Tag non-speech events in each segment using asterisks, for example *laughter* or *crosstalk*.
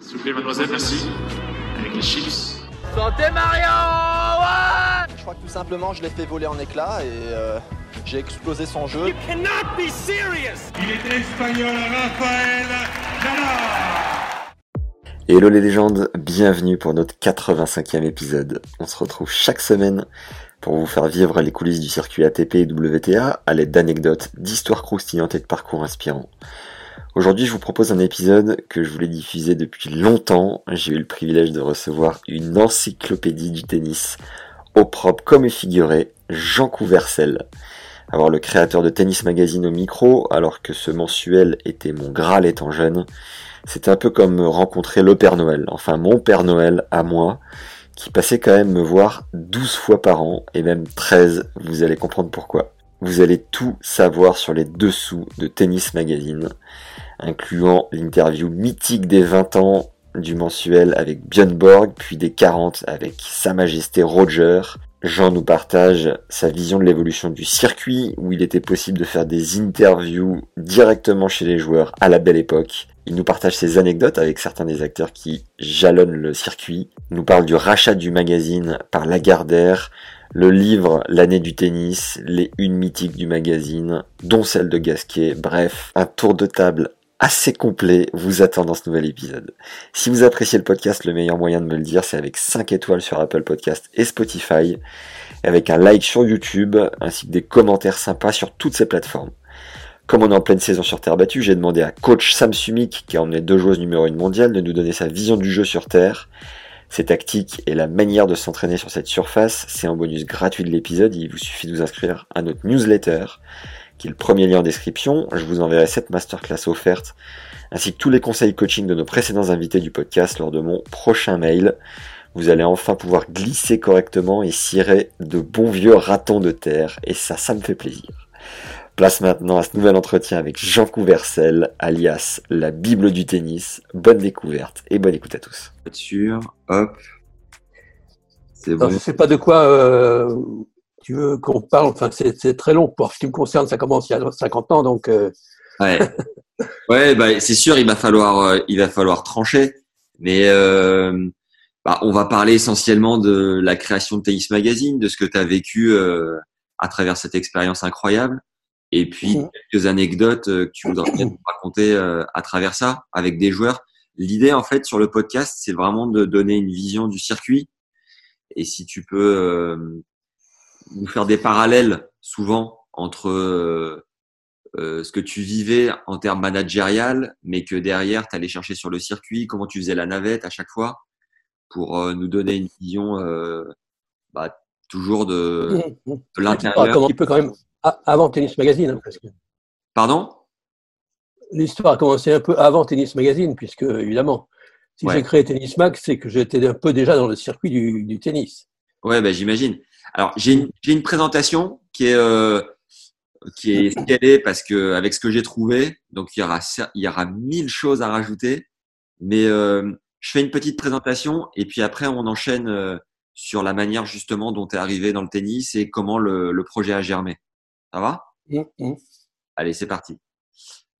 S'il vous plaît, mademoiselle, merci. Avec les chips. Santé Mario ouais Je crois que tout simplement, je l'ai fait voler en éclats et euh, j'ai explosé son jeu. You cannot be serious Il est espagnol, Rafael Nadal Hello les légendes, bienvenue pour notre 85e épisode. On se retrouve chaque semaine pour vous faire vivre les coulisses du circuit ATP et WTA à l'aide d'anecdotes, d'histoires croustillantes et de parcours inspirants. Aujourd'hui, je vous propose un épisode que je voulais diffuser depuis longtemps. J'ai eu le privilège de recevoir une encyclopédie du tennis, au propre comme figuré, Jean Couvercel. Avoir le créateur de Tennis Magazine au micro, alors que ce mensuel était mon Graal étant jeune, c'était un peu comme rencontrer le Père Noël, enfin mon Père Noël à moi, qui passait quand même me voir 12 fois par an, et même 13, vous allez comprendre pourquoi. Vous allez tout savoir sur les dessous de Tennis Magazine, incluant l'interview mythique des 20 ans du mensuel avec Björn Borg, puis des 40 avec Sa Majesté Roger. Jean nous partage sa vision de l'évolution du circuit, où il était possible de faire des interviews directement chez les joueurs à la belle époque. Il nous partage ses anecdotes avec certains des acteurs qui jalonnent le circuit. Il nous parle du rachat du magazine par Lagardère, le livre L'année du tennis, les une mythiques du magazine, dont celle de Gasquet. Bref, un tour de table assez complet vous attend dans ce nouvel épisode. Si vous appréciez le podcast, le meilleur moyen de me le dire, c'est avec 5 étoiles sur Apple Podcast et Spotify, avec un like sur YouTube, ainsi que des commentaires sympas sur toutes ces plateformes. Comme on est en pleine saison sur terre battue, j'ai demandé à coach Sam Sumik, qui a emmené deux joueuses numéro 1 mondiale, de nous donner sa vision du jeu sur terre. Ses tactiques et la manière de s'entraîner sur cette surface, c'est un bonus gratuit de l'épisode, il vous suffit de vous inscrire à notre newsletter qui est le premier lien en description. Je vous enverrai cette masterclass offerte, ainsi que tous les conseils coaching de nos précédents invités du podcast lors de mon prochain mail. Vous allez enfin pouvoir glisser correctement et cirer de bons vieux ratons de terre, et ça, ça me fait plaisir. Place maintenant à ce nouvel entretien avec Jean Couvercel, alias la Bible du tennis. Bonne découverte et bonne écoute à tous. Sûr, hop. C'est bon. je sais pas de quoi euh, tu veux qu'on parle, enfin, c'est très long. Pour ce qui me concerne, ça commence il y a 50 ans, donc. Euh... Ouais. *laughs* ouais, bah, c'est sûr, il va falloir, euh, il va falloir trancher. Mais euh, bah, on va parler essentiellement de la création de Tennis Magazine, de ce que tu as vécu euh, à travers cette expérience incroyable, et puis mmh. quelques anecdotes que tu voudrais nous raconter à travers ça avec des joueurs. L'idée, en fait, sur le podcast, c'est vraiment de donner une vision du circuit. Et si tu peux nous faire des parallèles souvent entre euh, euh, ce que tu vivais en termes managérial, mais que derrière, tu allais chercher sur le circuit, comment tu faisais la navette à chaque fois, pour euh, nous donner une vision bah, toujours de, de l'intérieur. Un petit peu quand même avant Tennis Magazine, hein. Pardon? L'histoire a commencé un peu avant Tennis Magazine, puisque évidemment, si j'ai créé Tennis Mag, c'est que j'étais un peu déjà dans le circuit du, du tennis. Ouais, bah, j'imagine. Alors, j'ai une, une, présentation qui est, euh, qui est scalée parce que avec ce que j'ai trouvé, donc il y aura, il y aura mille choses à rajouter. Mais euh, je fais une petite présentation et puis après, on enchaîne euh, sur la manière justement dont tu es arrivé dans le tennis et comment le, le projet a germé. Ça va? Mmh, mmh. Allez, c'est parti.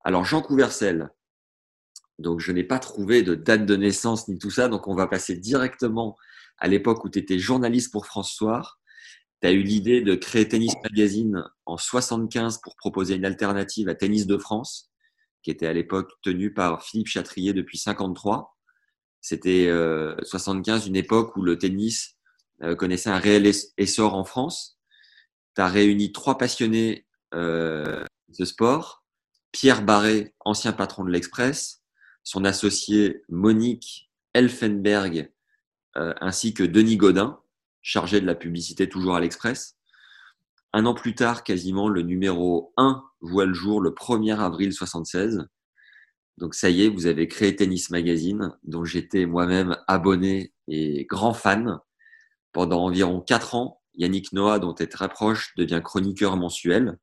Alors, Jean Couvercel. Donc, je n'ai pas trouvé de date de naissance ni tout ça. Donc, on va passer directement à l'époque où tu étais journaliste pour France Soir tu as eu l'idée de créer Tennis Magazine en 75 pour proposer une alternative à Tennis de France, qui était à l'époque tenu par Philippe Chatrier depuis 53. C'était euh, 75, une époque où le tennis euh, connaissait un réel essor en France. Tu réuni trois passionnés euh, de sport. Pierre Barré, ancien patron de l'Express, son associé Monique Elfenberg, euh, ainsi que Denis Godin, chargé de la publicité toujours à l'Express. Un an plus tard, quasiment, le numéro 1 voit le jour le 1er avril 76. Donc ça y est, vous avez créé Tennis Magazine, dont j'étais moi-même abonné et grand fan. Pendant environ quatre ans, Yannick Noah, dont tu es très proche, devient chroniqueur mensuel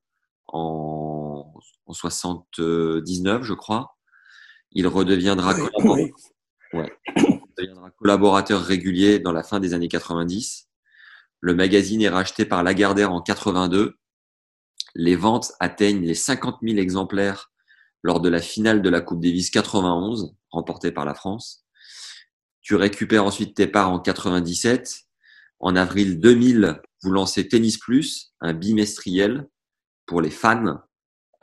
en, en 79, je crois. Il redeviendra, *coughs* deviendra collaborateur régulier dans la fin des années 90. Le magazine est racheté par Lagardère en 82. Les ventes atteignent les 50 000 exemplaires lors de la finale de la Coupe Davis 91, remportée par la France. Tu récupères ensuite tes parts en 97. En avril 2000, vous lancez Tennis Plus, un bimestriel pour les fans.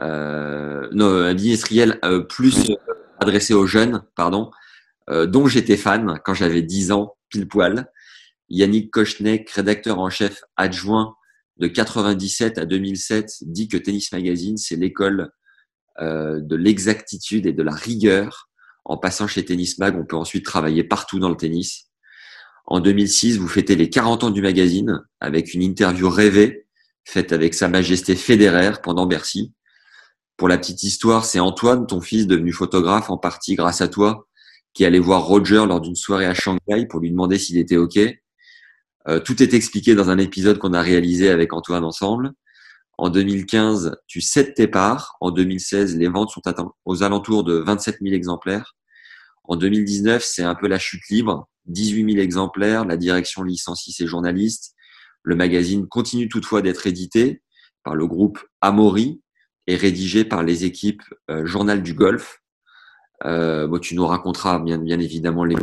Euh, non, un bimestriel euh, plus adressé aux jeunes, pardon, euh, dont j'étais fan quand j'avais 10 ans, pile poil. Yannick Kochnek, rédacteur en chef adjoint de 97 à 2007, dit que Tennis Magazine, c'est l'école euh, de l'exactitude et de la rigueur. En passant chez Tennis Mag, on peut ensuite travailler partout dans le tennis. En 2006, vous fêtez les 40 ans du magazine avec une interview rêvée faite avec Sa Majesté fédéraire pendant Bercy. Pour la petite histoire, c'est Antoine, ton fils, devenu photographe en partie grâce à toi, qui allait voir Roger lors d'une soirée à Shanghai pour lui demander s'il était OK. Euh, tout est expliqué dans un épisode qu'on a réalisé avec Antoine ensemble. En 2015, tu cèdes tes parts. En 2016, les ventes sont aux alentours de 27 000 exemplaires. En 2019, c'est un peu la chute libre. 18 000 exemplaires. La direction licencie ses journalistes. Le magazine continue toutefois d'être édité par le groupe Amori et rédigé par les équipes euh, Journal du Golf. Euh, bon, tu nous raconteras bien, bien évidemment les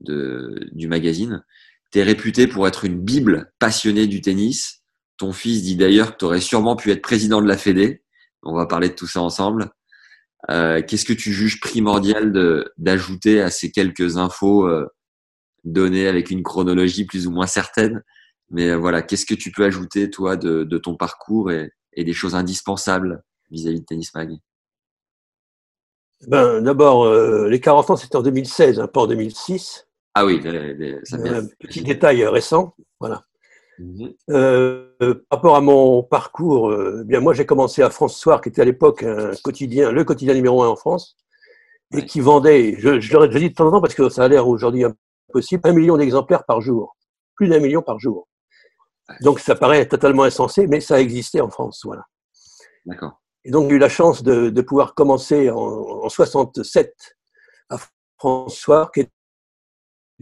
de, du magazine. Tu es réputé pour être une bible passionnée du tennis ton fils dit d'ailleurs que tu aurais sûrement pu être président de la Fédé. On va parler de tout ça ensemble. Euh, qu'est-ce que tu juges primordial d'ajouter à ces quelques infos euh, données avec une chronologie plus ou moins certaine? Mais euh, voilà, qu'est-ce que tu peux ajouter, toi, de, ton parcours et, des choses indispensables vis-à-vis de Tennis Mag? Ben, D'abord, les 40 ans, c'était en 2016, hein, pas en 2006. Ah oui, ça Un petit détail récent. Voilà. Mhm. Euh, par rapport à mon parcours, euh, bien moi j'ai commencé à France Soir, qui était à l'époque un quotidien, le quotidien numéro un en France, et qui vendait, je, déjà dit de temps en temps parce que ça a l'air aujourd'hui impossible, un million d'exemplaires par jour, plus d'un million par jour. Donc ça paraît totalement insensé, mais ça existait en France, voilà. D'accord. Et donc j'ai eu la chance de, de pouvoir commencer en, en, 67 à France Soir, qui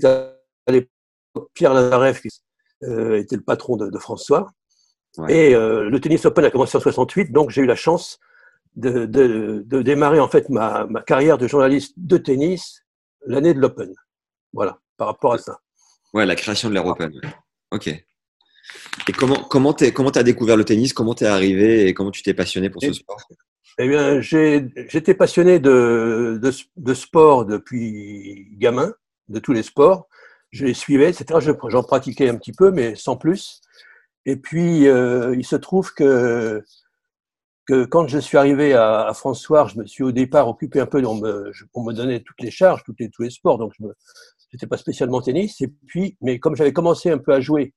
à l'époque Pierre Lazareff, qui euh, était le patron de, François. Et euh, le tennis open a commencé en 68, donc j'ai eu la chance de, démarrer en fait ma, carrière de journaliste de tennis l'année de l'Open. Voilà, par rapport à ça. Ouais, la création de l'Air Open. Ok. Et comment comment tu comment as découvert le tennis? Comment tu es arrivé et comment tu t'es passionné pour ce sport? Eh bien, j'étais passionné de, de, sport depuis gamin, de tous les sports je les suivais, etc. J'en pratiquais un petit peu, mais sans plus. Et puis, euh, il se trouve que, que quand je suis arrivé à, François, je me suis au départ occupé un peu, on me, on me toutes les charges, toutes les, tous les sports, donc je n'étais pas spécialement tennis. Et puis, mais comme j'avais commencé un peu à jouer,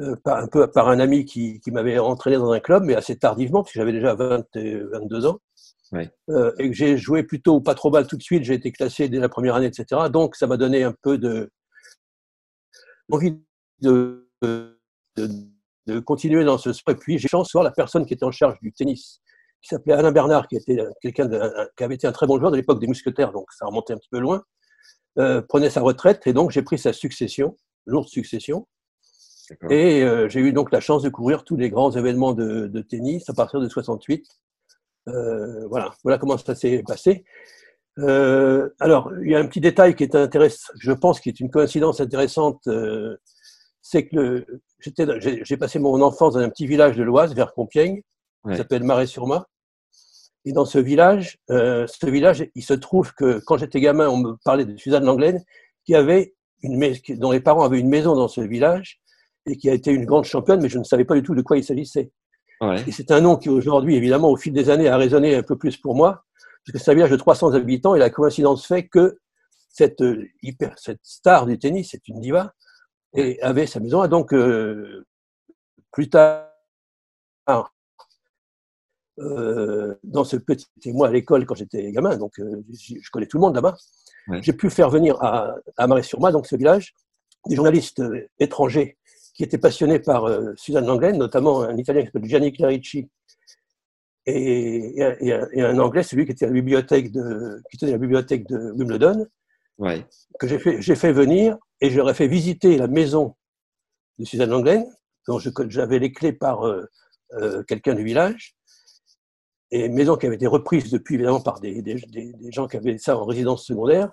euh, par, un peu par un ami qui, qui m'avait entraîné dans un club, mais assez tardivement, parce que j'avais déjà 20, 22 ans, euh, et que j'ai joué plutôt pas trop mal tout de suite, j'ai été classé dès la première année, etc. Donc, ça m'a donné un peu de, envie de, de, continuer dans ce sport. Et puis j'ai chance de voir la personne qui était en charge du tennis, qui s'appelait Alain Bernard, qui était quelqu'un qui avait été un très bon joueur de l'époque des mousquetaires, donc ça remontait un petit peu loin, euh, prenait sa retraite et donc j'ai pris sa succession, lourde succession. Et euh, j'ai eu donc la chance de couvrir tous les grands événements de, tennis à partir de 68. Euh, voilà, voilà comment ça s'est passé. Euh, alors, il y a un petit détail qui est intéressant, je pense, qui est une coïncidence intéressante, euh, c'est que j'ai passé mon enfance dans un petit village de l'Oise, vers Compiègne, qui s'appelle Marais-sur-Mar. Et dans ce village, ce village, il se trouve que quand j'étais gamin, on me parlait de Suzanne Langlaine, qui avait une, dont les parents avaient une maison dans ce village et qui a été une grande championne, mais je ne savais pas du tout de quoi il s'agissait. Et c'est un nom qui aujourd'hui, évidemment, au fil des années, a résonné un peu plus pour moi parce que c'est un village de 300 habitants et la coïncidence fait que cette, euh, hyper, cette star du tennis, c'est une diva, et avait sa maison. Et donc, euh, plus tard, euh, dans ce petit. C'était moi à l'école quand j'étais gamin, donc euh, je, connais tout le monde là-bas. Ouais. J'ai pu faire venir à, à Marais-sur-Marne, donc ce village, des journalistes étrangers qui étaient passionnés par euh, Suzanne Langlaine, notamment un Italien qui s'appelle Gianni Clarici, et, et un- et un, et un Anglais, celui qui était à la bibliothèque de, qui tenait la bibliothèque de Wimbledon, Ouais. que j'ai fait, j'ai fait venir et j'aurais fait visiter la maison de Suzanne Langlaine, dont je- j'avais les clés par euh, euh, quelqu'un du village, et maison qui avait été reprise depuis évidemment par des, des, des- des gens qui avaient ça en résidence secondaire.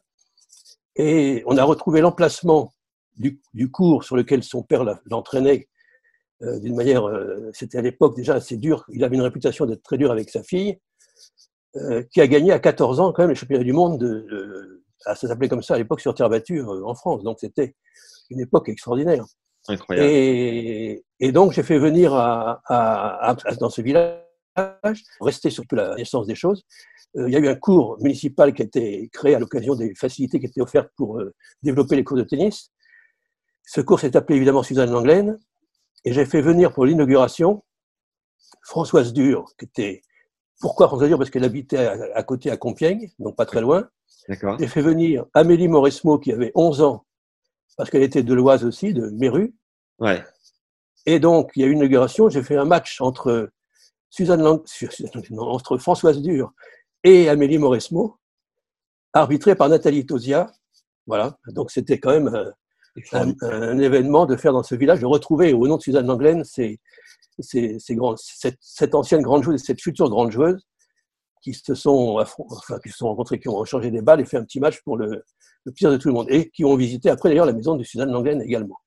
Et on a retrouvé l'emplacement du, du cours sur lequel son père l'entraînait euh, d'une manière, euh, c'était à l'époque déjà assez dur, il avait une réputation d'être très dur avec sa fille, euh, qui a gagné à 14 ans quand même les championnats du monde, de, de- ah, ça s'appelait comme ça à l'époque sur terre battue en France, donc c'était une époque extraordinaire. Incroyable. Et, et donc, j'ai fait venir à, à- à- dans ce village, rester surtout la naissance des choses. Il y a eu un cours municipal qui a été créé à l'occasion des facilités qui étaient offertes pour développer les cours de tennis. Ce cours s'est appelé évidemment Suzanne Langlaine. Et j'ai fait venir pour l'inauguration Françoise Dur, qui était. Pourquoi Françoise Dur? Parce qu'elle habitait à, à côté à Compiègne, donc pas très loin. D'accord. J'ai fait venir Amélie Mauresmo, qui avait 11 ans, parce qu'elle était de l'Oise aussi, de Méru. Ouais. Et donc, il y a eu une inauguration. J'ai fait un match entre Suzanne Lang, entre Françoise Dur et Amélie Mauresmo, arbitré par Nathalie Tosia. Voilà. Donc, c'était quand même un, un- événement de faire dans ce village, de retrouver au nom de Suzanne Langlaine ces, ces, ces grands, cette, cette ancienne grande joueuse et cette future grande joueuse qui se sont, enfin, qui se sont rencontrés, qui ont changé des balles et fait un petit match pour le, le plaisir de tout le monde. Et qui ont visité après d'ailleurs la maison de Suzanne Langlaine également.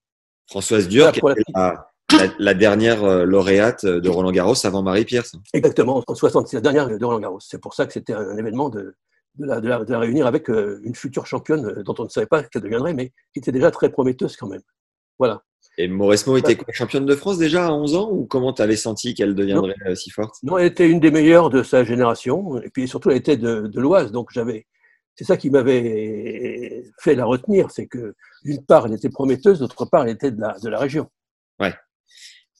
Françoise Dur, Voilà qui pour la était la, dernière euh, lauréate de Roland Garros avant Marie Pierce. Exactement, en 66, la dernière de Roland Garros. C'est pour ça que c'était un événement de, de, la, de, la, de la réunir avec euh, une future championne euh, dont on ne savait pas qu'elle deviendrait, mais qui était déjà très prometteuse quand même. Voilà. Et Mauresmo était quoi, championne de France déjà à 11 ans ou comment tu avais senti qu'elle deviendrait euh, si forte? Non, elle était une des meilleures de sa génération, et puis surtout elle était de, de l'Oise, donc j'avais. C'est ça qui m'avait fait la retenir, c'est que d'une part elle était prometteuse, d'autre part elle était de la, de la région.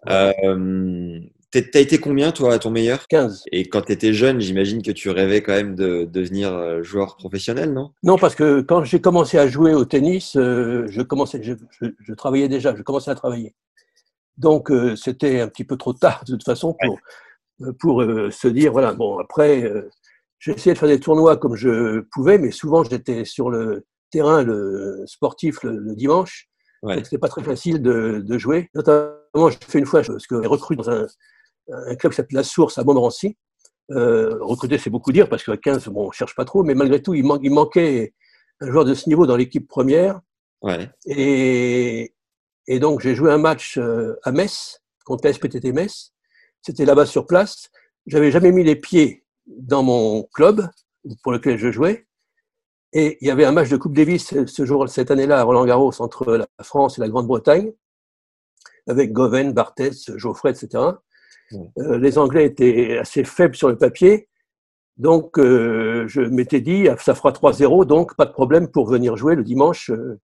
euh, t'es- T'as été combien toi à ton meilleur? 15. Et quand tu étais jeune, j'imagine que tu rêvais quand même de devenir euh, joueur professionnel, non? Non, parce que quand j'ai commencé à jouer au tennis, euh, je, commençais, je, je, je travaillais déjà, je commençais à travailler. Donc euh, c'était un petit peu trop tard de toute façon pour, pour euh, se dire, voilà, bon, après, j'ai essayé de faire des tournois comme je pouvais, mais souvent j'étais sur le terrain le sportif le, le dimanche. Ouais. Donc c'était pas très facile de, de jouer. Notamment, j'ai fait une fois, parce que j'ai recruté dans un, un club qui s'appelle La Source à Montmorency. Euh, recruter, c'est beaucoup dire, parce qu'à 15, bon, on cherche pas trop, mais malgré tout, il, man- il manquait un joueur de ce niveau dans l'équipe première. Ouais. Et, et donc, j'ai joué un match euh, à Metz, contre la SPTT Metz. C'était là-bas sur place. J'avais jamais mis les pieds dans mon club pour lequel je jouais. Et il y avait un match de Coupe Davis ce jour, cette année-là à Roland Garros entre la France et la Grande-Bretagne, avec Goven, Barthès, Geoffrey, etc. Euh, les Anglais étaient assez faibles sur le papier. Donc, euh, je m'étais dit, ah, ça fera 3-0, donc pas de problème pour venir jouer le dimanche. euh,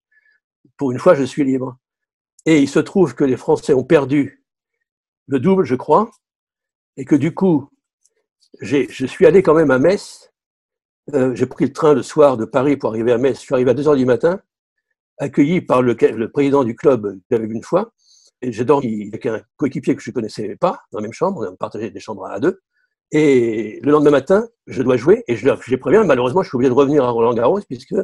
pour une fois, je suis libre. Et il se trouve que les Français ont perdu le double, je crois, et que du coup, je suis allé quand même à Metz. J'ai pris le train le soir de Paris pour arriver à Metz. Je suis arrivé à 2 heures du matin, accueilli par le, président du club j'avais une fois. J'ai dormi avec un coéquipier que je ne connaissais pas dans la même chambre. On a partagé des chambres à deux. Et le lendemain matin, je dois jouer et je, les préviens. Malheureusement, je suis obligé de revenir à Roland Garros puisque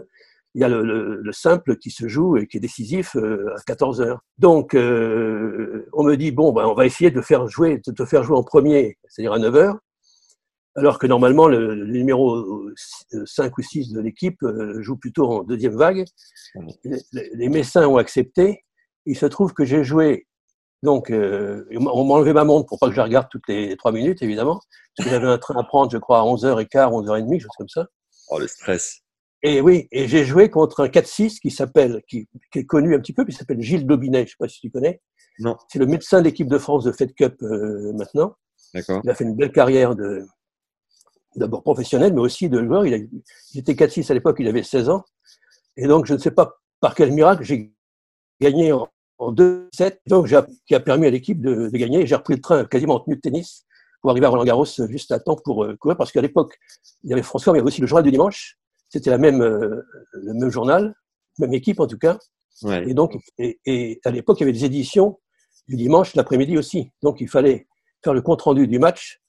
il y a le, le- le simple qui se joue et qui est décisif euh, à 14 heures. Donc, euh, on me dit bon, ben, on va essayer de faire jouer, de te faire jouer en premier, c'est-à-dire à 9 heures, alors que normalement le, le numéro 5 ou 6 de l'équipe euh, joue plutôt en deuxième vague. Les, les Messins ont accepté. Il se trouve que j'ai joué. Donc, euh, on m'a enlevé ma montre pour pas que je la regarde toutes les 3 minutes, évidemment, parce que j'avais un train à prendre, je crois, à 11h15, 11h30, quelque chose comme ça. Oh, le stress. Et oui, et j'ai joué contre un 4-6 qui s'appelle, qui, qui est connu un petit peu, qui s'appelle Gilles Dobinet, je sais pas si tu connais. Non. C'est le médecin de l'équipe de France de Fed Cup euh, maintenant. D'accord. Il a fait une belle carrière de d'abord professionnel, mais aussi de joueur. Il, a, il était 4-6 à l'époque, il avait 16 ans. Et donc, je ne sais pas par quel miracle, j'ai gagné en, en 2-7, donc j'ai- qui a permis à l'équipe de, de gagner. J'ai repris le train quasiment en tenue de tennis pour arriver à Roland Garros juste à temps pour euh, courir, parce qu'à l'époque, il y avait François, mais il y avait aussi le journal du dimanche. C'était la même, euh, le même journal, même équipe en tout cas. Ouais. Et donc, et, et à l'époque, il y avait des éditions du dimanche l'après-midi aussi. Donc, il fallait faire le compte rendu du match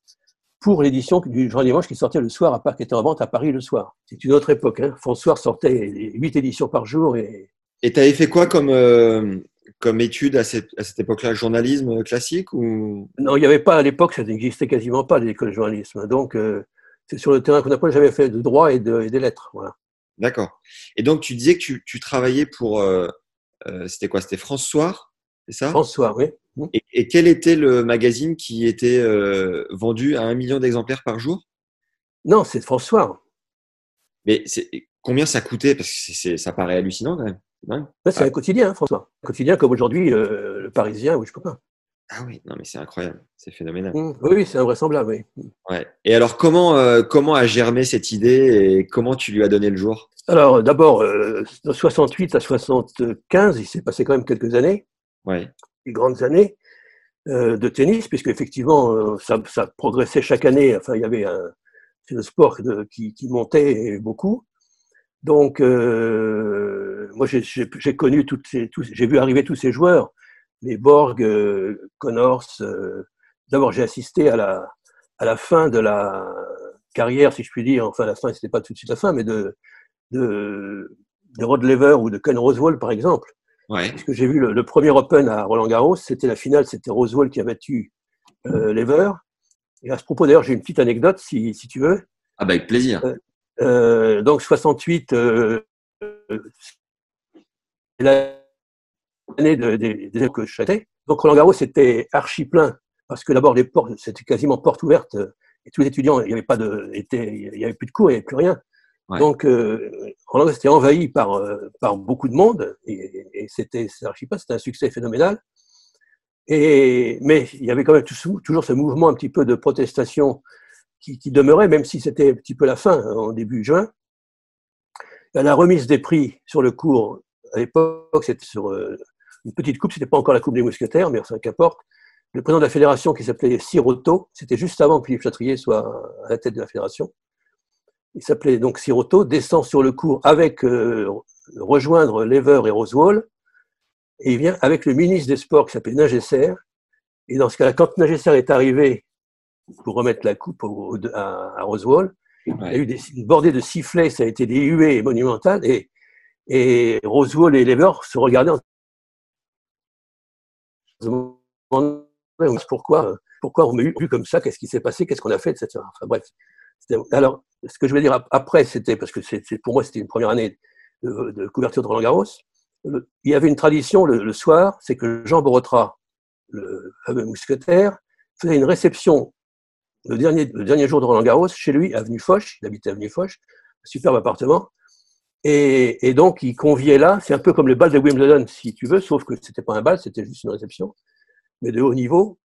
pour l'édition du journal du dimanche qui sortait le soir à Parc était en vente à Paris le soir. C'est une autre époque. Hein. François sortait huit éditions par jour et Et tu avais fait quoi comme, euh, comme étude à cette, à cette époque-là? Journalisme classique ou? Non, il n'y avait pas à l'époque, ça n'existait quasiment pas les écoles de journalisme. Donc, euh, c'est sur le terrain qu'on appelle, j'avais fait de droit et, de, et des lettres. Voilà. D'accord. Et donc, tu disais que tu, tu travaillais pour. euh, C'était quoi? C'était France Soir C'est ça? François, oui. et, et quel était le magazine qui était vendu à un million d'exemplaires par jour? Non, c'est François. Mais c'est- combien ça coûtait? Parce que ça paraît hallucinant quand même. C'est dingue. Là, C'est un quotidien, hein, François. Un quotidien comme aujourd'hui, euh, le Parisien, oui, je peux pas. Ah oui, non, mais c'est incroyable. C'est phénoménal. Hum, Oui, c'est invraisemblable, oui. Ouais. Et alors, comment, euh, comment a germé cette idée et comment tu lui as donné le jour? Alors, d'abord, euh, de 68 à 75, il s'est passé quand même quelques années, Ouais. des grandes années euh, de tennis, puisque effectivement, ça, ça progressait chaque année. Enfin, il y avait un, c'est le sport de- qui, qui montait beaucoup. Donc, euh, moi, j'ai- connu toutes ces, j'ai vu arriver tous ces joueurs, les Borg, euh, Connors. euh, D'abord, j'ai assisté à la, à la fin de la carrière, si je puis dire. Enfin, la fin, c'était pas tout de suite la fin, mais de, de, de Rod Laver ou de Ken Rosewall, par exemple. Ouais. Parce que j'ai vu le, le premier Open à Roland Garros, c'était la finale, c'était Rosewall qui a battu Lever. Et à ce propos, d'ailleurs, j'ai une petite anecdote, si, si tu veux. Ah bah avec plaisir. Euh, donc 68, euh, c'est l'année de- des des que je châtais. Donc Roland Garros était archi plein parce que d'abord les portes, c'était quasiment porte ouverte et tous les étudiants, il n'y avait pas de, étaient, il y avait plus de cours, il n'y avait plus rien. Ouais. Donc euh, Roland Garros était envahi par euh, par beaucoup de monde et, et c'était c'est archi plein, c'était un succès phénoménal. Et mais il y avait quand même tout- toujours ce mouvement un petit peu de protestation qui, demeurait, même si c'était un petit peu la fin, hein, en début juin. À la remise des prix sur le cours, à l'époque, c'était sur euh, une petite coupe, c'était pas encore la Coupe des Mousquetaires, mais enfin, qu'importe. Le président de la fédération, qui s'appelait Siroto, c'était juste avant que Philippe Chatrier soit à la tête de la fédération. Il s'appelait donc Siroto, descend sur le cours avec euh, rejoindre Lever et Rosewall, et il vient avec le ministre des Sports qui s'appelait Nagesser. Et dans ce cas-là, quand Nagesser est arrivé pour remettre la coupe au- au- à, à Rosewall. Il y a Ouais. eu des, une bordée de sifflets, ça a été des huées monumentales. Et, et Rosewall et Lever se regardaient en se demandaient pourquoi, pourquoi on m'a eu vu comme ça, qu'est-ce qui s'est passé, qu'est-ce qu'on a fait, etc. Enfin bref. Alors, ce que je veux dire ap- après, c'était, parce que c'est, c'est- pour moi, c'était une première année de, de couverture de Roland Garros, le- il y avait une tradition le, le soir, c'est que Jean Borotra, le fameux mousquetaire, faisait une réception le dernier, le dernier jour de Roland Garros, chez lui, avenue Foch, il habitait avenue Foch, superbe appartement. Et, donc, il conviait là, c'est un peu comme le bal de Wimbledon, si tu veux, sauf que c'était pas un bal, c'était juste une réception, mais de haut niveau.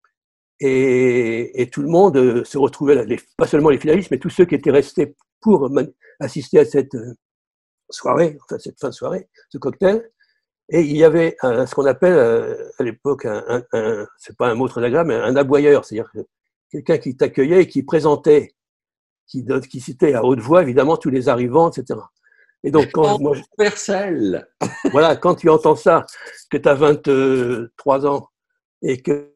Et, tout le monde euh, se retrouvait là, pas seulement les finalistes, mais tous ceux qui étaient restés pour assister à cette euh, soirée, enfin cette fin de soirée, ce cocktail. Et il y avait ce qu'on appelle euh, à l'époque, un, un, un- c'est pas un mot très agréable, mais un aboyeur, c'est-à-dire quelqu'un qui t'accueillait et qui présentait, qui, citait à haute voix évidemment tous les arrivants, etc. Et donc, quand, moi, je- Universel. *laughs* voilà, quand tu entends ça, que tu as 23 ans et que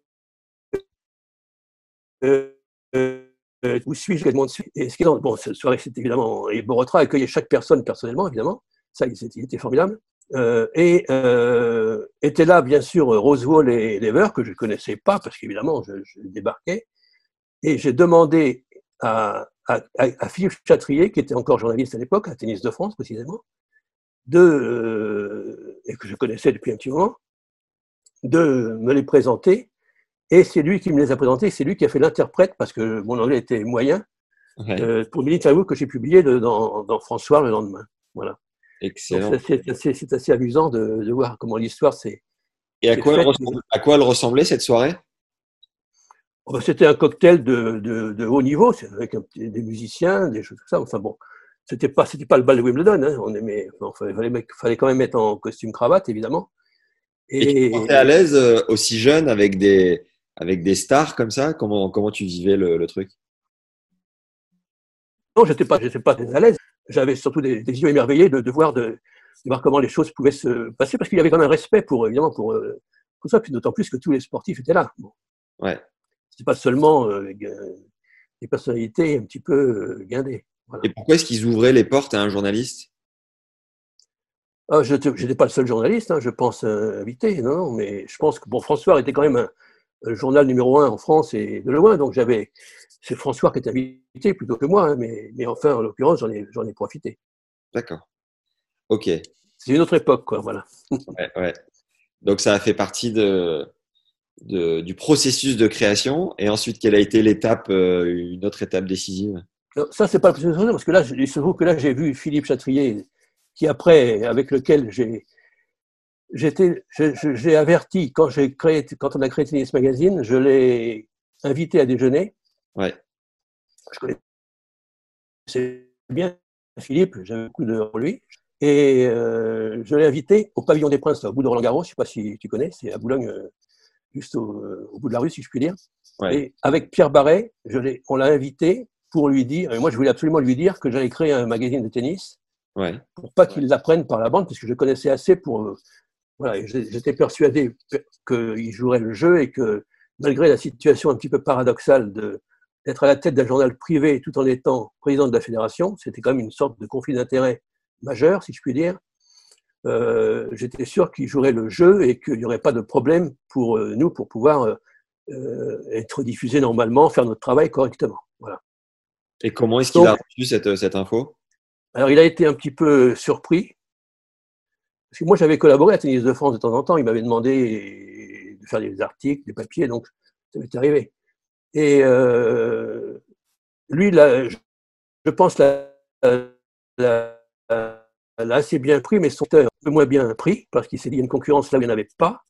euh, euh, où suis-je, quel monde suis Et ce qui est dans- bon, cette soirée, c'était évidemment, et Borotra accueillait chaque personne personnellement, évidemment, ça, il était, il était formidable. Euh, et euh, étaient là, bien sûr, Rosewall et Lever, que je ne connaissais pas, parce qu'évidemment, je, je débarquais. Et j'ai demandé à, à, Philippe Chatrier, qui était encore journaliste à l'époque, à Tennis de France précisément, de, euh, et que je connaissais depuis un petit moment, de me les présenter. Et c'est lui qui me les a présentés, c'est lui qui a fait l'interprète, parce que mon anglais était moyen, Ouais. euh, pour que j'ai publiée de- dans, dans François le lendemain. Voilà. Excellent. c'est assez, amusant de, de voir comment l'histoire s'est. Et à quoi, elle fait. ressemblait, à quoi elle ressemblait cette soirée? C'était un cocktail de, de, de haut niveau, avec un des musiciens, des choses comme ça. Enfin bon, c'était pas, c'était pas le bal de Wimbledon. Hein. On aimait, enfin, fallait, quand même être en costume cravate, évidemment. Et tu à l'aise euh, aussi jeune avec des, avec des stars comme ça? Comment, comment tu vivais le, le truc? Non, j'étais pas, j'étais pas à l'aise. J'avais surtout des, des, yeux émerveillés de, de voir, de, de, voir comment les choses pouvaient se passer, parce qu'il y avait quand même un respect pour, évidemment, pour, euh, tout ça, puis d'autant plus que tous les sportifs étaient là. Bon. Ouais. C'était pas seulement euh, des personnalités un petit peu euh, guindées. Voilà. Et pourquoi est-ce qu'ils ouvraient les portes à un journaliste? Ah, Je n'étais pas le seul journaliste, hein, je pense, euh, invité, non, non, mais je pense que bon, François était quand même un, un journal numéro un en France et de loin, donc j'avais. C'est François qui était invité plutôt que moi, hein, mais, mais enfin, en l'occurrence, j'en ai, j'en ai profité. D'accord. Ok. C'est une autre époque, quoi, voilà. ouais, ouais. Donc ça a fait partie de, de, du processus de création. Et ensuite, quelle a été l'étape, euh, une autre étape décisive? Non, Ça, c'est pas le processus parce que là, il se trouve que là, j'ai vu Philippe Chatrier, qui après, avec lequel j'ai j'étais, j'ai averti quand j'ai créé, quand on a créé Tennis Magazine, je l'ai invité à déjeuner. Ouais. Je connais bien Philippe, j'avais beaucoup de lui. Et euh, je l'ai invité au Pavillon des Princes, au bout de Roland-Garros, je ne sais pas si tu connais, c'est à Boulogne, euh, juste au, au, bout de la rue, si je puis dire. Ouais. Et avec Pierre Barret, je on l'a invité pour lui dire, moi je voulais absolument lui dire que j'allais créer un magazine de tennis, ouais. pour pas qu'il l'apprenne par la bande, parce que je connaissais assez pour... Euh, voilà, j'étais persuadé qu'il jouerait le jeu et que malgré la situation un petit peu paradoxale de d'être à la tête d'un journal privé tout en étant président de la fédération, c'était quand même une sorte de conflit d'intérêts majeur, si je puis dire. Euh, J'étais sûr qu'il jouerait le jeu et qu'il n'y aurait pas de problème pour euh, nous pour pouvoir euh, être diffusé normalement, faire notre travail correctement. Voilà. Et comment est-ce qu'il a reçu cette, cette info Alors, il a été un petit peu surpris. Parce que moi, j'avais collaboré à Tennis de France de temps en temps. Il m'avait demandé de faire des articles, des papiers, donc ça m'est arrivé. Et euh, lui, là, je pense, la, la, assez bien pris, mais son un peu moins bien pris, parce qu'il s'est dit qu'il y a une concurrence là où il n'y en avait pas.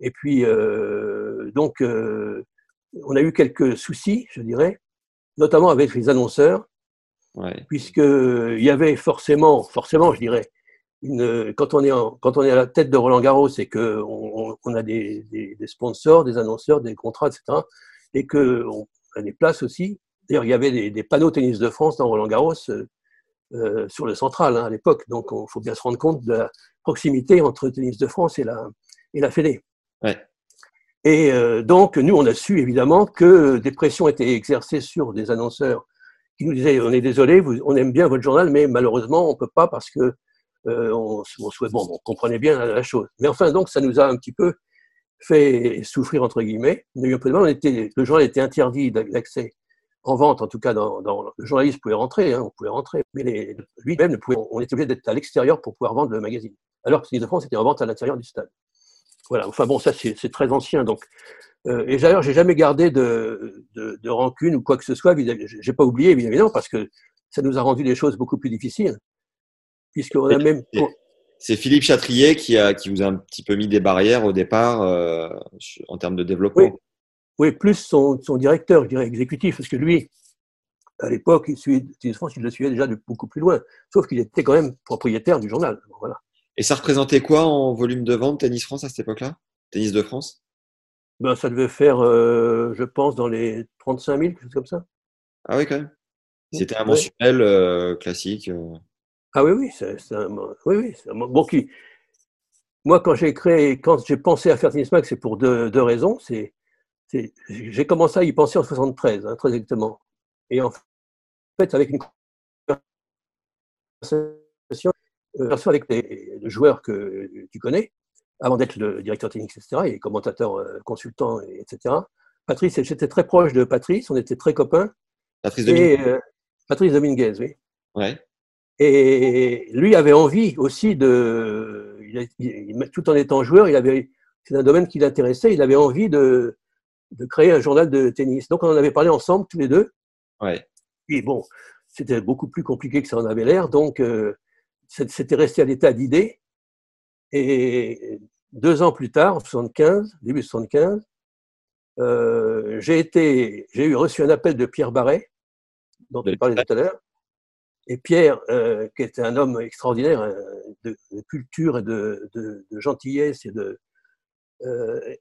Et puis, euh, donc, euh, on a eu quelques soucis, je dirais, notamment avec les annonceurs, ouais. puisqu'il y avait forcément, forcément, je dirais, une, quand, on est en, quand on est à la tête de Roland Garros, c'est qu'on on a des, des, des, sponsors, des annonceurs, des contrats, etc., et qu'on a des places aussi. D'ailleurs, il y avait des, des, panneaux tennis de France dans Roland Garros euh, sur le central hein, à l'époque. Donc, il faut bien se rendre compte de la proximité entre Tennis de France et la, et la Fédé. Ouais. Et euh, donc, nous, on a su évidemment que des pressions étaient exercées sur des annonceurs qui nous disaient On est désolé, vous, on aime bien votre journal, mais malheureusement, on ne peut pas parce que euh, on, on, souhait, bon, on comprenait bien la, la, chose. Mais enfin, donc, ça nous a un petit peu fait souffrir, entre guillemets. On a eu un peu de mal. On était, le journal était interdit d'accès en vente, en tout cas, dans, dans, le journaliste pouvait rentrer, hein, on pouvait rentrer, mais lui-même, on était obligé d'être à l'extérieur pour pouvoir vendre le magazine. Alors que Tennis de France était en vente à l'intérieur du stade. Voilà, enfin bon, ça c'est très ancien. Donc, euh, et d'ailleurs, j'ai jamais gardé de, de, de, rancune ou quoi que ce soit. J'ai pas oublié, bien évidemment, parce que ça nous a rendu les choses beaucoup plus difficiles. Puisqu'on a même. C'est Philippe Chatrier qui, a, qui vous a un petit peu mis des barrières au départ euh, en termes de développement. Oui. Oui, plus son, son, directeur, je dirais, exécutif, parce que lui, à l'époque, il, suivait, il le suivait déjà de beaucoup plus loin, sauf qu'il était quand même propriétaire du journal. Voilà. Et ça représentait quoi en volume de vente Tennis France à cette époque-là? Tennis de France? Ben, Ça devait faire, euh, je pense, dans les 35 000, quelque chose comme ça. Ah oui, quand même. C'était un mensuel euh, classique. Euh... Ah oui, oui, c'est un, oui, oui, un, bon qui. Moi, quand j'ai créé, quand j'ai pensé à faire Tennis Mag, c'est pour deux, deux raisons. C'est j'ai commencé à y penser en 73, hein, très exactement. Et en fait, avec une conversation euh, avec les, les, joueurs que tu connais, avant d'être le directeur technique, etc., et commentateur, euh, consultant, etc. Patrice, j'étais très proche de Patrice, on était très copains. Patrice Dominguez. Et, euh, Patrice Dominguez, oui. Ouais. Et lui avait envie aussi de, il, il, tout en étant joueur, il avait, c'est un domaine qui l'intéressait, il avait envie de, de créer un journal de tennis. Donc, on en avait parlé ensemble, tous les deux. Ouais. Et bon, c'était beaucoup plus compliqué que ça en avait l'air. Donc, euh, c'était resté à l'état d'idée. Et deux ans plus tard, en 75, début 75, euh, j'ai été, j'ai eu reçu un appel de Pierre Barret, dont tu parlais tout à l'heure. Et Pierre, euh, qui était un homme extraordinaire de, de culture et de, de, de, gentillesse et de, euh,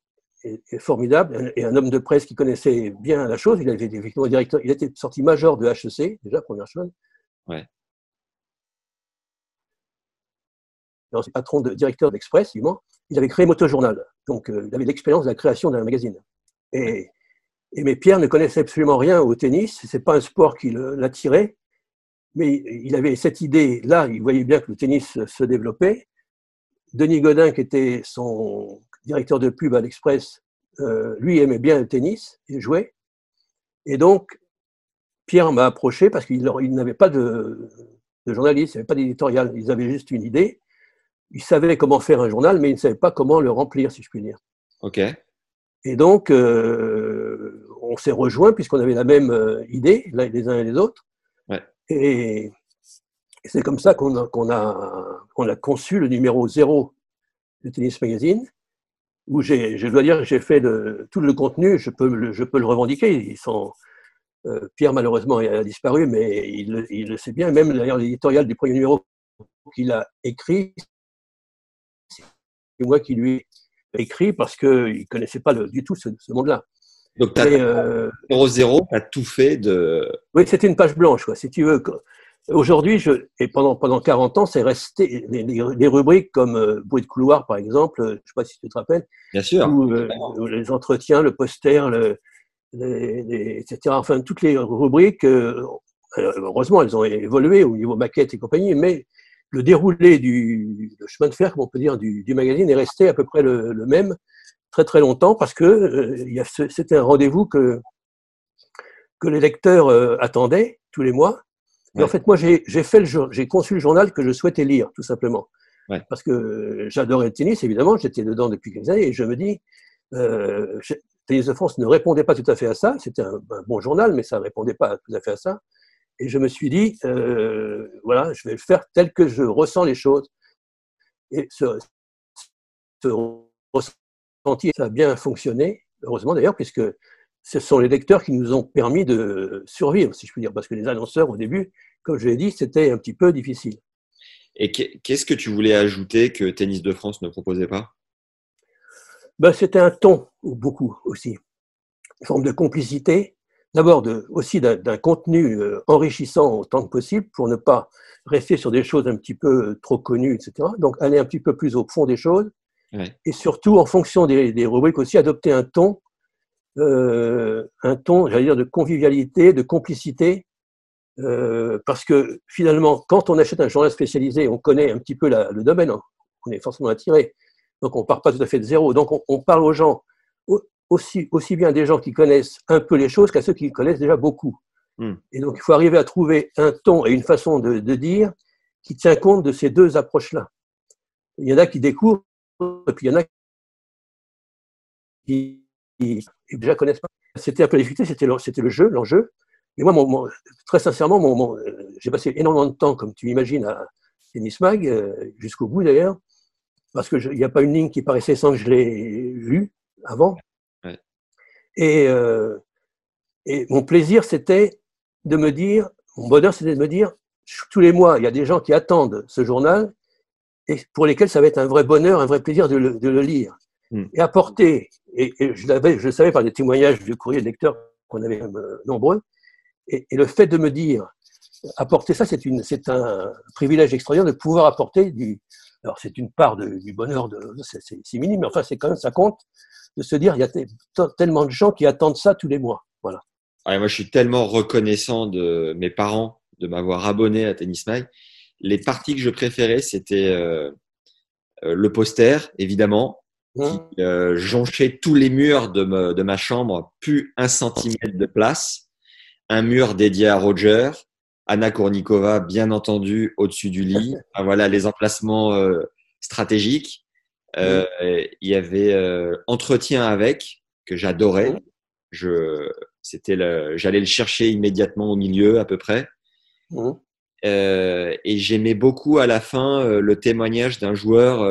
est, formidable et un homme de presse qui connaissait bien la chose. Il avait effectivement directeur, il était sorti major de HEC, déjà, première chose. Ouais. Et patron de directeur d'Express, il avait créé Motojournal. Donc, euh, il avait l'expérience de la création d'un magazine. Et, et, mais Pierre ne connaissait absolument rien au tennis. C'est pas un sport qui l'attirait. Mais il avait cette idée-là. Il voyait bien que le tennis se développait. Denis Godin, qui était son directeur de pub à l'Express, euh, lui aimait bien le tennis, il jouait. Et donc, Pierre m'a approché parce qu'il n'avait pas de, journaliste, il n'avait pas d'éditorial, ils avaient juste une idée. Ils savaient comment faire un journal, mais ils ne savaient pas comment le remplir, si je puis dire. Ok. Et donc, euh, on s'est rejoints puisqu'on avait la même euh, idée, les uns et les autres. Ouais. Et c'est comme ça qu'on a, a, a, conçu le numéro 0 de Tennis Magazine, où je dois dire que j'ai fait tout le contenu, je peux, le, je peux le revendiquer. Ils sont, euh, Pierre, malheureusement, a disparu, mais il, il le sait bien. Même d'ailleurs, l'éditorial du premier numéro qu'il a écrit, c'est moi qui lui ai écrit parce qu'il ne connaissait pas du tout ce, monde-là. Donc, tu as, euh, 0, tu as tout fait de. Oui, c'était une page blanche, quoi, si tu veux. Aujourd'hui, et pendant, pendant 40 ans, c'est resté les, rubriques comme euh, bruit de couloir, par exemple, je ne sais pas si tu te rappelles. Bien sûr. Euh, les entretiens, le poster, le, etc. Enfin, toutes les rubriques, euh, heureusement, elles ont évolué au niveau maquette et compagnie, mais le déroulé du chemin de fer, comme on peut dire, du, du magazine est resté à peu près le, le même très très longtemps parce que c'était un rendez-vous que, que les lecteurs attendaient tous les mois en fait, moi, j'ai fait j'ai conçu le journal que je souhaitais lire, tout simplement. Parce que j'adorais le tennis, évidemment, j'étais dedans depuis quelques années, et je me dis, euh, Tennis de France ne répondait pas tout à fait à ça. C'était un, bon journal, mais ça ne répondait pas tout à fait à ça. Et je me suis dit, euh, voilà, je vais le faire tel que je ressens les choses. Et ce, ressenti, ça a bien fonctionné, heureusement d'ailleurs, puisque ce sont les lecteurs qui nous ont permis de survivre, si je puis dire, parce que les annonceurs, au début, comme je l'ai dit, c'était un petit peu difficile. Et qu'est-ce que tu voulais ajouter que Tennis de France ne proposait pas? Ben, C'était un ton, beaucoup aussi. Une forme de complicité, d'abord aussi d'un contenu euh, enrichissant autant que possible pour ne pas rester sur des choses un petit peu trop connues, etc. Donc aller un petit peu plus au fond des choses. Et surtout, en fonction des, des rubriques aussi, adopter un ton euh, un ton, j'allais dire, de convivialité, de complicité, euh, parce que finalement, quand on achète un journal spécialisé, on connaît un petit peu le domaine, hein. on est forcément attiré, donc on ne part pas tout à fait de zéro, donc on, parle aux gens, aussi, aussi bien des gens qui connaissent un peu les choses qu'à ceux qui connaissent déjà beaucoup. Hmm. Et donc il faut arriver à trouver un ton et une façon de, de dire qui tient compte de ces deux approches-là. Il y en a qui découvrent, et puis il y en a qui déjà connaissent pas. C'était un peu difficile, c'était le, c'était le jeu, l'enjeu. Et moi, mon, très sincèrement, mon, euh, j'ai passé énormément de temps, comme tu imagines, à Tennis Mag, euh, jusqu'au bout d'ailleurs, parce qu'il n'y a pas une ligne qui paraissait sans que je l'ai vue avant. Et, euh, et mon plaisir, c'était de me dire, mon bonheur, c'était de me dire, tous les mois, il y a des gens qui attendent ce journal et pour lesquels ça va être un vrai bonheur, un vrai plaisir de le, de le lire. Hmm. Et apporter et, je, je savais par des témoignages du courrier de lecteurs qu'on avait euh, nombreux, et, le fait de me dire, apporter ça, c'est, une, c'est un privilège extraordinaire de pouvoir apporter du. Alors, c'est une part du bonheur, de, c'est, minime, mais enfin, c'est quand même, ça compte de se dire, il y a tellement de gens qui attendent ça tous les mois. Voilà. moi, je suis tellement reconnaissant de mes parents de m'avoir abonné à Tennis Mag. Les parties que je préférais, c'était euh, euh, le poster, évidemment, qui euh, jonchait tous les murs de, de, ma chambre, plus un centimètre de place. Un mur dédié à Roger, Anna Kournikova, bien entendu, au-dessus du lit. *laughs* voilà les emplacements euh, stratégiques. Euh, il y avait entretien avec que j'adorais. Je, c'était j'allais le chercher immédiatement au milieu à peu près. Et j'aimais beaucoup à la fin le témoignage d'un joueur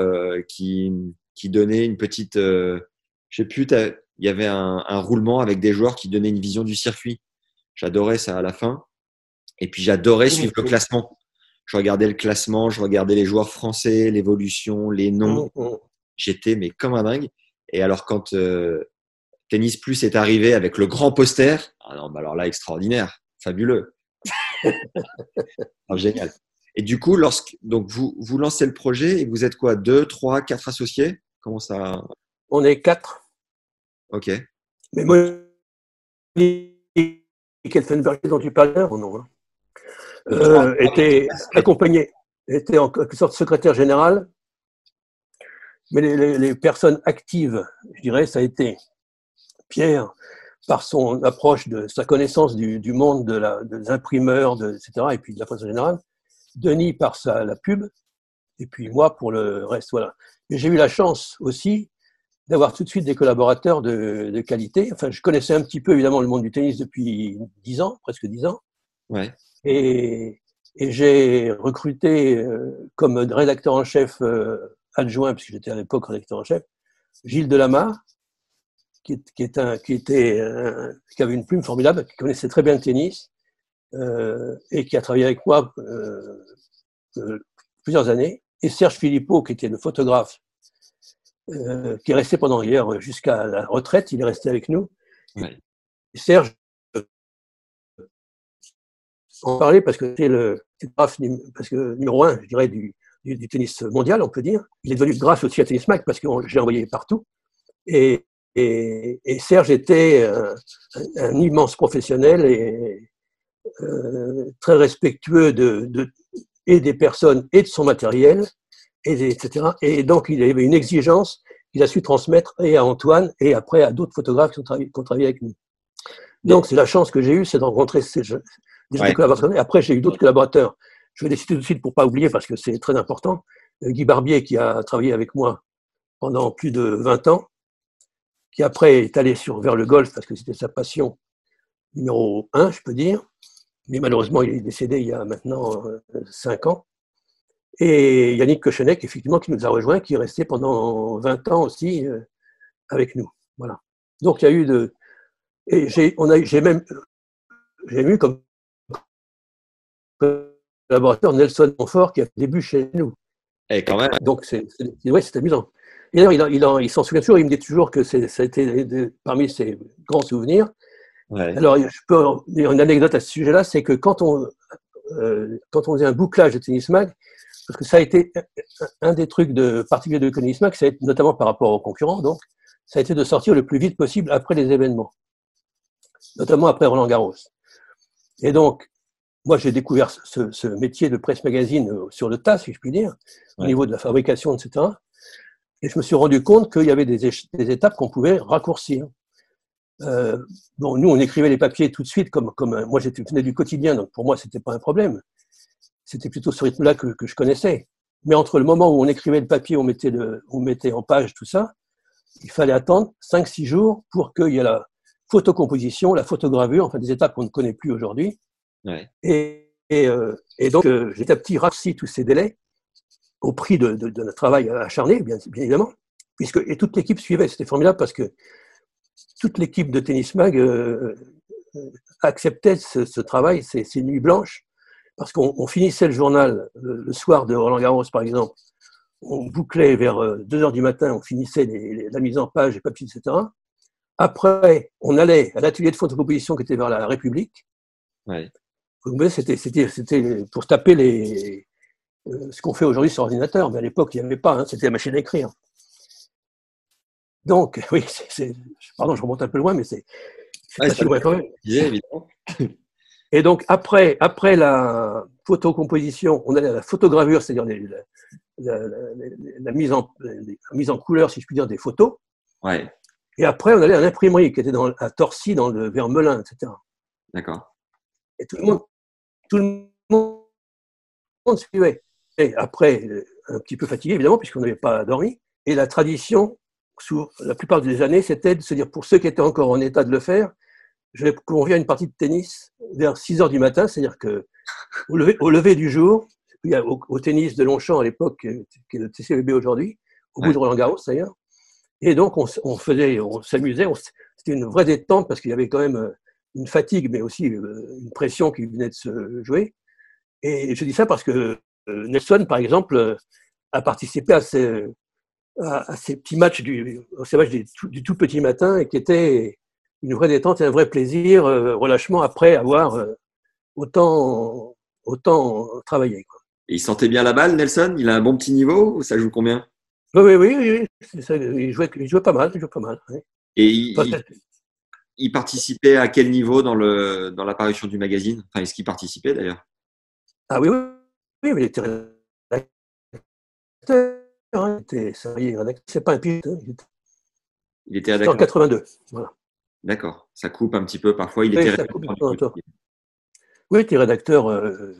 qui qui donnait une petite, euh, je sais plus, il y avait un, roulement avec des joueurs qui donnaient une vision du circuit. J'adorais ça à la fin. Et puis j'adorais suivre le classement. Je regardais le classement, je regardais les joueurs français, l'évolution, les noms. J'étais mais comme un dingue. Et alors, quand euh, Tennis Plus est arrivé avec le grand poster, ah non, bah alors là, extraordinaire, fabuleux. *laughs* Ah, génial. Et du coup, lorsque, donc vous, vous lancez le projet et vous êtes quoi? Deux, trois, quatre associés? Comment ça On est quatre. Ok. Mais moi, Kelfenberg dont tu parlais, nom, hein, euh, était accompagné, était en quelque sorte secrétaire général. Mais les, les- les personnes actives, je dirais, ça a été Pierre, par son approche de sa connaissance du, du monde de la, des imprimeurs, de, etc., et puis de la presse générale. Denis par sa, la pub, et puis moi pour le reste. Voilà. Mais j'ai eu la chance aussi d'avoir tout de suite des collaborateurs de, de qualité. Enfin, je connaissais un petit peu évidemment le monde du tennis depuis dix ans, presque dix ans. Ouais. Et, et j'ai recruté euh, comme rédacteur en chef euh, adjoint, puisque j'étais à l'époque rédacteur en chef, Gilles Delamarre, qui, est- qui, est un, qui, était, un- qui avait une plume formidable, qui connaissait très bien le tennis, euh, et qui a travaillé avec moi euh, euh, plusieurs années, et Serge Philippot, qui était le photographe, euh, qui est resté pendant hier jusqu'à la retraite, il est resté avec nous. Ouais. Serge, euh, en parler parce que c'est le parce que numéro un, je dirais, du, du, du tennis mondial, on peut dire. Il est devenu grâce aussi à Tennis Mag parce que j'ai envoyé partout. Et, et, et Serge était euh, un, un immense professionnel et euh, très respectueux de, de, et des personnes et de son matériel, et, des- etc. Et donc, il avait une exigence qu'il a su transmettre et à Antoine et après à d'autres photographes qui ont travaillé, qui ont travaillé avec nous. Donc, c'est la chance que j'ai eue, c'est de rencontrer ces jeunes- des Ouais. collaborateurs. Et après, j'ai eu d'autres collaborateurs. Je vais les citer tout de suite pour pas oublier parce que c'est très important. Euh, Guy Barbier, qui a travaillé avec moi pendant plus de 20 ans, qui après est allé sur, vers le golf parce que c'était sa passion numéro un, je peux dire. Mais malheureusement, il est décédé il y a maintenant euh, cinq ans. Et Yannick Cochenek, effectivement, qui nous a rejoints, qui est resté pendant 20 ans aussi euh, avec nous. Voilà. Donc, il y a eu de. Et j'ai, on a, eu- j'ai même, j'ai eu comme collaborateur Nelson Monfort qui a fait début chez nous. Et quand même. Donc, c'est, c'est, ouais, c'est amusant. Et d'ailleurs, il, il, il s'en souvient toujours, il me dit toujours que c'est, ça a été parmi ses grands souvenirs. Ouais. Alors, je peux dire une anecdote à ce sujet-là, c'est que quand on, euh, quand on faisait un bouclage de Tennis Mag, parce que ça a été un des trucs de particulier de Tennis Mag, ça a été, notamment par rapport aux concurrents, donc, ça a été de sortir le plus vite possible après les événements, notamment après Roland Garros. Et donc, moi, j'ai découvert ce, ce métier de presse magazine euh, sur le tas, si je puis dire, au niveau de la fabrication, etc. Et je me suis rendu compte qu'il y avait des étapes qu'on pouvait raccourcir. Euh, bon, nous, on écrivait les papiers tout de suite, comme, comme euh, moi, j'étais venais du quotidien, donc pour moi, c'était pas un problème. C'était plutôt ce rythme-là que, que je connaissais. Mais entre le moment où on écrivait le papier, on mettait, le, on mettait en page tout ça, il fallait attendre 5-6 jours pour qu'il y ait la photocomposition, la photogravure, enfin des étapes qu'on ne connaît plus aujourd'hui. Ouais. Et, et, euh, et donc, euh, j'ai petit à petit raccourci tous ces délais au prix de, de, de notre travail acharné, bien, bien évidemment, puisque et toute l'équipe suivait. C'était formidable parce que toute l'équipe de Tennis Mag euh, euh, acceptait ce, ce travail, ces, ces nuits blanches, parce qu'on on finissait le journal le, le soir de Roland Garros, par exemple. On bouclait vers 2 heures du matin, on finissait les- les- la mise en page, les papiers, etc. Après, on allait à l'atelier de photocomposition qui était vers la République. Ouais. C'était pour taper les, euh, ce qu'on fait aujourd'hui sur ordinateur, mais à l'époque, il n'y avait pas, hein, c'était la machine à écrire. Donc, *laughs* oui, c'est- pardon, je remonte un peu loin, mais c'est si. Disais, évidemment. *laughs* Et donc, après, après la photocomposition, on allait à la photogravure, c'est-à-dire la, la- la- la- la mise en, mise en couleur, si je puis dire, des photos. Ouais. Et après, on allait à l'imprimerie, qui était dans, à Torcy, dans le, vers Melun, etc. D'accord. Et tout le monde, tout le monde suivait. Et après, euh, un petit peu fatigué, évidemment, puisqu'on n'avait pas dormi. Et la tradition, sous la plupart des années, c'était de se dire, pour ceux qui étaient encore en état de le faire, je vais convier à une partie de tennis vers 6 heures du matin, c'est-à-dire que au lever, au lever du jour, au, au tennis de Longchamp à l'époque, euh, qui est le TCVB aujourd'hui, au bout Ouais. de Roland Garros d'ailleurs. Et donc, on, faisait, on s'amusait, c'était une vraie détente parce qu'il y avait quand même euh, une fatigue, mais aussi euh, une pression qui venait de se jouer. Et je dis ça parce que Nelson, par exemple, a participé à ces, à, ces petits matchs du, ces matchs du, tout, du, tout, petit matin et qui étaient une vraie détente et un vrai plaisir, euh, relâchement après avoir euh, autant, autant travaillé. Quoi. Et il sentait bien la balle, Nelson? Il a un bon petit niveau ou ça joue combien? Oui, oui, oui, oui. Ça, il, jouait, il, jouait, pas mal. Il jouait pas mal oui. Et il, enfin, il, il, participait à quel niveau dans, le, dans l'apparition du magazine? Enfin, Est-ce qu'il participait d'ailleurs? Ah oui, oui, oui, il était rédacteur. Hein, il était. C'est pas un pilote. Hein, il était, était rédacteur. en 82. Voilà. D'accord. Ça coupe un petit peu parfois. Il oui, était rédacteur. Oui, il était rédacteur euh,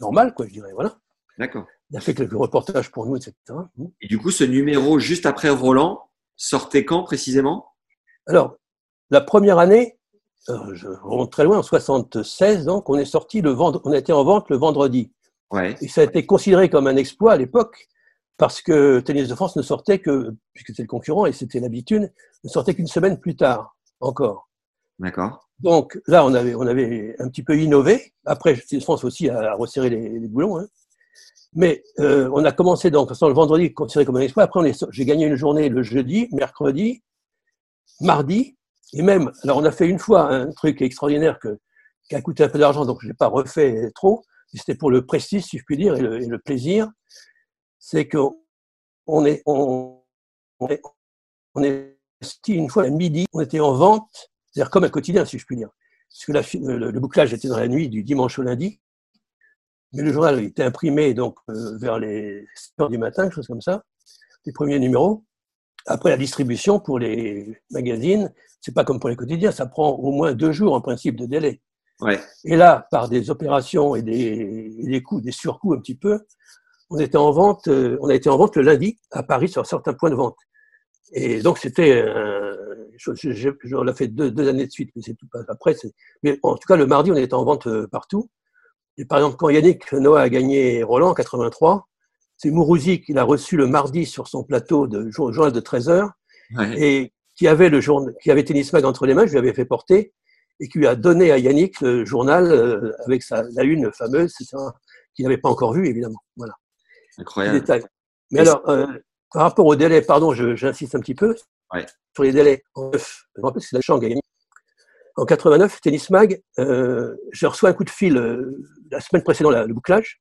normal, quoi, je dirais. Voilà. D'accord. Il a fait quelques reportages pour nous, etc. Et du coup, ce numéro juste après Roland sortait quand précisément? Alors, la première année, euh, je remonte très loin, en 76, donc on est sorti le vendre, on été en vente le vendredi. Ouais. Et ça a été considéré comme un exploit à l'époque parce que Tennis de France ne sortait que, puisque c'était le concurrent et c'était l'habitude, ne sortait qu'une semaine plus tard encore. D'accord. Donc là, on avait, on avait un petit peu innové. Après, Tennis de France aussi a resserré les, les boulons. Hein. Mais euh, on a commencé donc, le vendredi, considéré comme un exploit. Après, j'ai gagné une journée le jeudi, mercredi, mardi, et même, alors on a fait une fois un truc extraordinaire que, qui a coûté un peu d'argent, donc je n'ai pas refait trop. C'était pour le prestige, si je puis dire, et le, et le plaisir. C'est qu'on est, on, on est, on est une fois à midi, on était en vente, c'est-à-dire comme un quotidien, si je puis dire. Parce que la, le, le, bouclage était dans la nuit du dimanche au lundi. Mais le journal était imprimé donc euh, vers les 7 heures du matin, quelque chose comme ça, les premiers numéros. Après la distribution pour les magazines, c'est pas comme pour les quotidiens, ça prend au moins deux jours en principe de délai. Ouais. Et là, par des opérations et des, et des coûts, des surcoûts un petit peu, on était en vente, euh, on a été en vente le lundi à Paris sur certains points de vente. Et donc c'était, euh, on l'a fait deux, deux, années de suite, mais c'est tout. Après, mais en tout cas le mardi, on était en vente euh, partout. Et par exemple, quand Yannick Noah a gagné Roland en 83, c'est Mourouzi qui l'a reçu le mardi sur son plateau de journal de 13 heures ouais. et qui avait le journal, qui avait Tennis Mag entre les mains, je lui avais fait porter et qui lui a donné à Yannick le journal euh, avec sa, la une fameuse, qu'il n'avait pas encore vu évidemment. Voilà. Incroyable. Mais alors, euh, par rapport au délai, pardon, j'insiste un petit peu ouais. sur les délais. En je me rappelle que c'est la. En 89, Tennis Mag, euh, je reçois un coup de fil euh, la semaine précédente, la, le bouclage,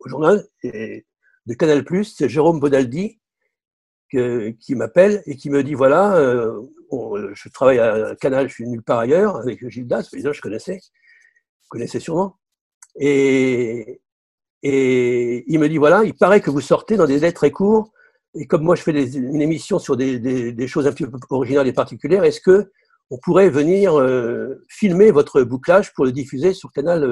au journal, et de Canal+, c'est Jérôme Bodaldi que, qui m'appelle et qui me dit, voilà, euh, on, je travaille à Canal, je suis nulle part ailleurs, avec Gilles Das, les je connaissais, je connaissais sûrement. Et, et il me dit, voilà, il paraît que vous sortez dans des délais très courts, et comme moi je fais des, une émission sur des, des, des, choses un petit peu originales et particulières, est-ce que on pourrait venir euh, filmer votre bouclage pour le diffuser sur Canal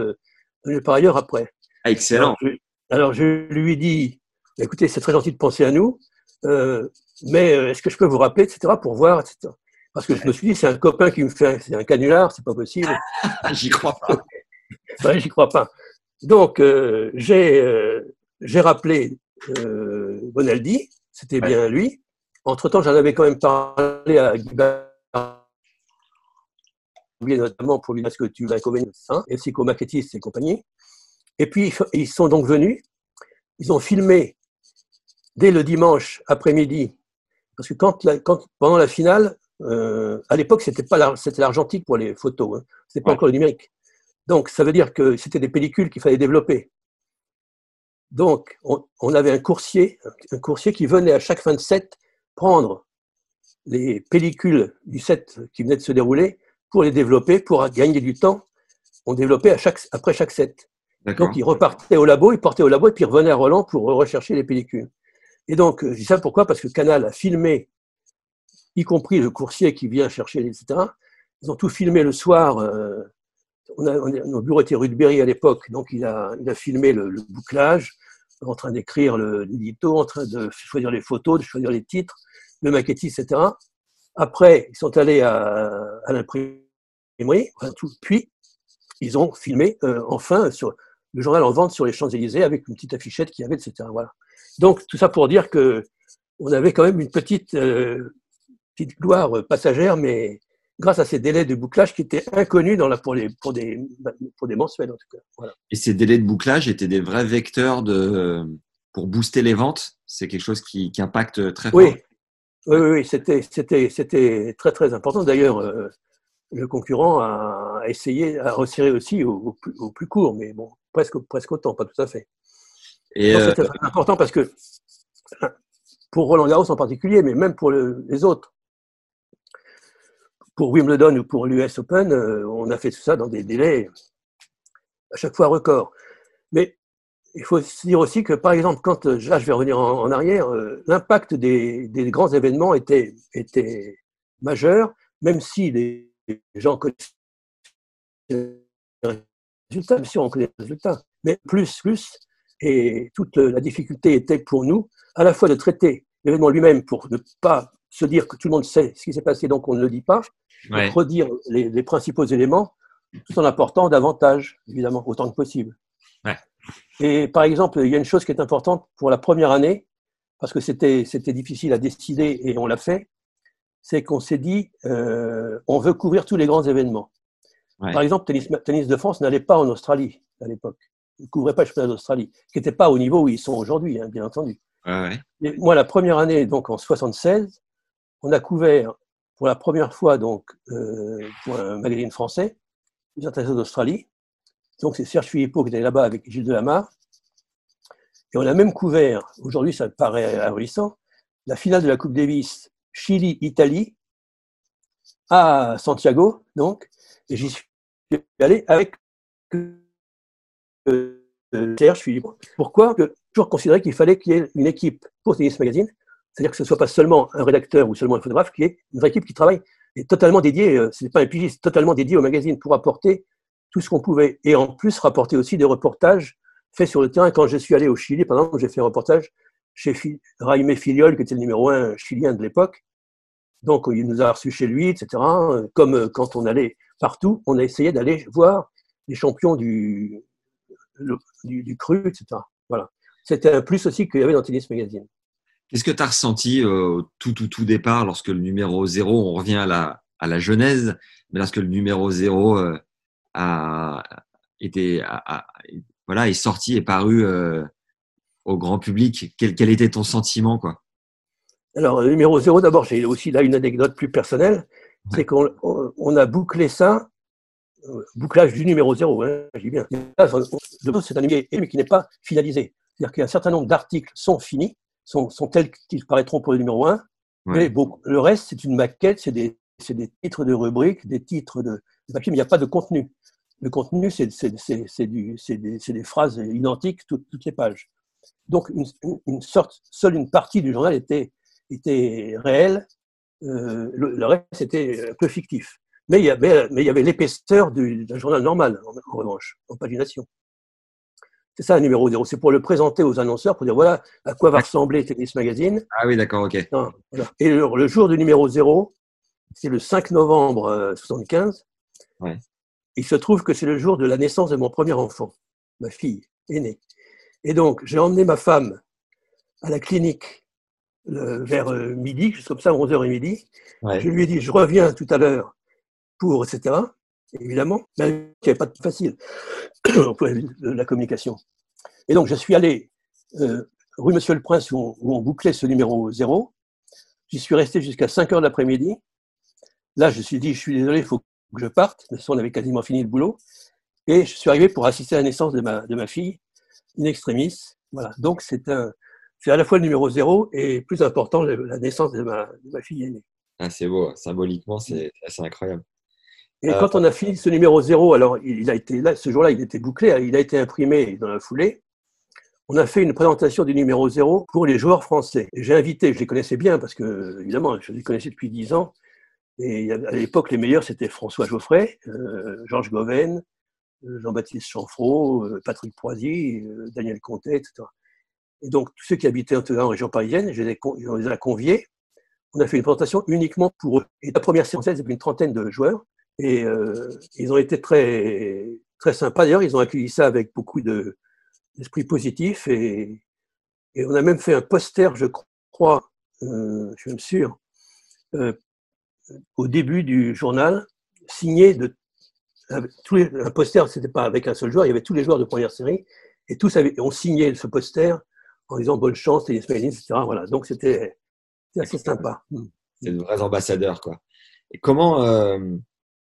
euh, par ailleurs après? Ah, excellent. Alors je, alors je, lui dis, écoutez, c'est très gentil de penser à nous, euh, mais est-ce que je peux vous rappeler, etc., pour voir, etc. Parce que je me suis dit, c'est un copain qui me fait, c'est un canular, c'est pas possible. *laughs* j'y crois pas. ouais, j'y crois pas. Donc euh, j'ai j'ai rappelé Bonaldi, c'était ouais. bien lui. Entre temps, j'en avais quand même parlé à Guy notamment pour lui parce que tu vas convenir hein, et psychomaquettiste et compagnie. Et puis, ils sont donc venus, ils ont filmé dès le dimanche après-midi, parce que quand, la, quand, pendant la finale, euh, à l'époque, c'était pas c'était l'argentique pour les photos, hein, c'était pas ouais. encore le numérique. Donc, ça veut dire que c'était des pellicules qu'il fallait développer. Donc, on, on, avait un coursier, un coursier qui venait à chaque fin de set prendre les pellicules du set qui venait de se dérouler pour les développer, pour gagner du temps. On développait à chaque, après chaque set. Donc, il repartait au labo, il partait au labo et puis il revenait à Roland pour rechercher les pellicules. Et donc, je dis ça pourquoi? Parce que Canal a filmé, y compris le coursier qui vient chercher, etc. Ils ont tout filmé le soir. Euh, on a, nos bureaux étaient rue de Berry à l'époque, donc il a, il a filmé le, bouclage, en train d'écrire l'édito, en train de choisir les photos, de choisir les titres, le maquettiste, etc. Après, ils sont allés à, l'imprimerie, puis ils ont filmé euh, enfin le journal en vente sur les Champs-Élysées avec une petite affichette qu'il y avait, etc. Voilà. Donc tout ça pour dire que on avait quand même une petite, euh, petite gloire passagère, mais grâce à ces délais de bouclage qui étaient inconnus dans la, pour, les, pour, des, pour des mensuels en tout cas. Voilà. Et ces délais de bouclage étaient des vrais vecteurs de, pour booster les ventes? C'est quelque chose qui, qui, impacte très fort? Oui, oui, oui, c'était, très très important. D'ailleurs, euh, le concurrent a essayé à resserrer aussi au, au, plus, court, mais bon, presque, presque autant, pas tout à fait. Et euh, C'était important parce que pour Roland Garros en particulier, mais même pour les autres, pour Wimbledon ou pour l'US Open, euh, on a fait tout ça dans des délais à chaque fois record. Mais il faut se dire aussi que, par exemple, quand, euh, là je vais revenir en, arrière, euh, l'impact des, grands événements était, était majeur, même si les gens connaissent les résultats, bien sûr on connaît les résultats, mais plus, plus, et toute la difficulté était pour nous à la fois de traiter l'événement lui-même pour ne pas se dire que tout le monde sait ce qui s'est passé, donc on ne le dit pas, redire les, principaux éléments, tout en apportant davantage, évidemment, autant que possible. Et par exemple, il y a une chose qui est importante pour la première année, parce que c'était difficile à décider et on l'a fait, c'est qu'on s'est dit, euh, on veut couvrir tous les grands événements. Par exemple, tennis, tennis de France n'allait pas en Australie à l'époque. ne couvrait pas le championnat d'Australie, qui n'était pas au niveau où ils sont aujourd'hui, hein, bien entendu. moi, la première année, donc en 76, on a couvert pour la première fois donc, euh, pour un magazine français, les internationaux d'Australie. Donc c'est Serge Philippot qui était là-bas avec Gilles Delamarre. Et on a même couvert, aujourd'hui ça paraît ahurissant, la finale de la Coupe Davis Chili-Italie à Santiago, donc, et j'y suis allé avec euh, Serge Philippot. Pourquoi? Toujours considéré qu'il fallait qu'il y ait une équipe pour Tennis Magazine c'est-à-dire que ce ne soit pas seulement un rédacteur ou seulement un photographe, qui est une vraie équipe qui travaille et totalement dédiée, euh, ce n'est pas un pigiste, totalement dédié au magazine pour apporter tout ce qu'on pouvait. Et en plus, rapporter aussi des reportages faits sur le terrain. Quand je suis allé au Chili, par exemple, j'ai fait un reportage chez Raimé Filiol, qui était le numéro un chilien de l'époque. Donc, il nous a reçus chez lui, etc. Comme euh, quand on allait partout, on a essayé d'aller voir les champions du, du, du cru, etc. Voilà. C'était un plus aussi qu'il y avait dans Tennis Magazine. Qu'est-ce que tu as ressenti au tout, tout, tout départ lorsque le numéro 0, on revient à la, à la genèse, mais lorsque le numéro 0 euh, a été, voilà, est sorti, est paru euh, au grand public quel, quel, était ton sentiment quoi? Alors, le numéro 0, d'abord, j'ai aussi là une anecdote plus personnelle. C'est qu'on on a bouclé ça, euh, bouclage du numéro 0, hein, j'ai bien. C'est un numéro qui n'est pas finalisé. C'est-à-dire qu'un certain nombre d'articles sont finis, sont, tels qu'ils paraîtront pour le numéro 1. Mais bon, le reste, c'est une maquette, c'est des, des, titres de rubriques, des titres de, papier, mais il n'y a pas de contenu. Le contenu, c'est des, des, phrases identiques toutes, toutes les pages. Donc, une, une, sorte, seule une partie du journal était, était réelle, euh, le, reste était un peu fictif. Mais il y avait, mais il y avait l'épaisseur d'un journal normal, en, en revanche, en pagination. C'est ça, le numéro 0. C'est pour le présenter aux annonceurs, pour dire voilà à quoi va ressembler Tennis Magazine. Ah oui, d'accord, ok. Et le, jour du numéro 0, c'est le 5 novembre 1975. Euh, ouais. Il se trouve que c'est le jour de la naissance de mon premier enfant, ma fille aînée. Et donc, j'ai emmené ma femme à la clinique vers euh, midi, juste comme ça, 11h et midi. Je lui ai dit, je reviens tout à l'heure pour, etc évidemment, il n'y avait pas *clears throat* de facile de de la communication. Et donc, je suis allé euh, rue Monsieur le Prince où on, bouclait ce numéro 0. J'y suis resté jusqu'à 5 heures de l'après-midi. Là, je me suis dit, je suis désolé, il faut que je parte. Mais on avait quasiment fini le boulot. Et je suis arrivé pour assister à la naissance de ma, de ma fille, in extremis. Voilà. Donc, c'est un, c'est à la fois le numéro 0 et plus important, la naissance de ma, de ma fille aînée. Ah, c'est beau, symboliquement, c'est assez incroyable. Et euh, quand on a fini ce numéro 0, alors il a été là, ce jour-là, il était bouclé, hein, il a été imprimé dans la foulée. On a fait une présentation du numéro 0 pour les joueurs français. J'ai invité, je les connaissais bien parce que, évidemment, je les connaissais depuis 10 ans. Et à l'époque, les meilleurs, c'était François Geoffrey, euh, Georges Goven, euh, Jean-Baptiste Chanfraud, Patrick Proisy, Daniel Comtet, etc. Et donc, tous ceux qui habitaient en région parisienne, je les, on les a conviés. On a fait une présentation uniquement pour eux. Et la première séance, c'était une trentaine de joueurs. Et euh, ils ont été très, très sympas. D'ailleurs, ils ont accueilli ça avec beaucoup d'esprit positif. Et, on a même fait un poster, je crois, euh, je suis même sûr, euh, au début du journal, signé de tous les, un poster, c'était pas avec un seul joueur, il y avait tous les joueurs de première série, et tous ont signé ce poster en disant bonne chance, tennis magazine, etc. Voilà, donc c'était assez sympa. C'est de vrais ambassadeurs, quoi. Et comment,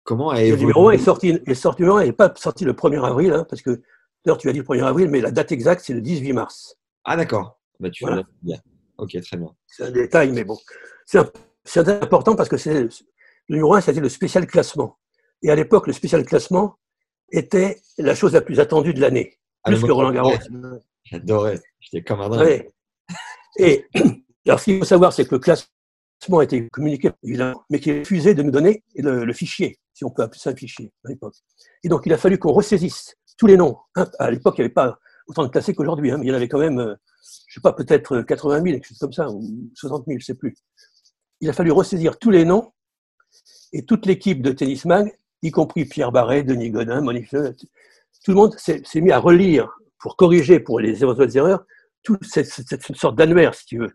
comment a Le numéro 1 est sorti, est sorti, le numéro 1 n'est pas sorti le 1er avril, hein, parce que d'ailleurs tu as dit le 1er avril, mais la date exacte c'est le 18 mars. Ah, d'accord. Bah, tu Voilà. l'as bien. Ok, très bien. C'est un détail, mais bon. C'est important parce que c'est le numéro 1, c'était le spécial classement. Et à l'époque, le spécial classement était la chose la plus attendue de l'année, Ah, plus que Roland Garros. *laughs* J'adorais. J'étais comme un dingue. Et *clears throat* alors, ce qu'il faut savoir, c'est que le classement a été communiqué, évidemment, mais qu'il est refusé de nous donner le, le fichier, si on peut appeler ça un fichier à l'époque. Et donc, il a fallu qu'on ressaisisse tous les noms. hein. À l'époque, il n'y avait pas autant de classés qu'aujourd'hui, hein, mais il y en avait quand même, euh, je sais pas, peut-être 80 000, quelque chose comme ça, ou 60 000, je ne sais plus. Il a fallu ressaisir tous les noms et toute l'équipe de Tennis Mag, y compris Pierre Barret, Denis Godin, Monique Fleuret, tout le monde s'est mis à relire pour corriger pour les éventuelles erreurs tout cette, sorte d'annuaire, si tu veux.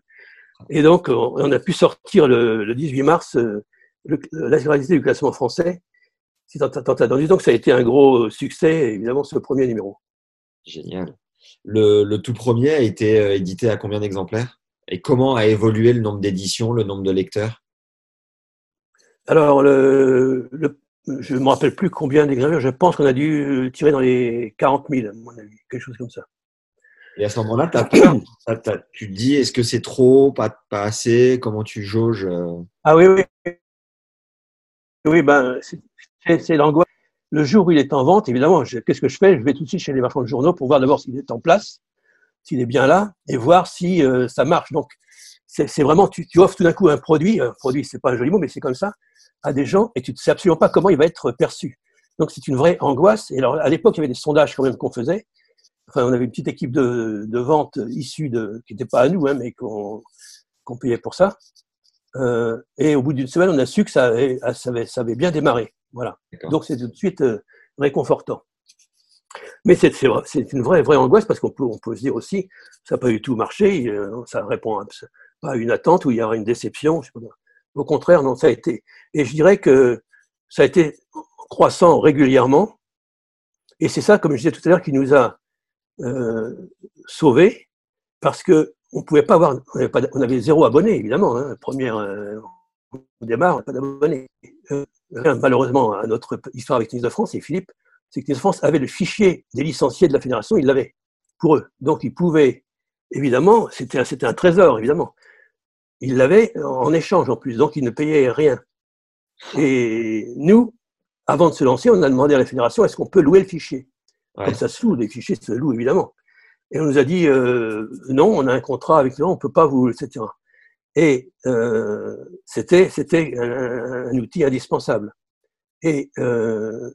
Et donc, on, a pu sortir le, le 18 mars euh, le- l'intégralité du classement français. Si donc ça a été un gros succès, évidemment, ce premier numéro. Génial. Le, le tout premier a été euh, édité à combien d'exemplaires? Et comment a évolué le nombre d'éditions, le nombre de lecteurs? Alors, le, le- je ne me rappelle plus combien d'exemplaires, je pense qu'on a dû tirer dans les 40 000, à mon avis, quelque chose comme ça. Et à ce moment-là, peur? Tu te dis, est-ce que c'est trop, pas, pas assez? Comment tu jauges euh? Ah oui, oui. Oui, ben, c'est- l'angoisse. Le jour où il est en vente, évidemment, qu'est-ce que je fais? Je vais tout de suite chez les marchands de journaux pour voir d'abord s'il est en place, s'il est bien là, et voir si euh, ça marche. Donc, c'est vraiment, tu, offres tout d'un coup un produit, un produit, c'est pas un joli mot, mais c'est comme ça, à des gens, et tu ne sais absolument pas comment il va être perçu. Donc, c'est une vraie angoisse. Et alors, à l'époque, il y avait des sondages quand même qu'on faisait. Enfin, on avait une petite équipe de, vente issue de, qui n'était pas à nous, hein, mais qu'on payait pour ça. Euh, et au bout d'une semaine, on a su que ça avait bien démarré. Voilà. Donc c'est tout de suite euh, réconfortant. Mais c'est une vraie, vraie angoisse parce qu'on peut, on peut se dire aussi, ça n'a pas du tout marché, euh, ça répond à, pas à une attente ou il y aura une déception. je sais pas. Au contraire, non, ça a été. Et je dirais que ça a été croissant régulièrement. Et c'est ça, comme je disais tout à l'heure, qui nous a euh, sauvés parce que on pouvait pas avoir, on avait, pas, on avait zéro abonné évidemment. Hein, première, euh, on démarre, pas d'abonnés. Euh, malheureusement, à notre histoire avec Tennis de France et Philippe, c'est que Tennis de France avait le fichier des licenciés de la fédération, ils l'avaient pour eux. Donc ils pouvaient, évidemment, c'était c'était un trésor évidemment. Ils l'avaient en échange en plus, donc ils ne payaient rien. Et nous, avant de se lancer, on a demandé à la fédération est-ce qu'on peut louer le fichier? Ouais. Comme ça se loue, les fichiers se louent évidemment. Et on nous a dit euh, non, on a un contrat avec nous, on ne peut pas vous, etc. Et euh, c'était un, outil indispensable. Et euh,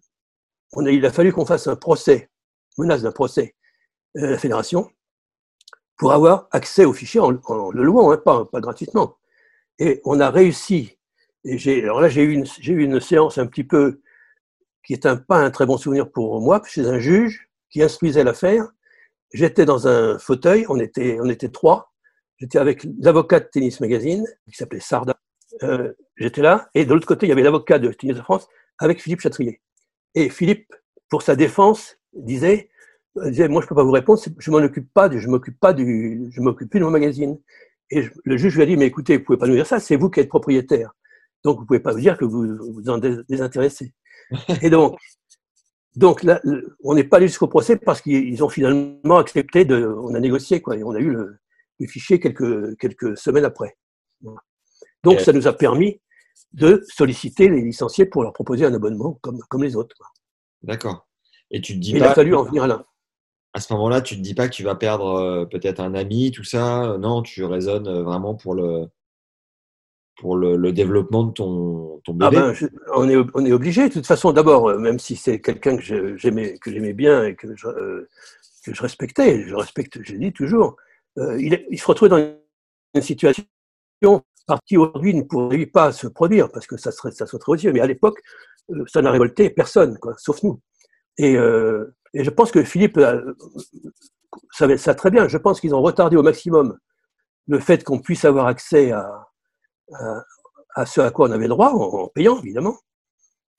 il a fallu qu'on fasse un procès, menace d'un procès, à la fédération, pour avoir accès au fichier en, le louant, hein, pas, gratuitement. Et on a réussi. Alors là, j'ai eu une, séance un petit peu qui est un, pas un très bon souvenir pour moi, chez un juge qui instruisait l'affaire. J'étais dans un fauteuil, on était trois. J'étais avec l'avocat de Tennis Magazine, qui s'appelait Sarda. Euh, J'étais là, et de l'autre côté, il y avait l'avocat de Tennis de France avec Philippe Chatrier. Et Philippe, pour sa défense, disait, disait moi je peux pas vous répondre, je m'en occupe pas, je m'occupe pas du, je m'occupe plus de mon magazine. Et je, le juge lui a dit, mais écoutez, vous pouvez pas nous dire ça, c'est vous qui êtes propriétaire. Donc vous pouvez pas vous dire que vous vous en désintéressez. Et donc, *laughs* donc là, on n'est pas allé jusqu'au procès parce qu'ils ont finalement accepté de, on a négocié quoi, et on a eu le, le fichier quelques quelques semaines après. Voilà. Donc ça nous a permis de solliciter les licenciés pour leur proposer un abonnement comme comme les autres. D'accord. Et tu te dis Il pas. a fallu en venir là. À ce moment-là, tu te dis pas que tu vas perdre euh, peut-être un ami, tout ça. Non, tu raisonnes euh, vraiment pour le pour le, le développement de ton, ton Ah bébé. ben, je- on est on est obligé. De toute façon, d'abord, euh, même si c'est quelqu'un que j'aimais que j'aimais bien et que je, euh, que je respectais, je respecte, je dis toujours, euh, il, se retrouve dans une situation qui aujourd'hui ne pourrait pas se produire parce que ça serait ça serait trop odieux. Mais à l'époque, euh, ça n'a révolté personne, quoi, sauf nous. Et, euh, je pense que Philippe savait ça très bien. Je pense qu'ils ont retardé au maximum le fait qu'on puisse avoir accès à, à, ce à quoi on avait droit, en, payant évidemment.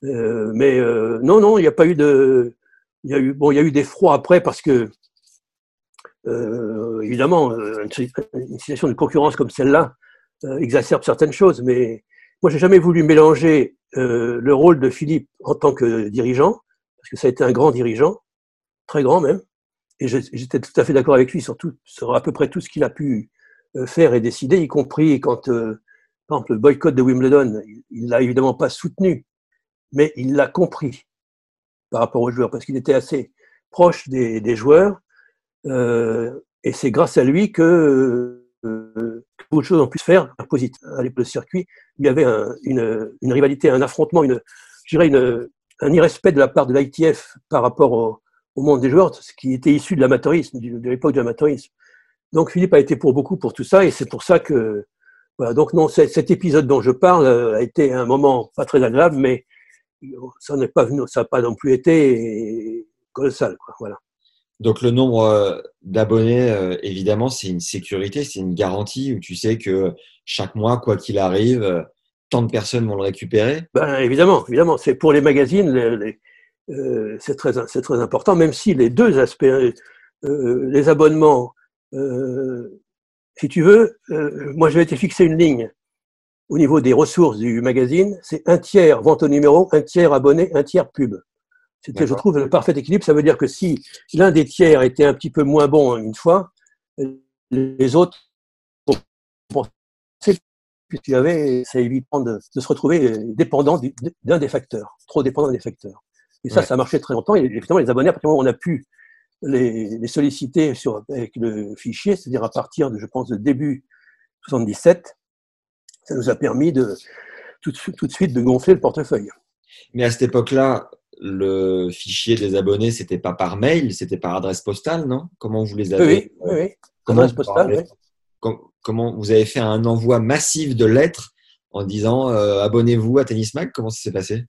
Mais non, non, il n'y a pas eu de. Il y a eu, bon, il y a eu des froids après parce que Euh, évidemment, euh, une, situation de concurrence comme celle-là euh, exacerbe certaines choses, mais moi, j'ai jamais voulu mélanger le rôle de Philippe en tant que dirigeant, parce que ça a été un grand dirigeant, très grand même, et j'étais tout à fait d'accord avec lui sur, à peu près tout ce qu'il a pu faire et décider, y compris quand, par exemple, le boycott de Wimbledon, il l'a évidemment pas soutenu, mais il l'a compris par rapport aux joueurs, parce qu'il était assez proche des, joueurs, et c'est grâce à lui que, euh, que beaucoup de choses ont pu se faire. À l'époque, le circuit, il y avait un- une, une rivalité, un affrontement, une, je dirais une, un irrespect de la part de l'ITF par rapport au, au monde des joueurs, ce qui était issu de l'amateurisme, de l'époque de l'amateurisme. Donc Philippe a été pour beaucoup pour tout ça, et c'est pour ça que voilà. Donc non, cet épisode dont je parle euh, a été un moment pas très agréable, mais ça n'est pas venu, ça n'a pas non plus été colossal, quoi. Voilà. Donc le nombre euh, d'abonnés, euh, évidemment, c'est une sécurité, c'est une garantie où tu sais que chaque mois, quoi qu'il arrive, euh, tant de personnes vont le récupérer. Ben, évidemment, évidemment, c'est pour les magazines, c'est très, important, même si les deux aspects, les abonnements, si tu veux, moi je vais te fixer une ligne au niveau des ressources du magazine, c'est un tiers vente au numéro, un tiers abonné, un tiers pub. C'était, je trouve, le parfait équilibre. Ça veut dire que si l'un des tiers était un petit peu moins bon une fois, euh, les autres compensaient, puisqu'il y avait, ça évitant de, de se retrouver euh, dépendant du- d'un des facteurs, trop dépendant des facteurs. Et ça, Ouais. ça a marché très longtemps. Et effectivement, les abonnés, à partir du moment où on a pu les, les solliciter sur, avec le fichier, c'est-à-dire à partir de, je pense, de début 77, ça nous a permis de tout, tout de suite de gonfler le portefeuille. Mais à cette époque-là, le fichier des abonnés, c'était pas par mail, c'était par adresse postale, non? Comment vous les avez oui, oui. oui. Comment Adresse vous postale, oui. Comment vous avez fait un envoi massif de lettres en disant euh, abonnez-vous à Tennis Mag Comment ça s'est passé?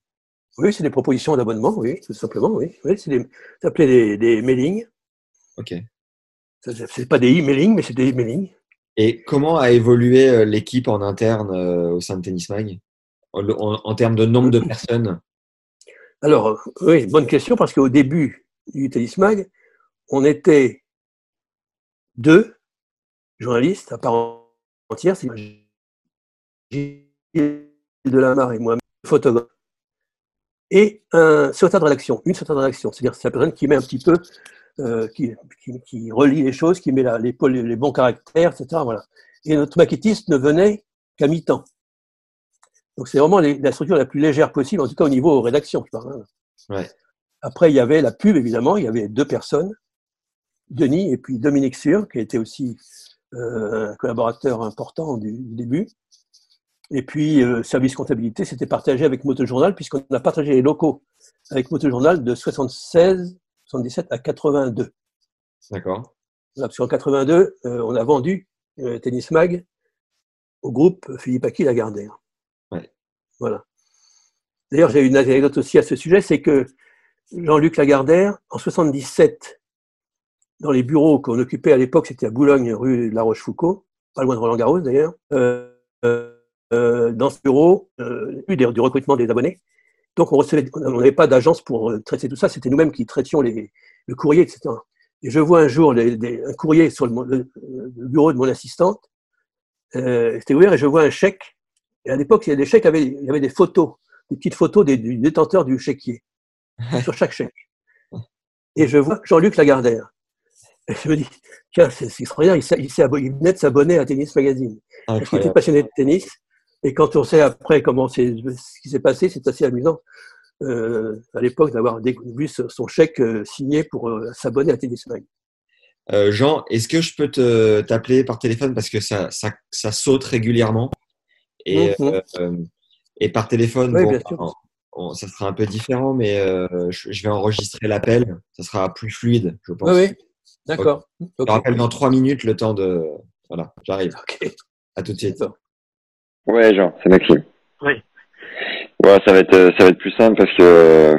Oui, c'est des propositions d'abonnement, oui, tout simplement, oui. oui c'est des, ça s'appelait des, des mailings. Ok. C'est pas des e-mailings, mais c'est des e-mailings. Et comment a évolué euh, l'équipe en interne euh, au sein de Tennis Mag en, en- en termes de nombre de personnes? Alors, oui, bonne question, parce qu'au début du Tennis Mag, on était deux journalistes à part entière, c'est Gilles Delamare et moi, photographe, et un secrétaire de rédaction, une secrétaire de rédaction, c'est-à-dire c'est la personne qui met un petit peu, euh, qui, relie les choses, qui met les, les bons caractères, etc. Voilà. Et notre maquettiste ne venait qu'à mi-temps. Donc c'est vraiment les- la structure la plus légère possible, en tout cas au niveau rédaction. je parle, hein. Ouais. Après, il y avait la pub, évidemment, il y avait deux personnes, Denis et puis Dominique Sûr, qui était aussi euh, un collaborateur important du, du début. Et puis, euh, service comptabilité, c'était partagé avec Motojournal, puisqu'on a partagé les locaux avec Motojournal de 76, 77 à 82. D'accord. Voilà, parce qu'en 82, euh, on a vendu euh, Tennis Mag au groupe Philippe Aki Lagardère. D'ailleurs, j'ai une anecdote aussi à ce sujet, c'est que Jean-Luc Lagardère, en 77, dans les bureaux qu'on occupait à l'époque, c'était à Boulogne, rue de La Rochefoucauld, pas loin de Roland Garros d'ailleurs, euh, euh, euh, dans ce bureau, euh, du recrutement des abonnés. Donc on recevait, n'avait pas d'agence pour traiter tout ça, c'était nous-mêmes qui traitions les, le courrier, etc. Et je vois un jour un courrier sur le, le- bureau de mon assistante, c'était ouvert et je vois un chèque. Et à l'époque, il y avait des chèques, il y avait des photos, des petites photos des, du détenteur du chéquier, *laughs* sur chaque chèque. Et je vois Jean-Luc Lagardère. Et je me dis, tiens, c'est extraordinaire, il, il, il venait de s'abonner à Tennis Magazine. Parce qu'il était passionné de tennis. Et quand on sait après comment ce qui s'est passé, c'est assez amusant euh, à l'époque d'avoir vu son chèque euh, signé pour euh, s'abonner à Tennis Mag. Euh, Jean, est-ce que je peux te t'appeler par téléphone parce que ça, ça, ça saute régulièrement? Et, Mhm. euh, et par téléphone, Oui, bon, bien sûr. on- on- ça sera un peu différent, mais euh, je, je vais enregistrer l'appel. Ça sera plus fluide, je pense. Oui, oui. D'accord. Je Ok. te rappelle dans trois minutes le temps de. Voilà, j'arrive. Ok. À tout de suite. Ouais, Jean, c'est Maxime. Oui. Ouais, ça va être euh, ça va être plus simple parce que euh,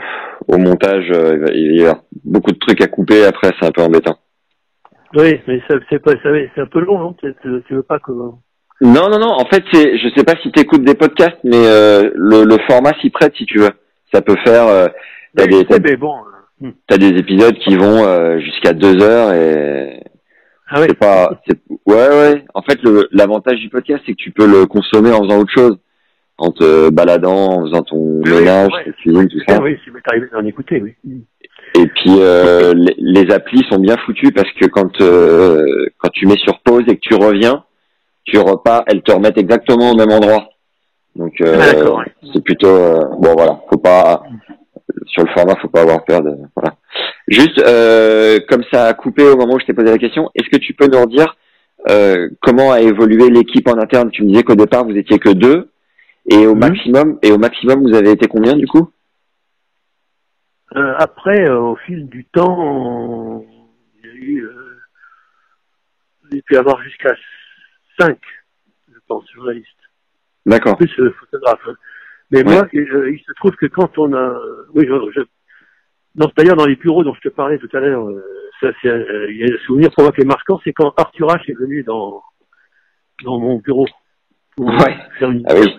au montage, euh, il y avoir beaucoup de trucs à couper. Après, c'est un peu embêtant. Oui, mais ça, c'est pas, ça, c'est un peu long, non? Tu, tu, tu veux pas que. Non, non, non. En fait, c'est, je sais pas si tu écoutes des podcasts, mais euh, le, le format s'y prête si tu veux. Ça peut faire. Euh, t'as Oui, des, je sais, t'as, mais bon. t'as des épisodes qui vont euh, jusqu'à deux heures et Ah ouais. C'est pas, c'est, ouais, ouais. En fait, le, l'avantage du podcast, c'est que tu peux le consommer en faisant autre chose. En te baladant, en faisant ton Oui, ménage, ta cuisine, tout ça. Ah oui, c'est m'est arrivé d'en écouter, oui. Et puis euh, les, les applis sont bien foutues parce que quand euh, quand tu mets sur pause et que tu reviens, tu repars, elles te remettent exactement au même endroit. Donc euh, Ah, ouais. c'est plutôt euh, bon voilà, faut pas sur le format, faut pas avoir peur de voilà. Juste euh, comme ça a coupé au moment où je t'ai posé la question, est-ce que tu peux nous redire euh, comment a évolué l'équipe en interne? Tu me disais qu'au départ vous étiez que deux et au Mhm. maximum et au maximum vous avez été combien du coup? Euh, après, euh, au fil du temps, on- il y a eu, euh, il peut y avoir jusqu'à cinq, je pense, journalistes. D'accord. plus euh, photographe. hein. Mais Ouais. moi, euh, il se trouve que quand on a, oui, je, je- d'ailleurs dans les bureaux dont je te parlais tout à l'heure, euh, ça c'est, euh, il y a un souvenir pour moi qui est marquant, c'est quand Arthur H est venu dans dans mon bureau pour Ouais. faire une Ah oui.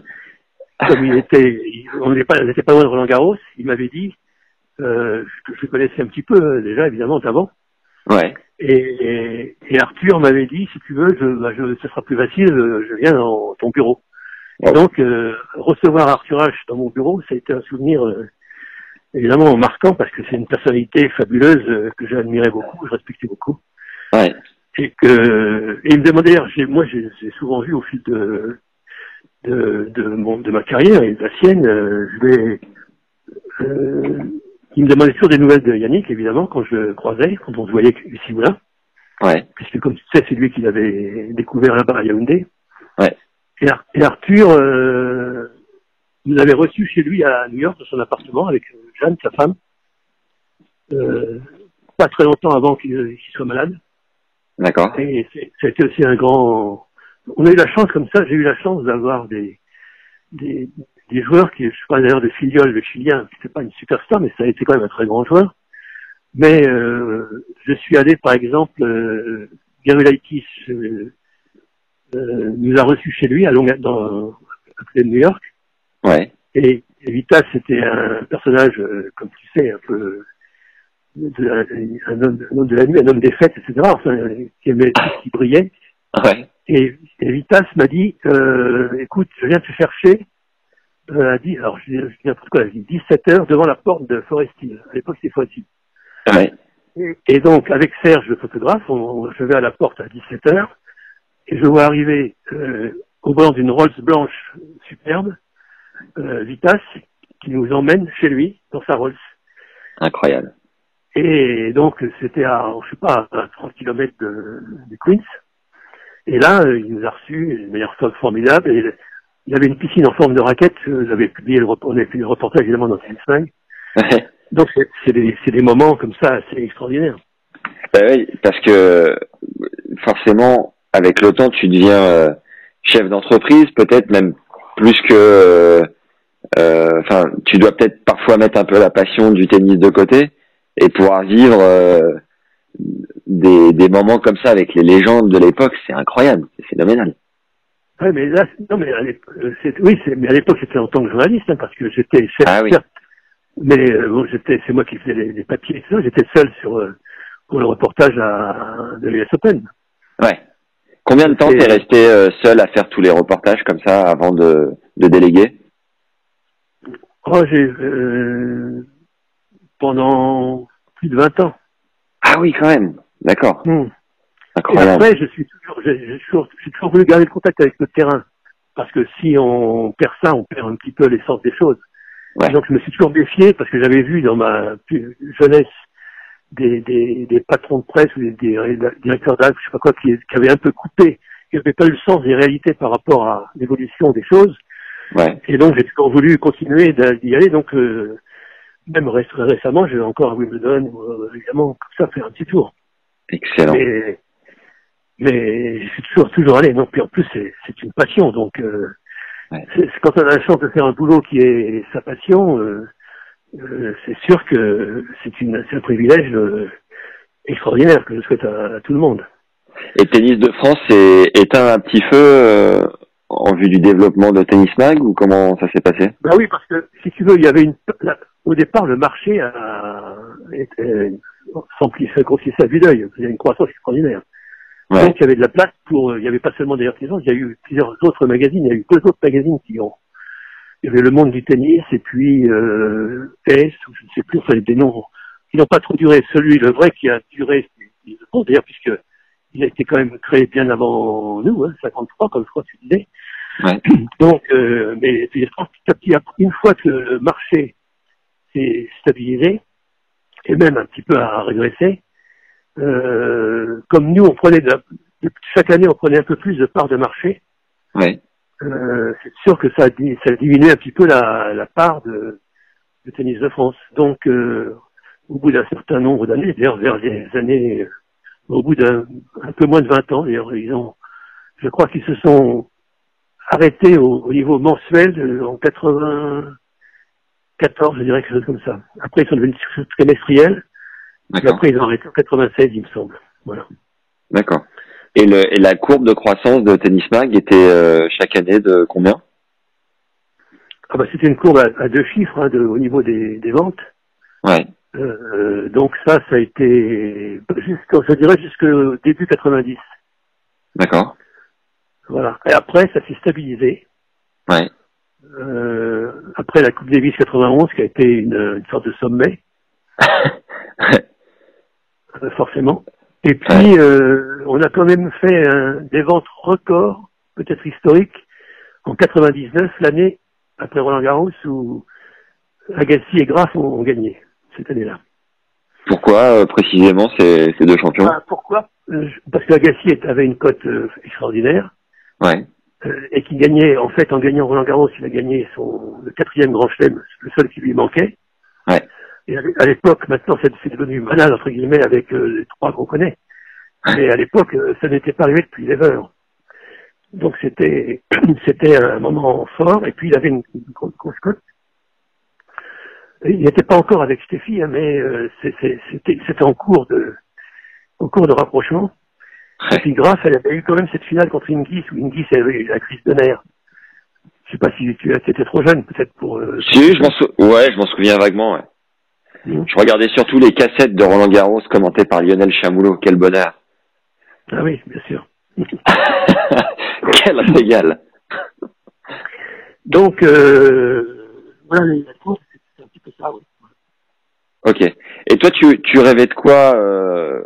comme il était, il- on n'était pas, loin de Roland Garros, il m'avait dit euh, que je le connaissais un petit peu déjà évidemment avant. Ouais. Et, Arthur m'avait dit, si tu veux, je, bah, je, ce sera plus facile, je viens dans ton bureau. Et donc, euh, recevoir Arthur H dans mon bureau, ça a été un souvenir euh, évidemment marquant parce que c'est une personnalité fabuleuse euh, que j'admirais beaucoup, je respectais beaucoup. Ouais. Et que, et il me demandait, moi j'ai souvent vu au fil de, de, de, mon, de ma carrière et de la sienne, euh, je vais, euh, il me demandait toujours des nouvelles de Yannick, évidemment, quand je le croisais, quand on se voyait ici ou là Ouais. puisque comme tu sais, c'est lui qui l'avait découvert là-bas à Yaoundé. Ouais. Et, Ar- et Arthur euh, nous avait reçu chez lui à New York, dans son appartement, avec euh, Jeanne, sa femme, euh, pas très longtemps avant qu'il qu'il soit malade. D'accord. Et c'était aussi un grand... On a eu la chance comme ça, j'ai eu la chance d'avoir des, des, des joueurs qui, je pas d'ailleurs de Filiol, le Chilien, c'était pas une superstar, mais ça a été quand même un très grand joueur. Mais euh, je suis allé, par exemple, euh, Garulaitis euh, euh, nous a reçus chez lui à Long dans à côté de New York. Ouais. Et, et Vitas, c'était un personnage, euh, comme tu sais, un peu de, un, homme, un homme de la nuit, un homme des fêtes, etc. Enfin, qui aimait tout ce qui brillait. Ouais. Et, et Vitas m'a dit, euh, écoute, je viens te chercher. Euh, a dit, alors je je dis n'importe quoi, elle a dit 17 heures devant la porte de Forest Hill. À l'époque, c'était Forest Hill. Ouais. Et, et donc, avec Serge, le photographe, on, on- je vais à la porte à 17 heures et je vois arriver euh, au bord d'une Rolls blanche superbe, euh, Vitas, qui nous emmène chez lui, dans sa Rolls. Incroyable. Et donc, c'était à, je sais pas, à 30 km de, de Queens. Et là, euh, il nous a reçus de manière fo- formidable. Et il y avait une piscine en forme de raquette. euh, J'avais publié le, on avait fait le reportage évidemment dans Tennis Mag. Ouais. Donc, c'est des, des moments comme ça assez extraordinaires. Bah oui, parce que forcément, avec le temps, tu deviens euh, chef d'entreprise, peut-être même plus que. euh, euh, Enfin, tu dois peut-être parfois mettre un peu la passion du tennis de côté et pouvoir vivre euh, des, des moments comme ça avec les légendes de l'époque. C'est incroyable, c'est phénoménal. Ouais, mais là, non, mais à l'époque, euh, oui, mais à l'époque, c'était en tant que journaliste, hein, parce que j'étais chef, Ah oui. mais euh, bon, j'étais, c'est moi qui faisais les, les papiers et tout. J'étais seul sur euh, pour le reportage à, de l'US Open. Ouais. Combien de temps t'es resté euh, seul à faire tous les reportages comme ça avant de, de déléguer? Oh, j'ai euh, pendant plus de 20 ans. Ah oui, quand même. D'accord. Et après, je suis toujours, j'ai toujours, toujours voulu garder le contact avec le terrain, parce que si on perd ça, on perd un petit peu l'essence des choses. Ouais. Donc, je me suis toujours méfié parce que j'avais vu dans ma jeunesse des, des, des patrons de presse ou des, des directeurs d'actes, je sais pas quoi, qui, qui avaient un peu coupé, qui n'avaient pas eu le sens des réalités par rapport à l'évolution des choses. Ouais. Et donc, j'ai toujours voulu continuer d'y aller. Donc, euh, même ré- récemment, j'ai encore à Wimbledon, euh, évidemment, comme ça, faire un petit tour. Excellent. Mais, mais je suis toujours, toujours allé. Non, puis en plus, c'est, c'est une passion. Donc, euh, Ouais. c'est, c'est quand on a la chance de faire un boulot qui est sa passion, euh, euh, c'est sûr que c'est, une, c'est un privilège extraordinaire que je souhaite à, à tout le monde. Et Tennis de France est éteint un petit feu en vue du développement de Tennis Mag ou comment ça s'est passé? Bah oui, parce que si tu veux, il y avait une. au départ, le marché a, grossissait à vue d'œil. Il y a une croissance extraordinaire. Ouais. Donc il y avait de la place pour, il y avait pas seulement d'ailleurs Tennis, il y a eu plusieurs autres magazines, il y a eu deux autres magazines qui ont, il y avait le monde du tennis et puis euh, S, ou je ne sais plus, enfin des noms qui n'ont pas trop duré. Celui, le vrai qui a duré, c'est bon d'ailleurs puisque il a été quand même créé bien avant nous, hein, 53 comme je crois que tu disais. Ouais. *clears throat* Donc, euh, mais je pense petit à petit, une fois que le marché s'est stabilisé, et même un petit peu à régresser, euh, comme nous, on prenait de chaque année, on prenait un peu plus de parts de marché. Ouais. euh, c'est sûr que ça ça a diminué un petit peu la, la part de, de tennis de France. Donc, euh, au bout d'un certain nombre d'années, d'ailleurs vers les années, euh, au bout d'un un peu moins de 20 ans, d'ailleurs, ils ont, je crois qu'ils se sont arrêtés au, au niveau mensuel en 94, je dirais quelque chose comme ça. Après, ils sont devenus trimestriels. D'accord. après, ils ont arrêté en 96, il me semble. Voilà. D'accord. Et, le, et la courbe de croissance de Tennis Mag était euh, chaque année de combien? Ah bah, c'était une courbe à, à deux chiffres hein, de, au niveau des, des ventes. Ouais. Euh, donc ça, ça a été jusqu'au, je dirais jusqu'au début 90. D'accord. Voilà. Et après, ça s'est stabilisé. Ouais. Euh, après la Coupe Davis 91, qui a été une, une sorte de sommet, *laughs* forcément. Et puis, euh, on a quand même fait un- des ventes records, peut-être historiques, en 99, l'année après Roland Garros, où Agassi et Graf ont, ont gagné cette année-là. Pourquoi euh, précisément ces, ces deux champions? Ah, pourquoi? Euh, Parce qu'Agassi avait une cote euh, extraordinaire Ouais. euh, et qui gagnait, en fait, en gagnant Roland Garros, il a gagné son le quatrième Grand Chelem, le seul qui lui manquait. Ouais. Et à l'é- à l'époque, maintenant, c'est devenu banal entre guillemets avec euh, les trois qu'on connaît. Mais à l'époque, euh, ça n'était pas arrivé depuis Lever. Donc c'était *clears throat* c'était un moment fort. Et puis il avait une, grosse, cote. Il n'était pas encore avec Steffi, hein, mais euh, c'était en cours de en cours de rapprochement. Et puis Graf, elle avait eu quand même cette finale contre Ingis, où Ingis avait eu la crise de nerfs. Je sais pas si tu étais trop jeune, peut-être pour... euh, Si, je m'en sou- ouais, je m'en souviens vaguement. Ouais. Mhm. Je regardais surtout les cassettes de Roland Garros commentées par Lionel Chamoulot. Quel bonheur. Ah oui, bien sûr. *laughs* Quel régal. Donc, euh, voilà, la course, c'est un petit peu ça, oui. Ok. Et toi, tu, tu rêvais de quoi euh,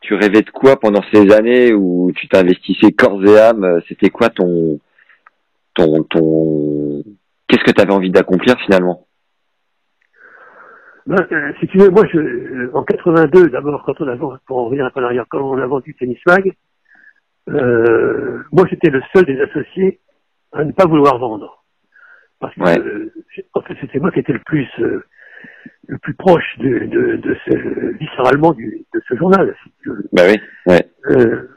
Tu rêvais de quoi pendant ces années où tu t'investissais corps et âme? C'était quoi ton ton ton Qu'est-ce que tu avais envie d'accomplir finalement? Ben, euh, si tu veux, moi, je, euh, en 82, d'abord, quand on a vendu, pour en revenir un arrière, quand on a vendu Tennis Mag, euh, moi, j'étais le seul des associés à ne pas vouloir vendre. Parce que, Ouais. euh, en fait, c'était moi qui étais le plus, euh, le plus proche de, de, de ce, viscéralement du, de ce journal. si tu veux. Bah oui. Ouais. Euh,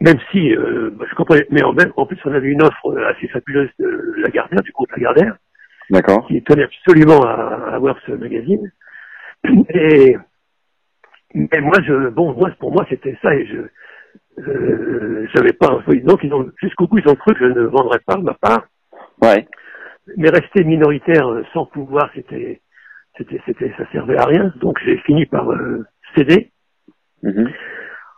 même si, euh, bah, je comprenais, mais en, même, en plus, on avait une offre assez fabuleuse de Lagardère, du groupe Lagardère, D'accord. qui tenait absolument à, à avoir ce magazine. Et mais moi, je, bon, moi, pour moi, c'était ça et je, euh, j'avais pas, donc ils ont, jusqu'au bout, ils ont cru que je ne vendrais pas ma part, Ouais. mais rester minoritaire euh, sans pouvoir, c'était, c'était, c'était, ça servait à rien. Donc j'ai fini par euh, céder. Mhm.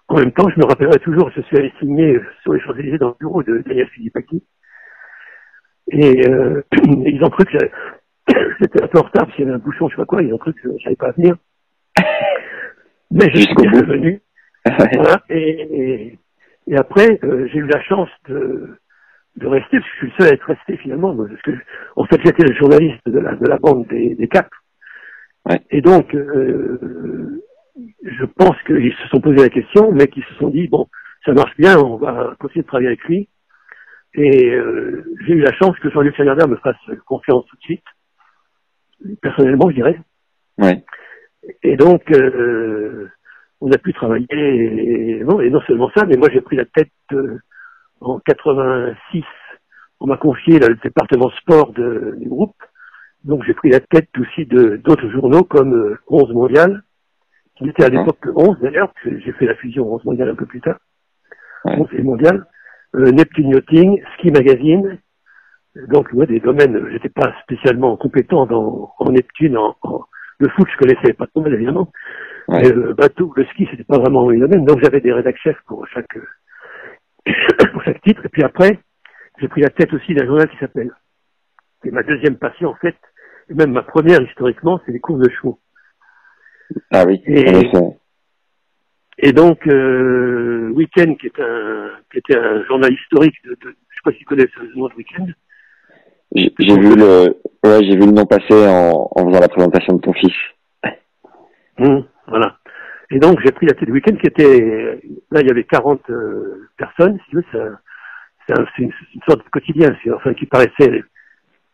En même temps, je me rappellerai toujours, je suis allé signer sur les Champs-Élysées dans le bureau de Daniel Philippaki. Et euh, *clears throat* ils ont cru que *coughs* j'étais un peu en retard parce qu'il y avait un bouchon, je sais pas quoi, ils ont cru que j'allais pas venir. *laughs* Mais je suis bien venu. Voilà. Et, et, et après, euh, j'ai eu la chance de, de rester, parce que je suis le seul à être resté finalement. moi, Parce que, en fait, j'étais le journaliste de la, de la bande des, des quatre. Ouais. Et donc, euh, je pense qu'ils se sont posé la question, mais qu'ils se sont dit, bon, ça marche bien, on va continuer de travailler avec lui. Et euh, j'ai eu la chance que Jean-Luc Lagardère me fasse confiance tout de suite, personnellement, je dirais. Ouais. Et donc, euh, on a pu travailler, et, non, et non seulement ça, mais moi j'ai pris la tête euh, en 86. On m'a confié là, le département sport de- du groupe. Donc j'ai pris la tête aussi de d'autres journaux comme euh, 11 Mondial, qui était à l'époque le 11 d'ailleurs, j'ai fait la fusion 11 Mondial un peu plus tard. Ouais. 11 et Mondial. Euh, Neptune Yachting, Ski Magazine. Donc, ouais, des domaines, j'étais pas spécialement compétent dans, en Neptune, en, en- le foot, je connaissais pas trop mal, évidemment. Ouais. Mais le bateau, le ski, c'était pas vraiment mon domaine. Donc, j'avais des rédacteurs chefs pour chaque, *coughs* pour chaque titre. Et puis après, j'ai pris la tête aussi d'un journal qui s'appelle, c'est ma deuxième passion en fait, et même ma première historiquement, c'est les courses de chevaux. Ah oui. Et-. Et donc, euh, Weekend, qui est un, qui était un journal historique de, de je sais pas si tu connais ce nom de Weekend. J'ai vu le, ouais, j'ai vu le nom passer en, en faisant la présentation de ton fils. Hum, *laughs* voilà. Et donc, j'ai pris la de Weekend qui était, là, il y avait 40 euh, personnes, si tu veux, c'est un- une, une sorte de quotidien, enfin qui paraissait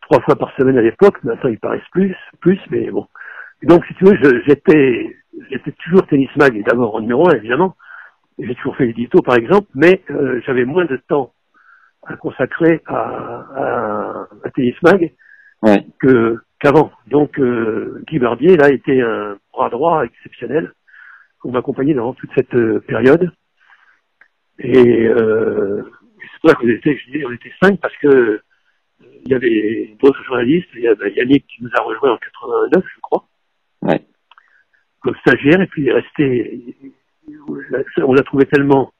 trois fois par semaine à l'époque, maintenant ils paraissent plus, plus, mais bon. Donc, si tu veux, j'étais, j'étais toujours tennis mag, et d'abord en numéro un, évidemment. J'ai toujours fait l'édito, par exemple, mais euh, j'avais moins de temps à consacrer à, à, à tennis mag Ouais. que qu'avant. Donc, euh, Guy Barbier, là, était un bras droit exceptionnel pour m'accompagner dans toute cette euh, période. Et euh, c'est pour ça qu'on était, je dis, on était cinq parce que il y avait d'autres journalistes. Il y avait Yannick qui nous a rejoint en 89, je crois. Ouais. Comme stagiaire, et puis il est resté. On l'a trouvé tellement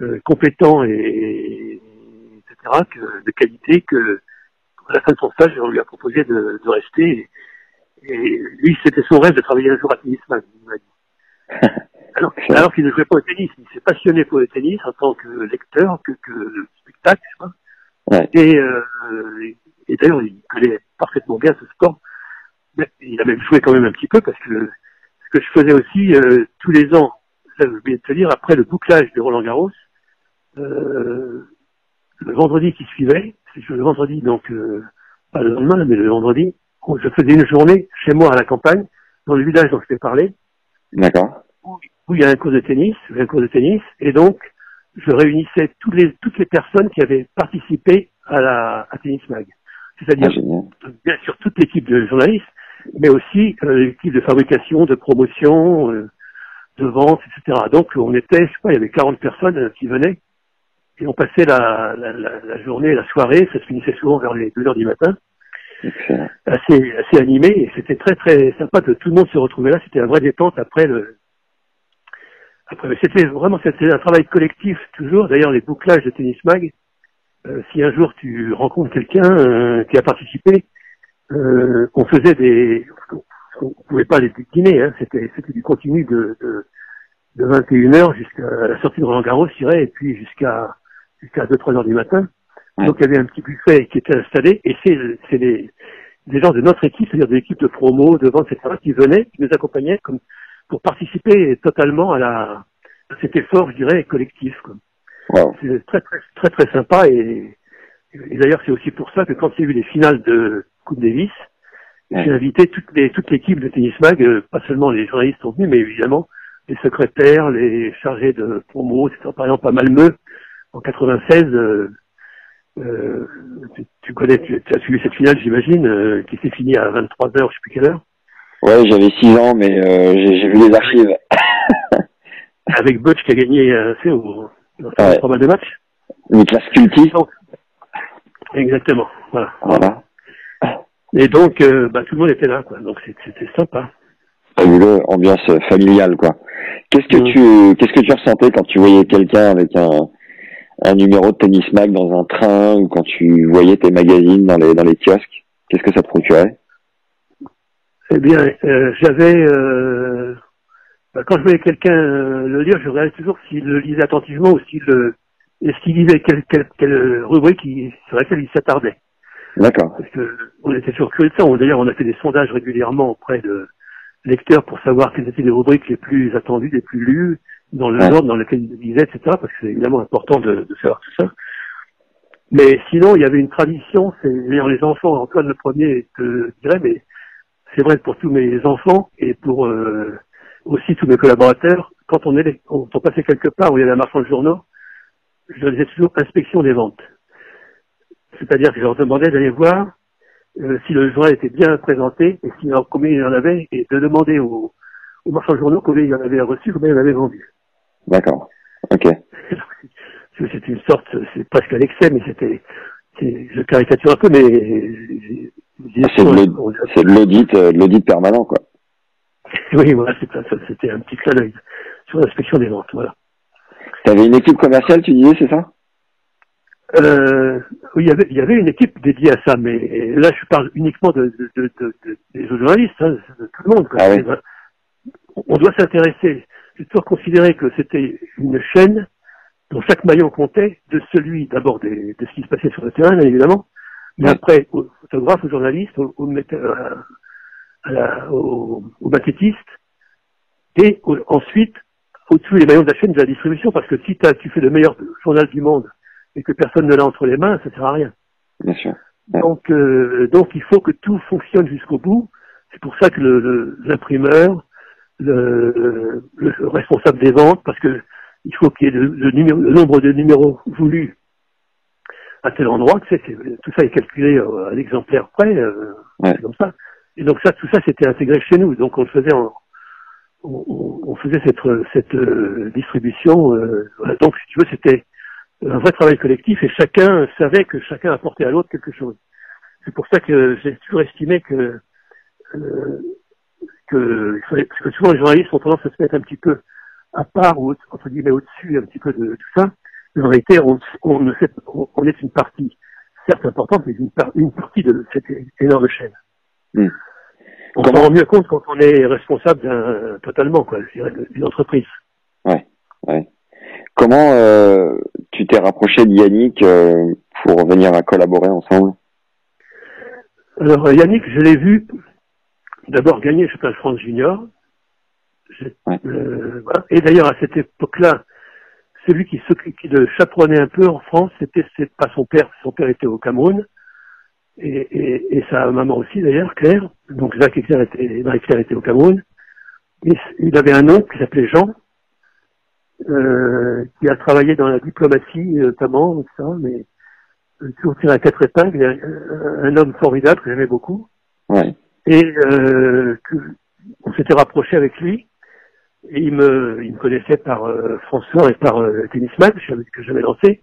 euh, compétent et etc. Que, de qualité que à la fin de son stage, on lui a proposé de, de rester. Et, et lui, c'était son rêve de travailler un jour à dit. *laughs* Alors, alors qu'il ne jouait pas au tennis, il s'est passionné pour le tennis en tant que lecteur, que, que spectacle. Ouais. Et, euh, et d'ailleurs, il connaît parfaitement bien ce sport. Il a même joué quand même un petit peu parce que ce que je faisais aussi euh, tous les ans, ça j'ai oublié de te dire, après le bouclage de Roland Garros, euh, le vendredi qui suivait, c'est le vendredi donc euh, pas le lendemain mais le vendredi, je faisais une journée chez moi à la campagne, dans le village dont je t'ai parlé, D'accord. où il y a un cours de tennis, un cours de tennis, et donc je réunissais tous les, toutes les personnes qui avaient participé à la à Tennis Mag. C'est-à-dire Ah, bien sûr toute l'équipe de journalistes, mais aussi euh, l'équipe de fabrication, de promotion, euh, de vente, etc. Donc on était, je sais pas, il y avait 40 personnes euh, qui venaient, et on passait la, la, la, la journée, la soirée, ça se finissait souvent vers les 2 heures du matin, Excellent. assez, assez animé, et c'était très très sympa que tout le monde se retrouvait là, c'était un vrai détente après le... Après, mais c'était vraiment c'était un travail collectif toujours. D'ailleurs, les bouclages de Tennis Mag, euh, si un jour tu rencontres quelqu'un euh, qui a participé, euh, on faisait des, on pouvait pas les décliner, hein, c'était c'était du continu de, de, de 21 heures jusqu'à la sortie de Roland Garros, je dirais, et puis jusqu'à jusqu'à 2-3 heures du matin. Donc il y avait un petit buffet qui était installé, et c'est c'est les des gens de notre équipe, c'est-à-dire de l'équipe de promo, de vente, etc., qui venaient, qui nous accompagnaient comme pour participer totalement à la à cet effort, je dirais, collectif. Quoi. Wow. C'est très très très très sympa et, et d'ailleurs c'est aussi pour ça que quand il y a eu les finales de Coupe Davis, j'ai invité toute les toute l'équipe de Tennis Mag, euh, pas seulement les journalistes sont venus, mais évidemment les secrétaires, les chargés de promo, etc. Par exemple à Malmö en 96, euh, euh, tu, tu connais, tu, tu as suivi cette finale, j'imagine, euh, qui s'est finie à 23 heures, je sais plus quelle heure, Ouais, j'avais 6 ans, mais euh, j'ai vu les archives. *laughs* avec Butch qui a gagné, euh, tu sais, au, dans Ouais. pas mal de matchs. Niklas Kulti. Exactement, voilà. Voilà. Et donc, euh, bah, tout le monde était là, quoi. Donc c'est- c'était sympa. Fabuleux, ambiance familiale, quoi. Qu'est-ce que Mm. tu, qu'est-ce que tu ressentais quand tu voyais quelqu'un avec un, un numéro de tennis mag dans un train ou quand tu voyais tes magazines dans les, dans les kiosques? Qu'est-ce que ça te procurait? Eh bien, euh, j'avais, euh, bah, quand je voyais quelqu'un euh, le lire, je regardais toujours s'il le lisait attentivement ou s'il le, et s'il lisait quelle, quelle, quelle rubrique il- sur laquelle il s'attardait. D'accord. Parce que on était toujours curieux de ça. D'ailleurs, on a fait des sondages régulièrement auprès de lecteurs pour savoir quelles étaient les rubriques les plus attendues, les plus lues, dans le Ouais. ordre dans lequel ils lisaient, etc. Parce que c'est évidemment important de, de savoir tout ça. Mais sinon, il y avait une tradition, c'est d'ailleurs les enfants, Antoine le premier te dirait, mais c'est vrai pour tous mes enfants et pour euh, aussi tous mes collaborateurs, quand on, est, quand on passait quelque part où il y avait un marchand de journaux, je leur disais toujours inspection des ventes. C'est-à-dire que je leur demandais d'aller voir euh, si le journal était bien présenté et en- combien il y en avait et de demander aux, aux marchands de journaux combien il y en avait reçu, combien il en avait vendu. D'accord. Ok. C'était une sorte, c'est presque à l'excès, mais c'était, je caricature un peu, mais j'ai- C'est de l'audit- euh, l'audit permanent, quoi. *laughs* Oui, voilà, c'était un petit clin d'œil sur l'inspection des ventes, voilà. T'avais une équipe commerciale, tu disais, c'est ça? Euh, oui, il y avait, il y avait une équipe dédiée à ça, mais là, je parle uniquement de, de, de, de- de- des journalistes, hein, de tout le monde. quoi. Ah oui. On doit s'intéresser. J'ai toujours considéré que c'était une chaîne dont chaque maillon comptait de celui, d'abord, de ce qui se passait sur le terrain, bien évidemment, mais après, aux photographes, aux journalistes, aux, aux à- la- aux, aux maquettistes, et au- ensuite, au-dessus les maillons de la chaîne de la distribution, parce que si tu fais le meilleur journal du monde et que personne ne l'a entre les mains, ça sert à rien. Bien sûr. Ouais. Donc, euh, donc il faut que tout fonctionne jusqu'au bout. C'est pour ça que l'imprimeur, le, le responsable des ventes, parce que il faut qu'il y ait le, le numéro- le nombre de numéros voulus à tel endroit, tu sais, tout ça est calculé euh, à l'exemplaire près, euh, Ouais. c'est comme ça. Et donc ça, tout ça, c'était intégré chez nous. Donc on le faisait en, on, on- faisait cette, cette euh, distribution. euh, donc si tu veux, c'était un vrai travail collectif et chacun savait que chacun apportait à l'autre quelque chose. C'est pour ça que j'ai toujours estimé que, euh, que, parce que souvent les journalistes ont tendance à se mettre un petit peu à part ou entre guillemets au-dessus un petit peu de tout ça. Mais en réalité, on, on, ne fait- on- on est une partie, certes importante, mais une, par- une partie de cette énorme chaîne. Hmm. On s'en rend mieux compte quand on est responsable d'un, totalement, quoi, je dirais, d'une entreprise. Comment euh, tu t'es rapproché de Yannick euh, pour venir à collaborer ensemble? Alors Yannick, je l'ai vu d'abord gagner le championnat de France junior. Ouais. euh, voilà. Et d'ailleurs à cette époque-là, celui qui qui le chaperonnait un peu en France, c'était pas son père, son père était au Cameroun et, et, et sa maman aussi d'ailleurs, Claire. Donc Jacques et Claire étaient, Marie-Claire était au Cameroun. Et il avait un oncle qui s'appelait Jean, euh, qui a travaillé dans la diplomatie notamment, tout ça, mais euh, toujours tiré à quatre épingles, un, un homme formidable que j'aimais beaucoup Ouais. Et euh, que on s'était rapproché avec lui. Et il me il me connaissait par euh, François et par euh, Tennisman que j'avais- lancé.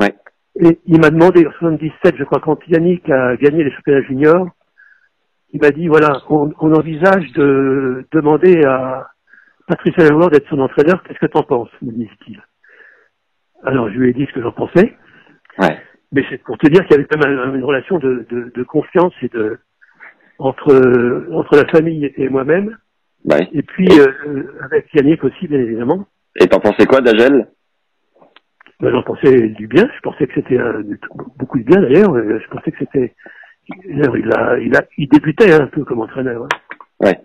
Ouais. et il m'a demandé en 77 je crois quand Yannick a gagné les championnats juniors il m'a dit voilà on, on envisage de demander à Patricia Lavoie d'être son entraîneur. Qu'est-ce que t'en penses me dit-il alors je lui ai dit ce que j'en pensais. Ouais. mais c'est pour te dire qu'il y avait quand même un- une relation de, de, de confiance et de entre entre la famille et moi-même, oui. et puis euh, avec Yannick aussi, bien évidemment. Et t'en pensais quoi d'Agel Ben, J'en pensais du bien. Je pensais que c'était du- beaucoup de bien d'ailleurs. Euh, Je pensais que c'était. d'ailleurs, Il a, il a, il débutait un peu comme entraîneur. hein. Ouais.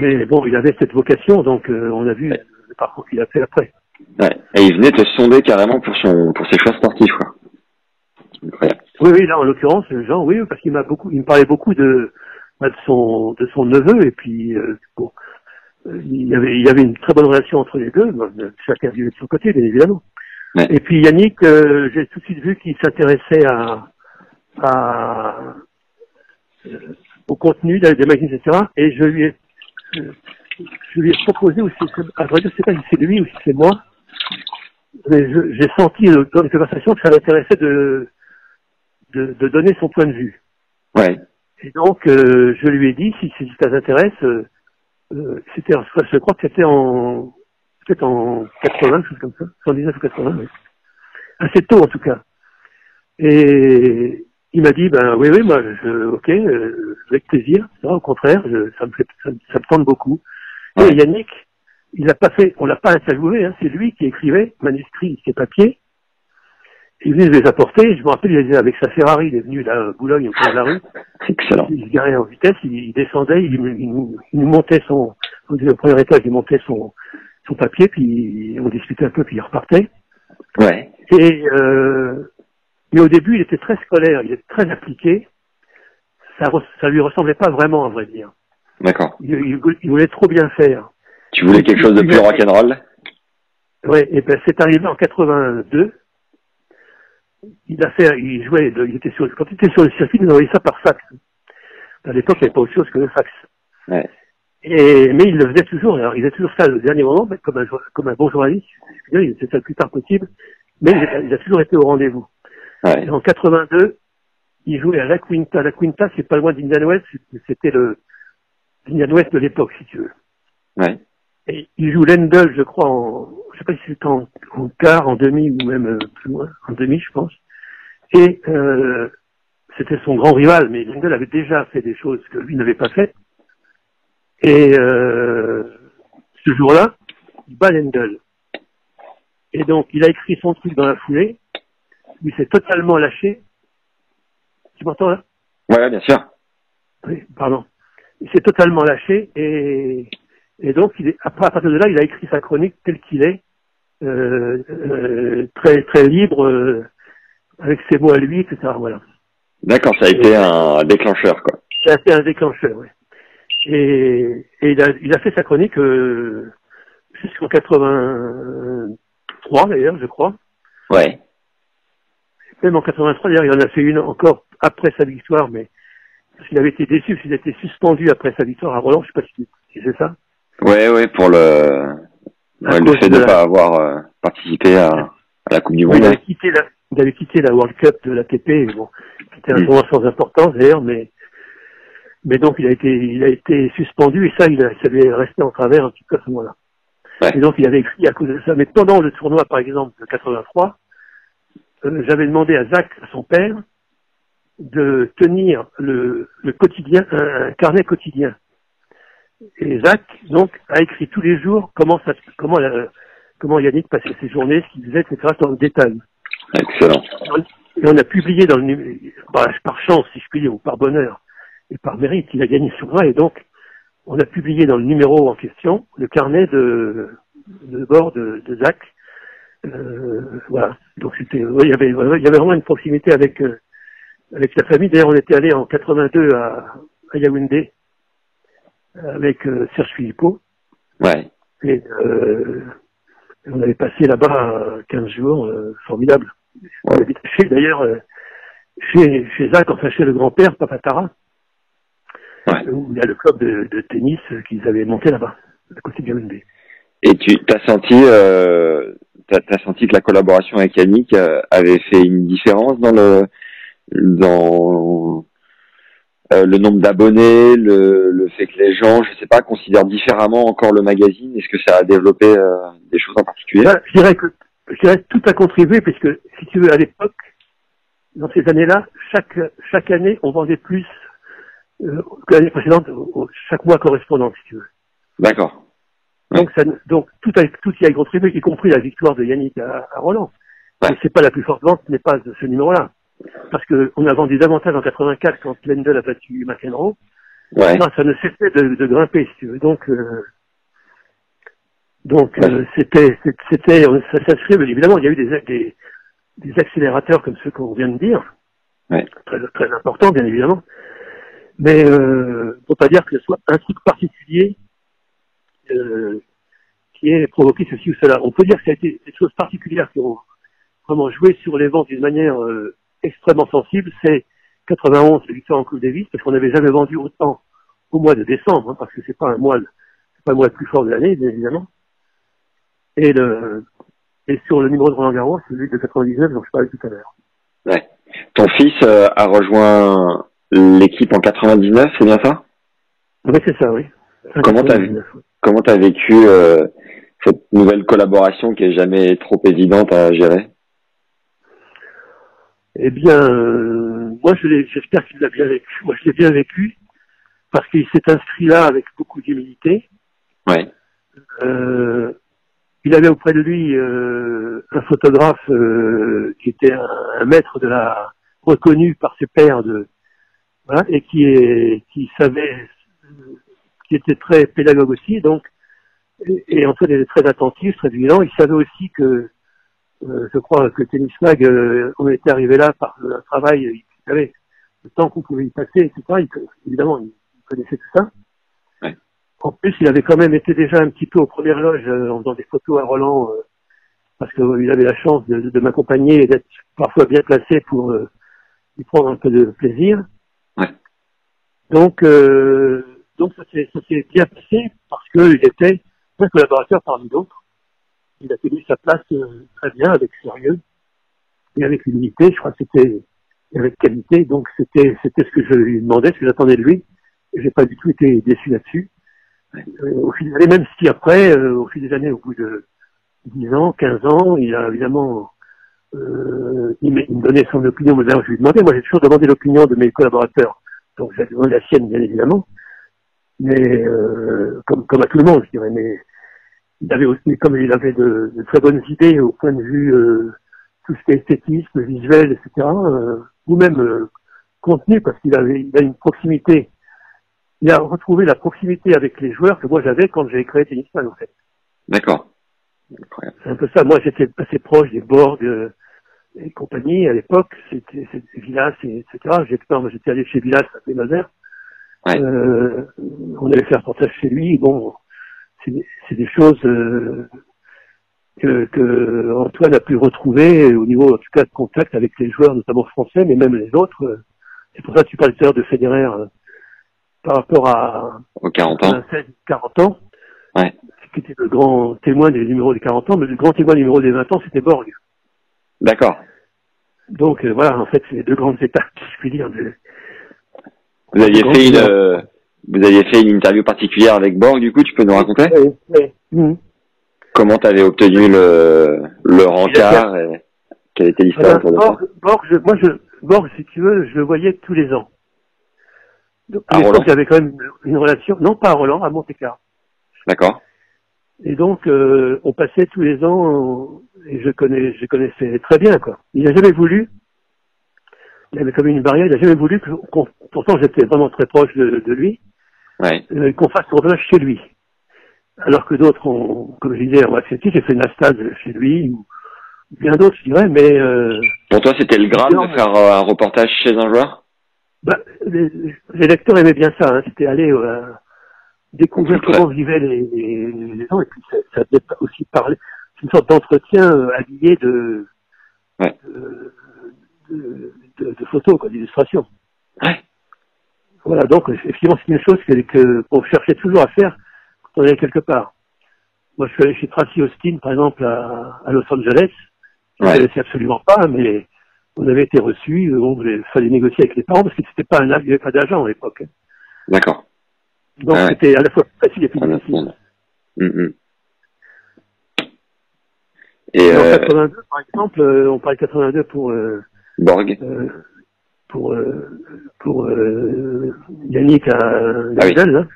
Mais bon, il avait cette vocation, donc euh, on a vu Ouais. le parcours qu'il a fait après. Ouais. Et il venait te sonder carrément pour son pour ses choix sportifs quoi. Incroyable. Oui, oui, là en l'occurrence, Jean, oui, parce qu'il m'a beaucoup, il me parlait beaucoup de, bah, de son, de son neveu, et puis euh, bon, euh, il y avait, il y avait une très bonne relation entre les deux, euh, chacun vivait de son côté, bien évidemment. Ouais. Et puis Yannick, euh, j'ai tout de suite vu qu'il s'intéressait à, à euh, au contenu des des magazines, etc. Et je lui ai, euh, je lui ai proposé, c'est, à vrai dire, je sais pas si c'est lui ou si c'est moi, mais j'ai senti dans les conversations que ça l'intéressait de, de, de donner son point de vue. Ouais. Et donc, euh, je lui ai dit, si, si ça t'intéresse, euh, euh, c'était, je crois que c'était en, peut-être en 80, quelque chose comme ça, 119 ou 80, oui. Assez tôt en tout cas. Et il m'a dit, ben oui, oui, moi, je, ok, euh, avec plaisir, ça, au contraire, je- ça me fait, ça, me- ça me tente beaucoup. Ouais. Et Yannick, il a pas fait, on l'a pas interviewé, hein, c'est lui qui écrivait, manuscrit, ses papiers. Il venait les apporter, je me rappelle, il était avec sa Ferrari, il est venu là, à Boulogne, au coin de la rue, Excellent. il se garait en vitesse, il, descendait, il, il il nous montait son, au premier étage, il montait son, son papier, puis on discutait un peu, puis il repartait. Ouais. Et euh, mais au début, il était très scolaire, il était très appliqué. Ça, ça lui ressemblait pas vraiment, à vrai dire. D'accord. Il, il- il voulait trop bien faire. Tu voulais quelque chose de plus rock'n'roll? Ouais, et ben c'est arrivé en 82. Il a fait, il jouait, il était sur, quand il était sur le circuit, il envoyait ça par fax. À l'époque, il n'y avait pas autre chose que le fax. Ouais. Et, mais il le faisait toujours, alors il faisait toujours ça au dernier moment, comme un, comme un bon journaliste, il faisait ça le plus tard possible, mais il a, il a toujours été au rendez-vous. Ouais. Et en 82, il jouait à La Quinta. La Quinta, c'est pas loin d'Indian Wells, c'était le l'Indian Wells de l'époque, si tu veux. Ouais. Et il joue Lendl, je crois, en, sais pas si c'était en, en quart, en demi ou même euh, plus loin, en demi, je pense. Et euh, c'était son grand rival, mais Lendl avait déjà fait des choses que lui n'avait pas faites. Et euh, ce jour-là, il bat Lendl. Et donc, il a écrit son truc dans la foulée. Il s'est totalement lâché. Tu m'entends là? Ouais, bien sûr. Oui, pardon. Il s'est totalement lâché et, et donc, il est, après, à partir de là, il a écrit sa chronique telle qu'il est, très très libre, euh, avec ses mots à lui, etc. Voilà. D'accord, ça a été un déclencheur, quoi. Ça a été un déclencheur, oui. Et, et il, a, il a fait sa chronique euh, jusqu'en 83 d'ailleurs, je crois. Ouais. Même en 83, d'ailleurs, il en a fait une encore après sa victoire, mais parce qu'il avait été déçu, parce qu'il a été suspendu après sa victoire à Roland, je sais pas si, si c'est ça. Ouais, ouais, pour le, ouais, le cause fait de ne la- pas avoir euh, participé à, à la Coupe du Monde. il, avait quitté la, il avait quitté la World Cup de l'ATP, bon, c'était un Mm. tournoi sans importance d'ailleurs, mais mais donc il a été il a été suspendu et ça il a, ça lui est resté en travers un petit peu à ce moment-là. Ouais. Et donc il avait écrit à cause de ça. Mais pendant le tournoi par exemple de 83, euh, j'avais demandé à Zach, à son père, de tenir le, le quotidien, un, un carnet quotidien. Et Zach donc a écrit tous les jours comment ça comment la- comment Yannick passait ses journées, ce qu'il faisait, etc. dans le détail. Excellent. Et on a publié dans le par, par chance, si je puis dire, ou par bonheur, et par mérite, il a gagné sur moi, et donc on a publié dans le numéro en question le carnet de, de bord de, de Zach. Euh, voilà. Donc c'était, ouais, il y avait, il y avait vraiment une proximité avec euh, avec la famille. D'ailleurs, on était allé en 82 à, à Yaoundé avec euh, Serge Philippot. Ouais. Et euh, on avait passé là-bas euh, 15 jours, euh, formidable. On Ouais. habitait chez, d'ailleurs, chez, chez Zach, enfin chez le grand-père, Papatara, Ouais. où il y a le club de, de tennis qu'ils avaient monté là-bas, à côté de Yaoundé. Et tu t'as senti, euh, t'as senti que la collaboration avec Yannick avait fait une différence dans le dans euh, le nombre d'abonnés, le, le fait que les gens, je sais pas, considèrent différemment encore le magazine. Est-ce que ça a développé euh, des choses en particulier? Là, je dirais que je dirais que tout a contribué, puisque si tu veux, à l'époque, dans ces années-là, chaque chaque année, on vendait plus euh, que l'année précédente, chaque mois correspondant, si tu veux. D'accord. Donc, ça, donc tout, a, tout y a contribué, y compris la victoire de Yannick à, à Roland. Ouais. C'est pas la plus forte vente, ce n'est pas de ce numéro-là. Parce que on a vendu davantage en 84 quand Lendl a battu McEnroe. Ouais. Non, ça ne cessait de, de grimper, si tu veux. Donc, euh, donc euh, c'était, c'était, ça s'inscrit. Évidemment, il y a eu des, des, des accélérateurs comme ceux qu'on vient de dire, Ouais. très, très importants, bien évidemment. Mais euh, faut pas dire que ce soit un truc particulier euh, qui ait provoqué ceci ou cela. On peut dire que ça a été des choses particulières qui ont vraiment joué sur les ventes d'une manière euh, extrêmement sensible. C'est 91, la victoire en Coupe Davis, parce qu'on n'avait jamais vendu autant au mois de décembre, hein, parce que c'est pas un mois, c'est pas le mois le plus fort de l'année, bien évidemment. Et le, et sur le numéro de Roland Garros, celui de 99 dont je parlais tout à l'heure. Ouais. Ton fils euh, a rejoint l'équipe en 99, c'est bien ça? Oui, c'est ça, oui. Comment t'as 99, oui. Comment t'as vécu euh, cette nouvelle collaboration qui est jamais trop évidente à gérer? Eh bien, euh, moi, j'espère qu'il l'a bien vécu. Moi, je l'ai bien vécu parce qu'il s'est inscrit là avec beaucoup d'humilité. Ouais. Euh, il avait auprès de lui euh, un photographe euh, qui était un, un maître de la reconnu par ses pairs de voilà et qui est qui savait qui était très pédagogue aussi donc et, et Antoine était très attentif très vigilant il savait aussi que euh, je crois que Tennis Mag euh, on était arrivé là par un travail il savait le temps qu'on pouvait y passer etc il, évidemment il connaissait tout ça en plus, il avait quand même été déjà un petit peu aux premières loges euh, en faisant des photos à Roland, euh, parce qu'il avait la chance de, de m'accompagner et d'être parfois bien placé pour euh, y prendre un peu de plaisir. Ouais. Donc, euh, donc ça s'est ça s'est bien passé parce qu'il était un collaborateur parmi d'autres. Il a tenu sa place euh, très bien, avec sérieux et avec humilité. Je crois que c'était avec qualité. Donc, c'était c'était ce que je lui demandais, ce que j'attendais de lui. J'ai pas du tout été déçu là-dessus. Euh, au fil des années, même si après, euh, au fil des années, au bout de 10 ans, 15 ans. Il a évidemment, euh, il, me, donnait son opinion. Mais je lui demandais, moi j'ai toujours demandé l'opinion de mes collaborateurs. Donc j'ai demandé la sienne, bien évidemment. Mais euh, comme, comme à tout le monde, je dirais. Mais il avait aussi, comme il avait de, de très bonnes idées au point de vue euh, tout ce qui est esthétisme, visuel, etc. euh, ou même euh, contenu, parce qu'il avait il a une proximité. Il a retrouvé la proximité avec les joueurs que moi j'avais quand j'ai créé Tennisman, en fait. D'accord. C'est un peu ça. Moi, j'étais assez proche des Borg euh, et compagnie à l'époque. C'était Villas, et, etc. J'étais allé chez Villas à Pénazer. Ouais. Euh, on avait fait un reportage chez lui. Bon, c'est des choses euh, que, que Antoine a pu retrouver au niveau, en tout cas, de contact avec les joueurs, notamment français, mais même les autres. C'est pour ça que tu parlais tout à l'heure de Federer euh, par rapport à Aux 40 ans. 16, 40 ans. Ouais. Qui était le grand témoin des numéros des 40 ans, mais le grand témoin des numéros des 20 ans, c'était Borg. D'accord. Donc euh, voilà, en fait, c'est les deux grandes étapes, si je puis dire. de- Vous aviez fait une, euh, vous aviez fait une interview particulière avec Borg, du coup, tu peux nous raconter Oui, oui. Mhm. comment tu avais obtenu le, le rencard et quelle était l'histoire Voilà, de ça Borg, Borg, je, moi, je, Borg, si tu veux, je le voyais tous les ans. Donc, À Roland j'avais quand même une, relation, non pas à Roland, à Monte-Carlo. D'accord. Et donc, euh, on passait tous les ans, et je connais, je connaissais très bien, quoi. Il n'a jamais voulu, il avait comme une barrière, il n'a jamais voulu que, pourtant j'étais vraiment très proche de, de lui, Ouais. euh, qu'on fasse son reportage chez lui. Alors que d'autres ont, comme je disais, ont accepté, j'ai fait une astade chez lui, ou bien d'autres, je dirais, mais, euh, Pour toi, c'était le grave Non, de faire euh, un reportage chez un joueur? Bah, les, les lecteurs aimaient bien ça, hein, c'était aller euh, découvrir comment vivaient les, les, les gens, et puis ça, ça devait pas aussi parler, c'est une sorte d'entretien euh, habillé de, Ouais. de, de- de photos, quoi, d'illustrations. Ouais. Voilà, donc effectivement c'est une chose que, que qu'on cherchait toujours à faire quand on allait quelque part. Moi je suis allé chez Tracy Austin par exemple à, à Los Angeles, je ne Ouais. connaissais absolument pas, mais on avait été reçus, bon, il fallait négocier avec les parents parce que c'était pas un, il n'y avait pas d'agent à l'époque. hein. D'accord. Donc Ah ouais. c'était à la fois facile et plus difficile. Mm, mm. Et Et en euh, 82 par exemple, euh, on parle de 82 pour euh, Borg euh, pour euh, pour Yannick à Ah oui. Lasvel, là.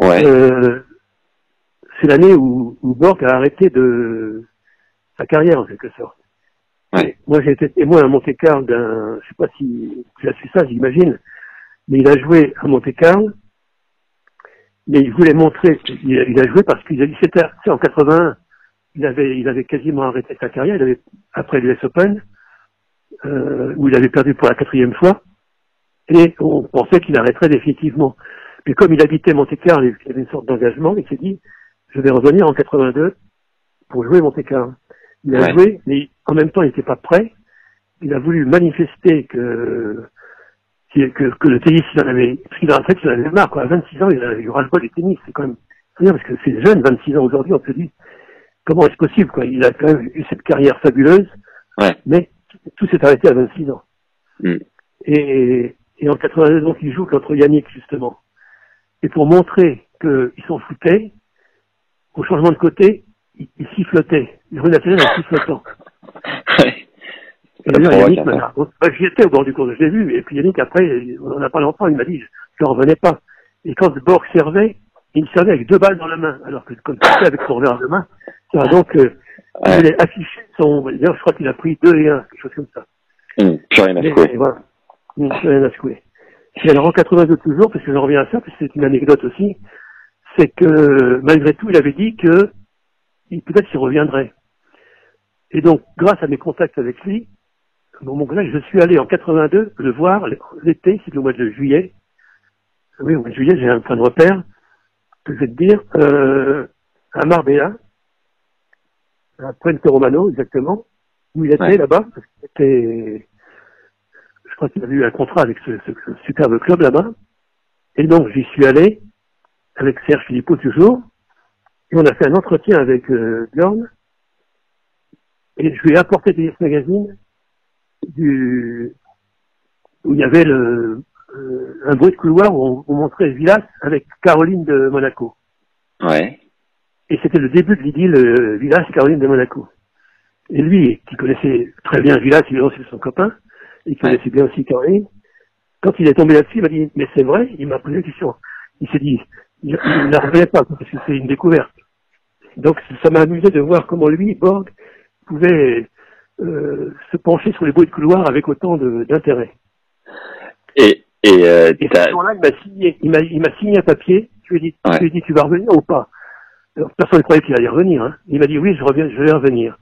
Ouais. Euh, c'est l'année où, où Borg a arrêté de sa carrière en quelque sorte. Ouais. Moi j'ai été témoin à Monte Carlo d'un, je sais pas si tu as su ça, j'imagine, mais il a joué à Monte Carlo, mais il voulait montrer, il a, il a joué parce qu'il a dit c'était en 81, il avait il avait quasiment arrêté sa carrière, il avait après l'US Open euh, où il avait perdu pour la quatrième fois, et on pensait qu'il arrêterait définitivement. Mais comme il habitait Monte-Carlo, il avait une sorte d'engagement, il s'est dit, je vais revenir en 82 pour jouer Monte-Carlo. Il a Ouais. joué, mais en même temps, il n'était pas prêt. Il a voulu manifester que que, que, le tennis, il en avait, parce qu'il en fait, il en avait marre, quoi. À 26 ans, il a eu ras-le-bol du tennis. C'est quand même, c'est bien parce que c'est jeune, 26 ans aujourd'hui, on se dit, comment est-ce possible, quoi? Il a quand même eu cette carrière fabuleuse. Ouais. Mais tout s'est arrêté à 26 ans. Mm. Et, et en 82, donc, il joue contre Yannick, justement. Et pour montrer qu'ils s'en foutaient, au changement de côté, il, il sifflotait. Il relatait en sifflotant. D'ailleurs, Yannick J'y étais au bord du cours, je l'ai vu. Et puis Yannick, après, on a parlé longtemps, il m'a dit, je ne revenais pas. Et quand Borg servait, il me servait avec deux balles dans la main. Alors que comme tu sais, avec son revers de main, donc, euh, il voulait afficher son, d'ailleurs, je crois qu'il a pris deux et un, quelque chose comme ça. Mm. Plus rien à secouer. voilà. Hum, plus rien à secouer. Et alors en 82 toujours, parce que j'en reviens à ça, parce que c'est une anecdote aussi, c'est que malgré tout, il avait dit que peut-être qu'il reviendrait. Et donc, grâce à mes contacts avec lui, bon, mon collègue, je suis allé en 82 le voir l'été, c'est le mois de juillet. Oui, au mois de juillet, j'ai un point de repère, que je vais te dire, euh, à Marbella, à Puente Romano, exactement, où il était Ouais. là-bas, parce qu'il était, je crois qu'il avait eu un contrat avec ce, ce- ce superbe club là-bas. Et donc, j'y suis allé, avec Serge Philippot toujours, et on a fait un entretien avec euh, Bjorn, et je lui ai apporté des magazines du, où il y avait le, euh, un bruit de couloir où on, on montrait Villas avec Caroline de Monaco. Ouais. Et c'était le début de l'idylle euh, Villas-Caroline de Monaco. Et lui, qui connaissait très bien Villas, évidemment c'est son copain, et qui connaissait bien aussi Caroline, quand il est tombé là-dessus, il m'a dit, mais c'est vrai, il m'a posé la question. Il s'est dit, il ne la revenait pas, parce que c'est une découverte. Donc ça m'a amusé de voir comment lui, Borg, pouvait euh, se pencher sur les bruits de couloir avec autant d'intérêt. Et, et, euh, Et ce jour-là, il m'a signé, il m'a, il signé un papier. Je lui ai dit, Ouais. je lui ai dit, tu vas revenir ou pas? Alors, Personne ne croyait qu'il allait revenir. Hein. Il m'a dit, oui, je reviens, je vais revenir.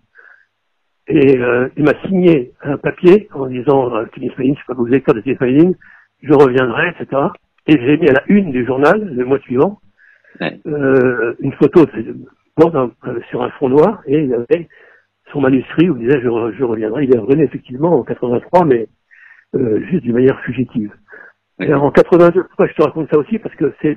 Et euh, il m'a signé un papier en disant, euh, je sais pas vous lecteur de Magazine, je reviendrai, etc. Et j'ai mis à la une du journal, le mois suivant, Ouais. euh, une photo euh, sur un fond noir, et il avait son manuscrit où il disait, je, re- je reviendrai. Il est revenu effectivement en 83, mais juste d'une manière fugitive. Alors, en 82, pourquoi je te raconte ça aussi? Parce que c'est,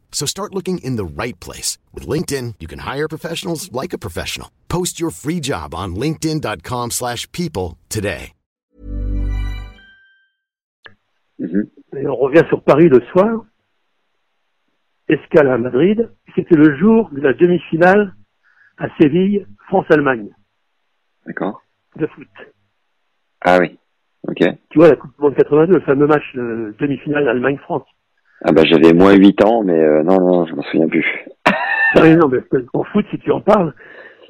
So start looking in the right place. With LinkedIn, you can hire professionals like a professional. Post your free job on linkedin.com/people slash people today. Mhm. Et on revient sur Paris le soir, escale à Madrid. C'était le jour de la demi-finale à Séville, France-Allemagne, D'accord. de foot. Ah oui. Ok. Tu vois, la Coupe du Monde 82, le fameux match de demi-finale Allemagne-France. Ah bah j'avais moins 8 ans, mais euh, non, non, je m'en souviens plus. Ah *laughs* oui, non, mais en foot, si tu en parles,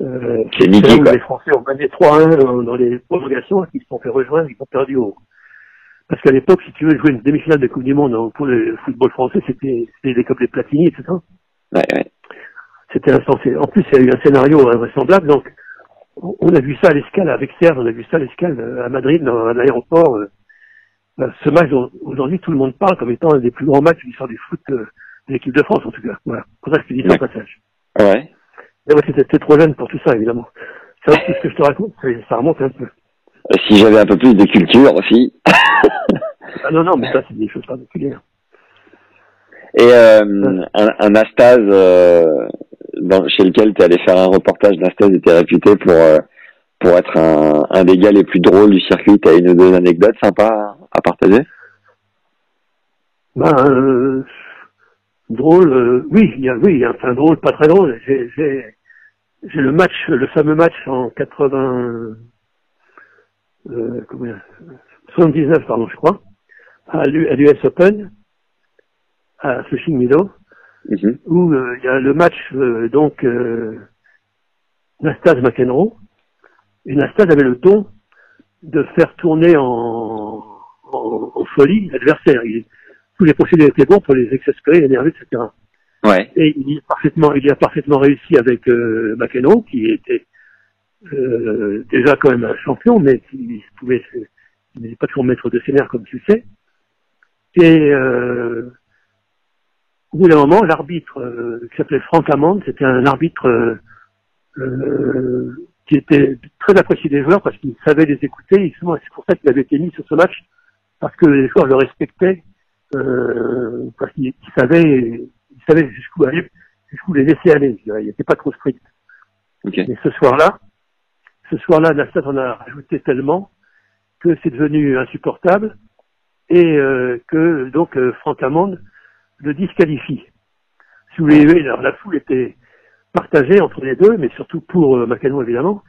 euh, C'est les Français ont gagné 3-1 dans, dans les prolongations, ils se sont fait rejoindre, ils ont perdu au... Parce qu'à l'époque, si tu veux jouer une demi-finale de Coupe du Monde hein, pour le football français, c'était c'était les Coupes des Platini, etc. Ouais, ouais. C'était insensé. En plus, il y a eu un scénario invraisemblable, donc on a vu ça à l'escale avec Serge, on a vu ça à l'escale euh, à Madrid, dans un aéroport. euh. Ben, Ce match, dont aujourd'hui, tout le monde parle comme étant un des plus grands matchs de l'histoire du foot euh, de l'équipe de France, en tout cas. Voilà. C'est pour ça que je te dis ça au passage. Ouais. Mais moi, c'était trop jeune pour tout ça, évidemment. Ça, tout ce que je te raconte, ça, remonte un peu. Euh, Si j'avais un peu plus de culture aussi. Ah non, non, mais ça, c'est des choses particulières. Et euh, un, un Astase euh, dans, chez lequel tu es allé faire un reportage d'Astase était réputé pour euh, pour être un, un des gars les plus drôles du circuit. T'as une ou deux anecdotes sympas à partager? Ben, euh, drôle, euh, oui, il y a, oui, enfin drôle, pas très drôle. J'ai, j'ai, j'ai le match, le fameux match en 80, euh, comment dire, 79, pardon, je crois, à l'U- à l'US Open, à Flushing Meadow, Mhm. où euh, il y a le match, euh, donc, euh, Nastase McEnroe. Et Nastase avait le don de faire tourner en, en, en folie l'adversaire. Il- Tous les procédés étaient bons pour les exaspérer, énerver, etc. Ouais. Et il y a parfaitement, il y a parfaitement réussi avec euh, McEnroe, qui était euh, déjà quand même un champion, mais qui pouvait, qui n'était pas toujours maître de nerfs, comme tu sais. Et euh, au bout d'un moment, l'arbitre euh, qui s'appelait Frank Hammond, c'était un arbitre euh, euh, qui était très apprécié des joueurs parce qu'il savait les écouter. Et c'est pour ça qu'il avait été mis sur ce match, parce que les joueurs le respectaient, euh, parce qu'il il savait, il savait jusqu'où aller, jusqu'où les laisser aller. je dirais. Il n'était pas trop strict. Ok. Et ce soir-là, ce soir-là, Nastat en a rajouté tellement que c'est devenu insupportable et euh, que donc euh, Franck Hammond le disqualifie. Si vous voulez, alors, la foule était partagée entre les deux, mais surtout pour euh, Macano évidemment.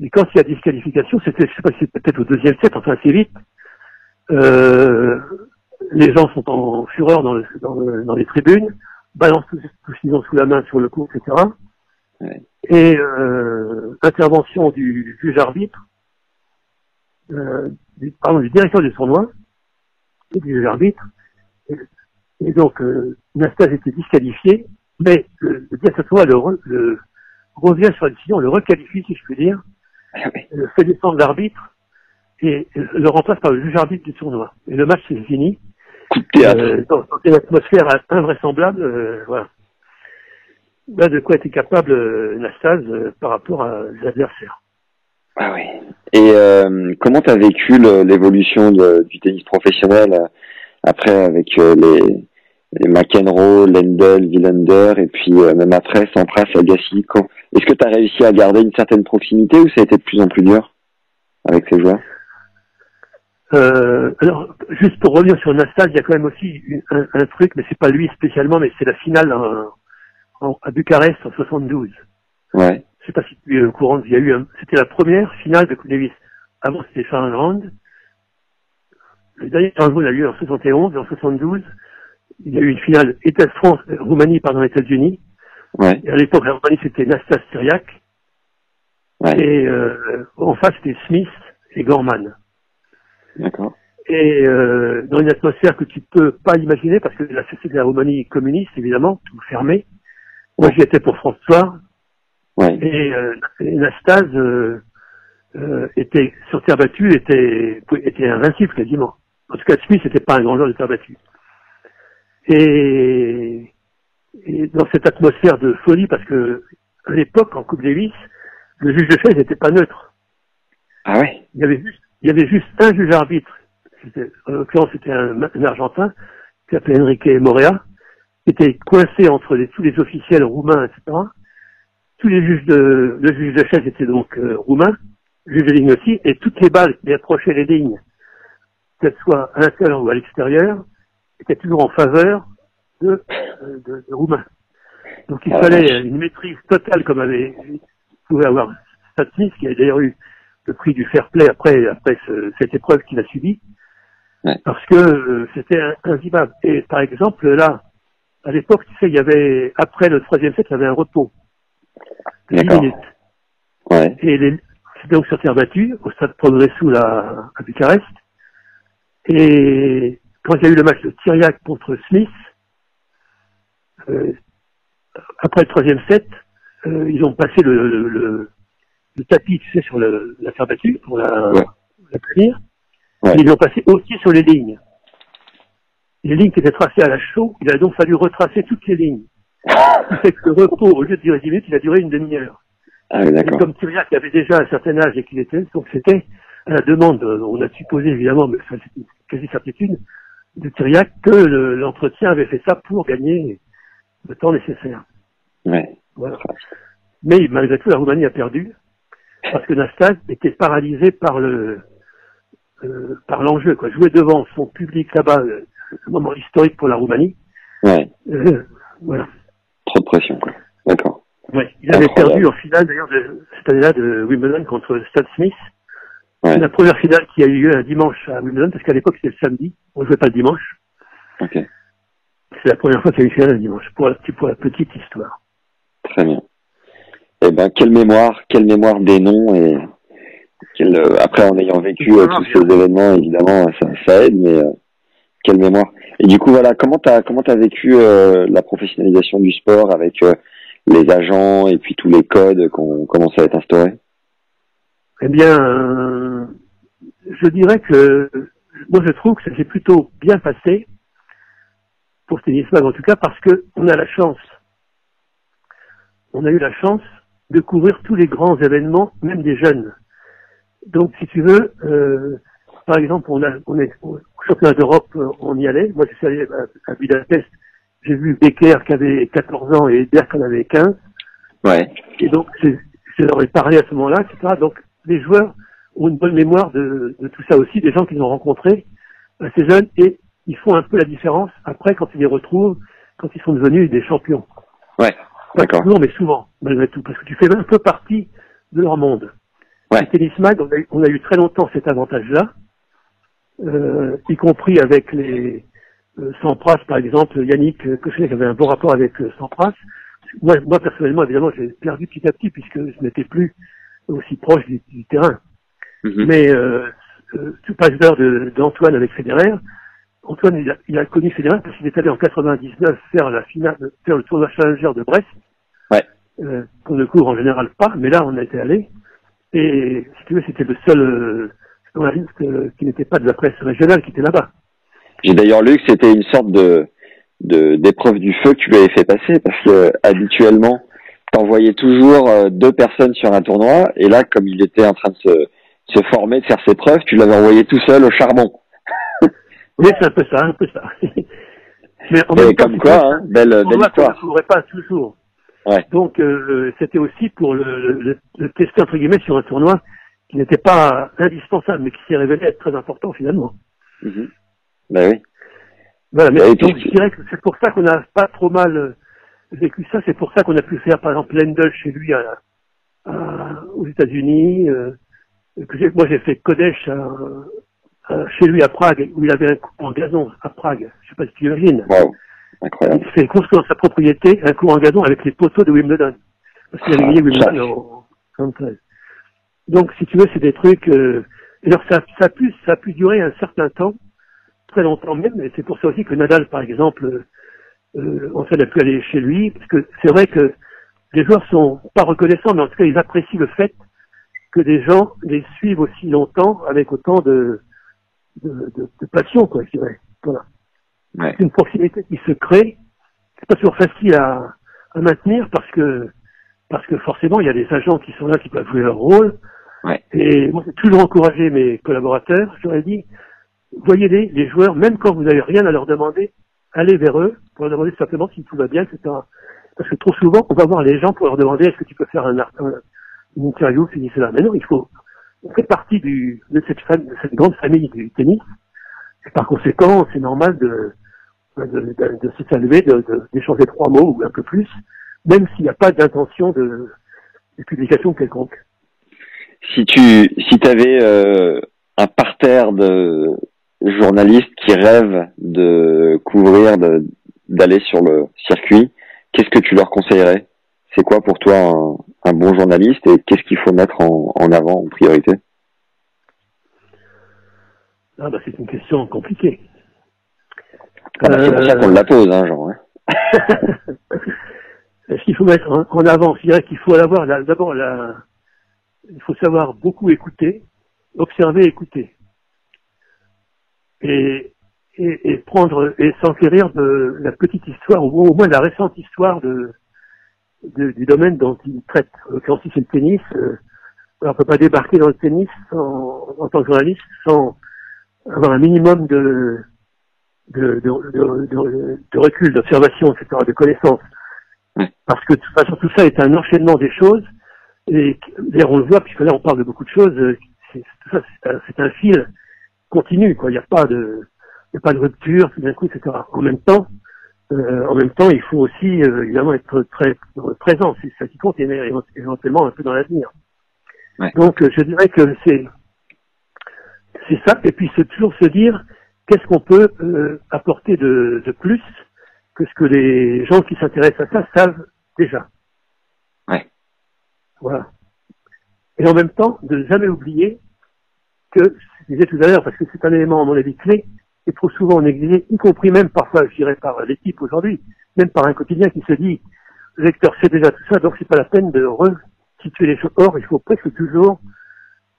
Mais quand il y a disqualification, c'était, je sais pas si c'est peut-être au deuxième set, enfin assez vite. Euh, les gens sont en fureur dans, le- dans, le- dans les tribunes, balancent tout, tout ce qu'ils ont sous la main sur le coup, etc. Ouais. Et euh, intervention du juge arbitre, euh, du, pardon, du directeur du tournoi, et du juge arbitre. Et, et donc, euh, Nastase était disqualifié, mais le, le directeur du tournoi le, re- le revient sur la décision, le requalifie, si je puis dire, Ah oui. euh, fait descendre l'arbitre et euh, le remplace par le juge arbitre du tournoi. Et le match c'est fini. Coup de théâtre. Euh, dans, dans une atmosphère invraisemblable, euh, voilà. Là, de quoi était capable euh, Nastase euh, par rapport à l'adversaire. Ah oui. Et euh, comment tu as vécu l'évolution du tennis professionnel euh, après avec euh, les McEnroe, Lendl, Wilander et puis euh, même après Sampras, Agassi quand- Est-ce que tu as réussi à garder une certaine proximité ou ça a été de plus en plus dur avec ces joueurs? Euh, alors, juste pour revenir sur Nastase, il y a quand même aussi un, un truc, mais c'est pas lui spécialement, mais c'est la finale en- en- à Bucarest en 72. Ouais, Je sais pas si tu es au courant, il y a eu, c'était la première finale de Coupe Davis. Avant, c'était Round. Le dernier Round a eu en 71 et en 72, il y a eu une finale États-France, Roumanie, pardon, États-Unis. ouais, Et à l'époque, la Roumanie, c'était Nastas Syriac. ouais, Et euh, en face, c'était Smith et Gorman. d'accord. et euh, dans une atmosphère que tu peux pas imaginer parce que la société de la Roumanie communiste évidemment tout fermé. Moi j'y étais pour François Ouais, et, euh, et Nastase euh, euh, était sur terre battue était était invincible quasiment. En tout cas Smith n'était pas un grand joueur de terre battue. Et, et dans cette atmosphère de folie parce que à l'époque en Coupe Davis le juge de chaise n'était pas neutre. ah ouais, Il y avait juste, il y avait juste un juge arbitre. C'était, en l'occurrence, c'était un, un Argentin qui s'appelait Enrique Morea, qui était coincé entre les- tous les officiels roumains, etc. Tous les juges de, le juge de chaise était donc euh, roumain, juge de ligne aussi, et toutes les balles qui approchaient les lignes, qu'elles soient à l'intérieur ou à l'extérieur, étaient toujours en faveur de, euh, de, de roumains. Donc il Ah, fallait une maîtrise totale comme avait pouvait avoir Smith, qui a d'ailleurs eu le prix du fair play après, après ce- cette épreuve qu'il a subie, Ouais. parce que euh, c'était invivable. Et par exemple, là, à l'époque, tu sais, il y avait, après le troisième set, il y avait un repos. de 10 D'accord. minutes. ouais, Et les, c'était donc sur terre battue, au stade Progressou, là, à Bucarest. Et quand il y a eu le match de Tyriac contre Smith, euh, après le troisième set, euh, ils ont passé le, le, le- le tapis, tu sais, sur la terre battue pour la, Ouais. la punir. Ouais. Et ils l'ont passé aussi sur les lignes. Les lignes qui étaient tracées à la chaux, il a donc fallu retracer toutes les lignes. Ce qui fait que le repos, au lieu de durer 10 minutes, il a duré une demi-heure. ah oui, Et d'accord. comme Thierry avait déjà un certain âge et qu'il était, donc c'était à la demande, euh, on a supposé évidemment, mais c'est une quasi certitude, de Thiriac que le- l'entretien avait fait ça pour gagner le temps nécessaire. Ouais, Voilà. Mais malgré tout, la Roumanie a perdu parce que Nastase était paralysé par le euh, par l'enjeu. Quoi. Jouer devant son public là-bas, euh, un moment historique pour la Roumanie. ouais, euh, voilà. trop de pression, quoi. D'accord. Ouais. Il avait Incroyable. perdu en finale d'ailleurs de cette année-là de Wimbledon contre Stan Smith. Ouais. C'est la première finale qui a eu lieu un dimanche à Wimbledon, parce qu'à l'époque c'était le samedi, on jouait pas le dimanche. Ok, C'est la première fois qu'il y a eu une finale un dimanche, pour la, pour la petite histoire. très bien. Eh ben, quelle mémoire, quelle mémoire des noms et quelle, euh, après en ayant vécu euh, tous ces événements, évidemment, ça, ça aide, mais euh, quelle mémoire. Et du coup, voilà, comment t'as comment t'as vécu euh, la professionnalisation du sport avec euh, les agents et puis tous les codes qu'on commence à être instaurés? Eh bien, euh, je dirais que moi je trouve que ça s'est plutôt bien passé pour Tennis Mag en tout cas parce que on a la chance, on a eu la chance de couvrir tous les grands événements, même des jeunes. Donc, si tu veux, euh, par exemple, on a, on est au championnat d'Europe, euh, on y allait. Moi, je suis allé à, à Budapest. J'ai vu Becker qui avait 14 ans et Berg qui en avait 15. Ouais, Et donc, je leur ai parlé à ce moment-là, etc. Donc, les joueurs ont une bonne mémoire de, de tout ça aussi, des gens qu'ils ont rencontrés assez jeunes, et ils font un peu la différence après quand ils les retrouvent, quand ils sont devenus des champions. ouais, Pas d'accord. toujours, mais souvent, malgré tout, parce que tu fais un peu partie de leur monde. Ouais. Le Tennis Mag, on a, eu- on a eu très longtemps cet avantage-là, euh, y compris avec les euh, Sampras, par exemple, Yannick euh, Cochenet qui avait un bon rapport avec euh, Sampras. Moi, moi, personnellement, évidemment, j'ai perdu petit à petit puisque je n'étais plus aussi proche du, du terrain. Mhm. Mais euh, euh, l'heure de- d'Antoine avec Federer. Antoine, il a, il a connu Federer parce qu'il est allé en 99 faire la finale, faire le tournoi Challenger de Brest. Ouais. Euh, qu'on ne couvre en général pas, mais là, on a été allé. Et si tu veux, c'était le seul euh, journaliste euh, qui n'était pas de la presse régionale qui était là-bas. J'ai d'ailleurs lu que c'était une sorte de de- d'épreuve du feu que tu lui avais fait passer parce que habituellement t'envoyais toujours euh, deux personnes sur un tournoi, et là, comme il était en train de se, se former, de faire ses preuves, tu l'avais envoyé tout seul au charbon. *laughs* Oui, c'est un peu ça, un peu ça. *laughs* Mais en Et même temps, comme quoi, hein, belle, on belle voit qu'on ne histoire. pas toujours. Ouais. Donc euh, c'était aussi pour le, le, le tester entre guillemets sur un tournoi qui n'était pas indispensable, mais qui s'est révélé être très important finalement. Mhm. Ben oui. Voilà, mais et donc je dirais que c'est pour ça qu'on n'a pas trop mal euh, vécu ça. C'est pour ça qu'on a pu faire par exemple Lendl chez lui à, à- aux États-Unis. euh, que moi j'ai fait Kodesh à- à- chez lui à Prague où il avait un cours en gazon à Prague. Je sais pas si tu imagines. Waouh. Incroyable. Il fait construire dans sa propriété un cours en gazon avec les poteaux de Wimbledon. Parce qu'il avait gagné Ah, Wimbledon en 73. Donc, si tu veux, c'est des trucs... Euh... Alors, ça, ça, a pu, ça a pu durer un certain temps, très longtemps même, et c'est pour ça aussi que Nadal, par exemple, euh, en fait, a pu aller chez lui, parce que c'est vrai que les joueurs sont pas reconnaissants, mais en tout cas, ils apprécient le fait que des gens les suivent aussi longtemps avec autant de, de, de, de passion, quoi, je dirais. Voilà Ouais. c'est une proximité qui se crée. C'est pas toujours facile à, à maintenir parce que parce que forcément il y a des agents qui sont là qui peuvent jouer leur rôle. Ouais. Et moi j'ai toujours encouragé mes collaborateurs. J'aurais dit voyez-les les joueurs même quand vous n'avez rien à leur demander, allez vers eux pour leur demander simplement si tout va bien, etc. Parce que trop souvent on va voir les gens pour leur demander est-ce que tu peux faire un, une interview, ceci, cela. Mais non, il faut on fait partie du, de cette, fam- de cette grande famille du tennis. Et par conséquent, c'est normal de, de, de, se saluer, d'échanger trois mots ou un peu plus, même s'il n'y a pas d'intention de, publication quelconque. Si tu si avais un parterre de journalistes qui rêvent de couvrir, d'aller sur le circuit, qu'est-ce que tu leur conseillerais? C'est quoi pour toi un, un bon journaliste et qu'est-ce qu'il faut mettre en, en avant en priorité? Ah bah, c'est une question compliquée. Ah bah, C'est pour ça Euh, qu'on la pose, hein, genre. hein. *laughs* Ce qu'il faut mettre en, avant, je dirais qu'il faut avoir d'abord la, il faut savoir beaucoup écouter, observer, écouter, et, et, et prendre et s'enquérir de la petite histoire ou au moins de la récente histoire de, de- du domaine dont il traite. En l'occurrence, si c'est le tennis, euh, on peut pas débarquer dans le tennis sans- en tant que journaliste sans avoir un minimum de de, de, de, recul, d'observation, etc., de connaissances. Parce que de toute façon, tout ça est un enchaînement des choses. Et d'ailleurs, on le voit, puisque là, on parle de beaucoup de choses. euh, c'est- tout ça, c'est un, c'est un fil continu. Quoi. Il n'y a pas de, il a pas de rupture tout d'un coup, etc. En même temps, euh, en même temps, il faut aussi euh, évidemment être très présent. C'est ça qui compte, et éventuellement un peu dans l'avenir. Ouais. Donc, euh, je dirais que c'est c'est ça. Et puis, c'est toujours se dire qu'est-ce qu'on peut euh, apporter de, de plus que ce que les gens qui s'intéressent à ça savent déjà. Ouais. Voilà. Et en même temps, de jamais oublier que, je disais tout à l'heure, parce que c'est un élément, à mon avis, clé, et trop souvent négligé, y compris même parfois, je dirais, par l'équipe aujourd'hui, même par un quotidien qui se dit, le lecteur sait déjà tout ça, donc c'est pas la peine de resituer les choses. Or, il faut presque toujours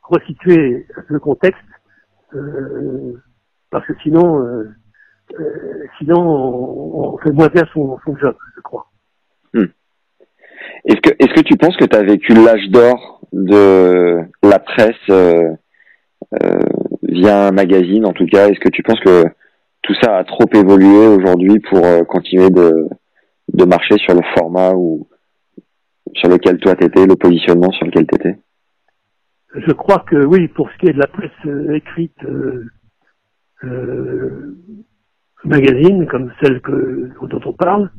resituer le contexte, euh, parce que sinon, euh, euh, sinon, on, fait moins bien son, son job, je crois. Est-ce que, est-ce que tu penses que tu as vécu l'âge d'or de la presse euh, via un magazine en tout cas Est-ce que tu penses que tout ça a trop évolué aujourd'hui pour euh, continuer de, de marcher sur le format ou sur lequel toi t'étais, le positionnement sur lequel t'étais? Je crois que oui, pour ce qui est de la presse euh, écrite, euh, euh, magazine comme celle que dont on parle,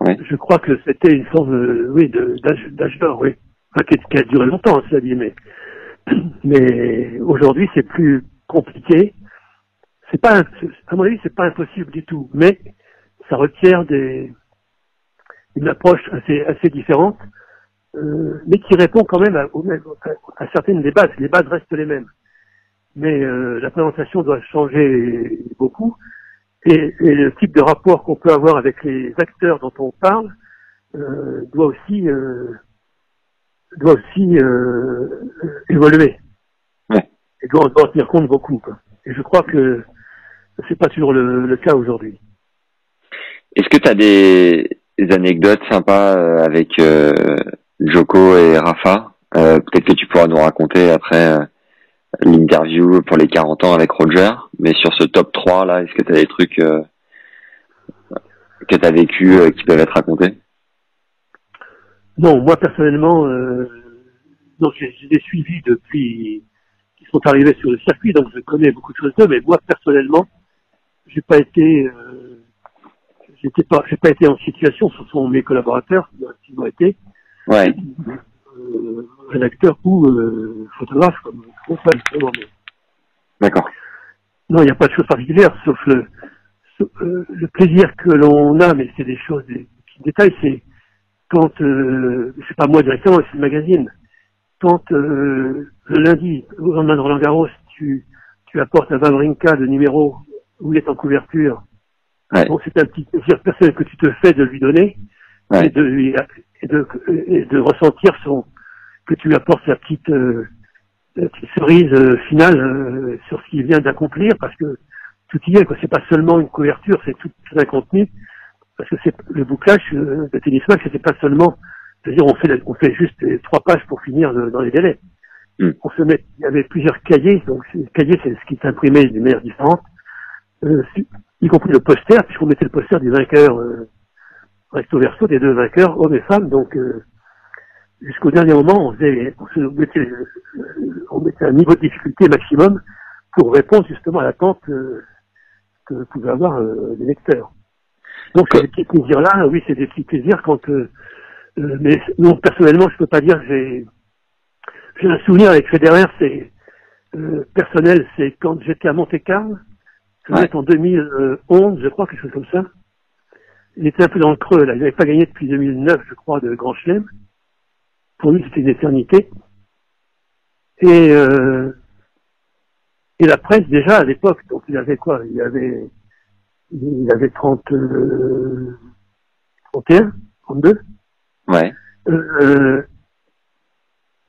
Ouais. je crois que c'était une forme, euh, oui, d'âge d'or, oui, Enfin, qui, qui a duré longtemps, cela dit, mais *coughs* mais aujourd'hui c'est plus compliqué. C'est pas, à mon avis, c'est pas impossible du tout, mais ça requiert des une approche assez assez différente, euh, mais qui répond quand même à, au même- à certaines des bases. Les bases restent les mêmes, mais euh, la présentation doit changer beaucoup. Et, et le type de rapport qu'on peut avoir avec les acteurs dont on parle euh, doit aussi euh, doit aussi euh, évoluer. Ouais. Et doit, doit en tenir compte beaucoup. Quoi. Et je crois que c'est pas toujours le, le cas aujourd'hui. Est-ce que tu as des, anecdotes sympas euh, avec euh, Joko et Rafa? Euh, Peut-être que tu pourras nous raconter après l'interview pour les 40 ans avec Roger. Mais sur ce top 3 là, est-ce que tu as des trucs que tu as vécu qui peuvent être racontés? Non, moi personnellement, euh, donc j'ai j'ai suivi depuis qu'ils sont arrivés sur le circuit, donc je connais beaucoup de choses d'eux, mais moi personnellement, j'ai pas été, euh, j'étais pas, j'ai pas été en situation, ce sont mes collaborateurs qui ont été, Ouais. euh, rédacteurs ou euh, photographes, comme on D'accord. Non, il n'y a pas de chose particulière, sauf le, sauf, euh, le plaisir que l'on a, mais c'est des choses, des petits détails, c'est quand, euh, c'est pas moi directement, c'est le magazine, quand euh, le lundi, au lendemain de Roland Garros, tu, tu apportes à Vavrinka le numéro où il est en couverture, Ouais. bon, c'est un petit plaisir personnel que tu te fais de lui donner, Ouais. et, de, lui- et, de, et de ressentir son, que tu lui apportes la petite, euh, la petite cerise euh, finale euh, sur ce qu'il vient d'accomplir, parce que tout y est, quoi. C'est pas seulement une couverture, c'est tout, tout un contenu. Parce que c'est le bouclage euh, de Tennis Match, c'était pas seulement, c'est-à-dire on fait, on fait juste les trois pages pour finir le- dans les délais. Mm. On se met, il y avait plusieurs cahiers, donc ces cahiers c'est ce qui s'imprimait d'une manière différente, euh, y compris le poster, puisqu'on mettait le poster du vainqueur euh, recto verso des deux vainqueurs, hommes et femmes, donc euh, jusqu'au dernier moment, on, faisait, on, se mettait, euh, on mettait un niveau de difficulté maximum pour répondre justement à l'attente euh, que pouvaient avoir euh, les lecteurs. Donc ces petits plaisirs-là, oui, c'est des petits plaisirs quand... euh, euh, mais non, personnellement, je peux pas dire que j'ai... J'ai un souvenir avec Federer, c'est euh, personnel, c'est quand j'étais à Monte-Carlo, ça devait Ouais. en 2011, je crois, quelque chose comme ça. Il était un peu dans le creux, là. Il n'avait pas gagné depuis 2009, je crois, de Grand Chelem. Pour lui, c'était une éternité. Et, euh, et la presse, déjà, à l'époque, donc il avait quoi? Il avait, il avait 30, euh, 31, 32. Ouais. Euh,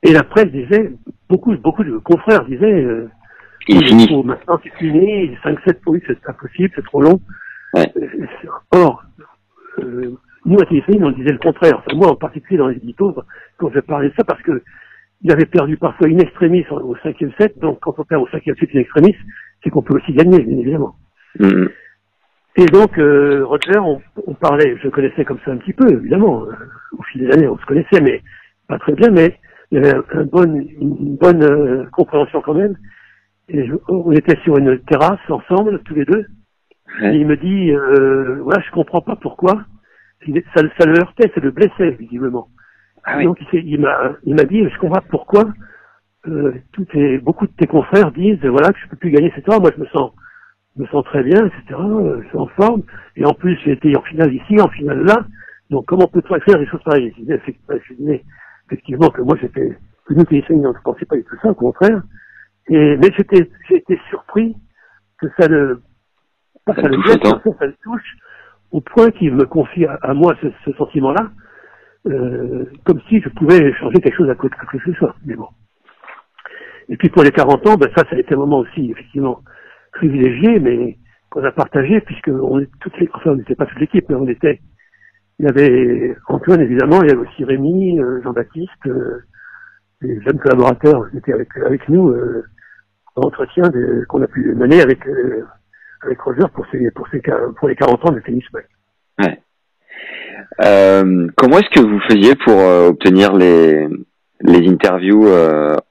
et la presse disait, beaucoup, beaucoup de confrères disaient, euh, Il est fini. faut- maintenant c'est fini, 5-7 pour lui, c'est pas possible, c'est trop long. Ouais. Euh, Or, euh, nous à Téléphone, on disait le contraire. Enfin, moi en particulier dans les éditos, quand je parlais de ça, parce que il avait perdu parfois une extrémiste au cinquième set, donc quand on perd au cinquième set une extrémiste, c'est qu'on peut aussi gagner, bien évidemment. Mhm. Et donc, euh, Roger, on, on parlait, je connaissais comme ça un petit peu, évidemment, euh, au fil des années, on se connaissait, mais pas très bien, mais il y avait un, un bon, une bonne euh, compréhension quand même. Et je- on était sur une terrasse ensemble, tous les deux, Ouais. et il me dit, euh, voilà, je comprends pas pourquoi. Est- Ça, ça le heurtait, ça le blessait, visiblement. Ah oui. Donc il, m'a, dit, je comprends pas pourquoi. Euh, tout tes, beaucoup de tes confrères disent, voilà, que je peux plus gagner cette heure. Moi, je me sens, je me sens très bien, etc. euh, Je suis en forme. Et en plus, j'ai été en finale ici, en finale là. Donc, comment peut-on faire des choses pareilles? Je disais, effectivement, je que moi, j'étais, que nous, téléphoniques, on ne pensait pas du tout ça, au contraire. Et, mais j'étais, j'ai été surpris que ça ne, pas Ça ça le le touche ça, ça le touche au point qu'il me confie à, à moi ce, ce sentiment-là, euh, comme si je pouvais changer quelque chose à côté de quelque chose. Mais bon. Et puis pour les 40 ans, ben ça, ça a été un moment aussi, effectivement, privilégié, mais qu'on a partagé, puisque on toutes les, enfin, on n'était pas toute l'équipe, mais on était, il y avait Antoine, évidemment, il y avait aussi Rémi, euh, Jean-Baptiste, euh, les jeunes collaborateurs qui étaient avec, avec nous, euh, l'entretien qu'on a pu mener avec, euh, avec Roger pour ses, pour ses, pour les 40 ans de tennis. Euh, comment est-ce que vous faisiez pour obtenir les, les interviews,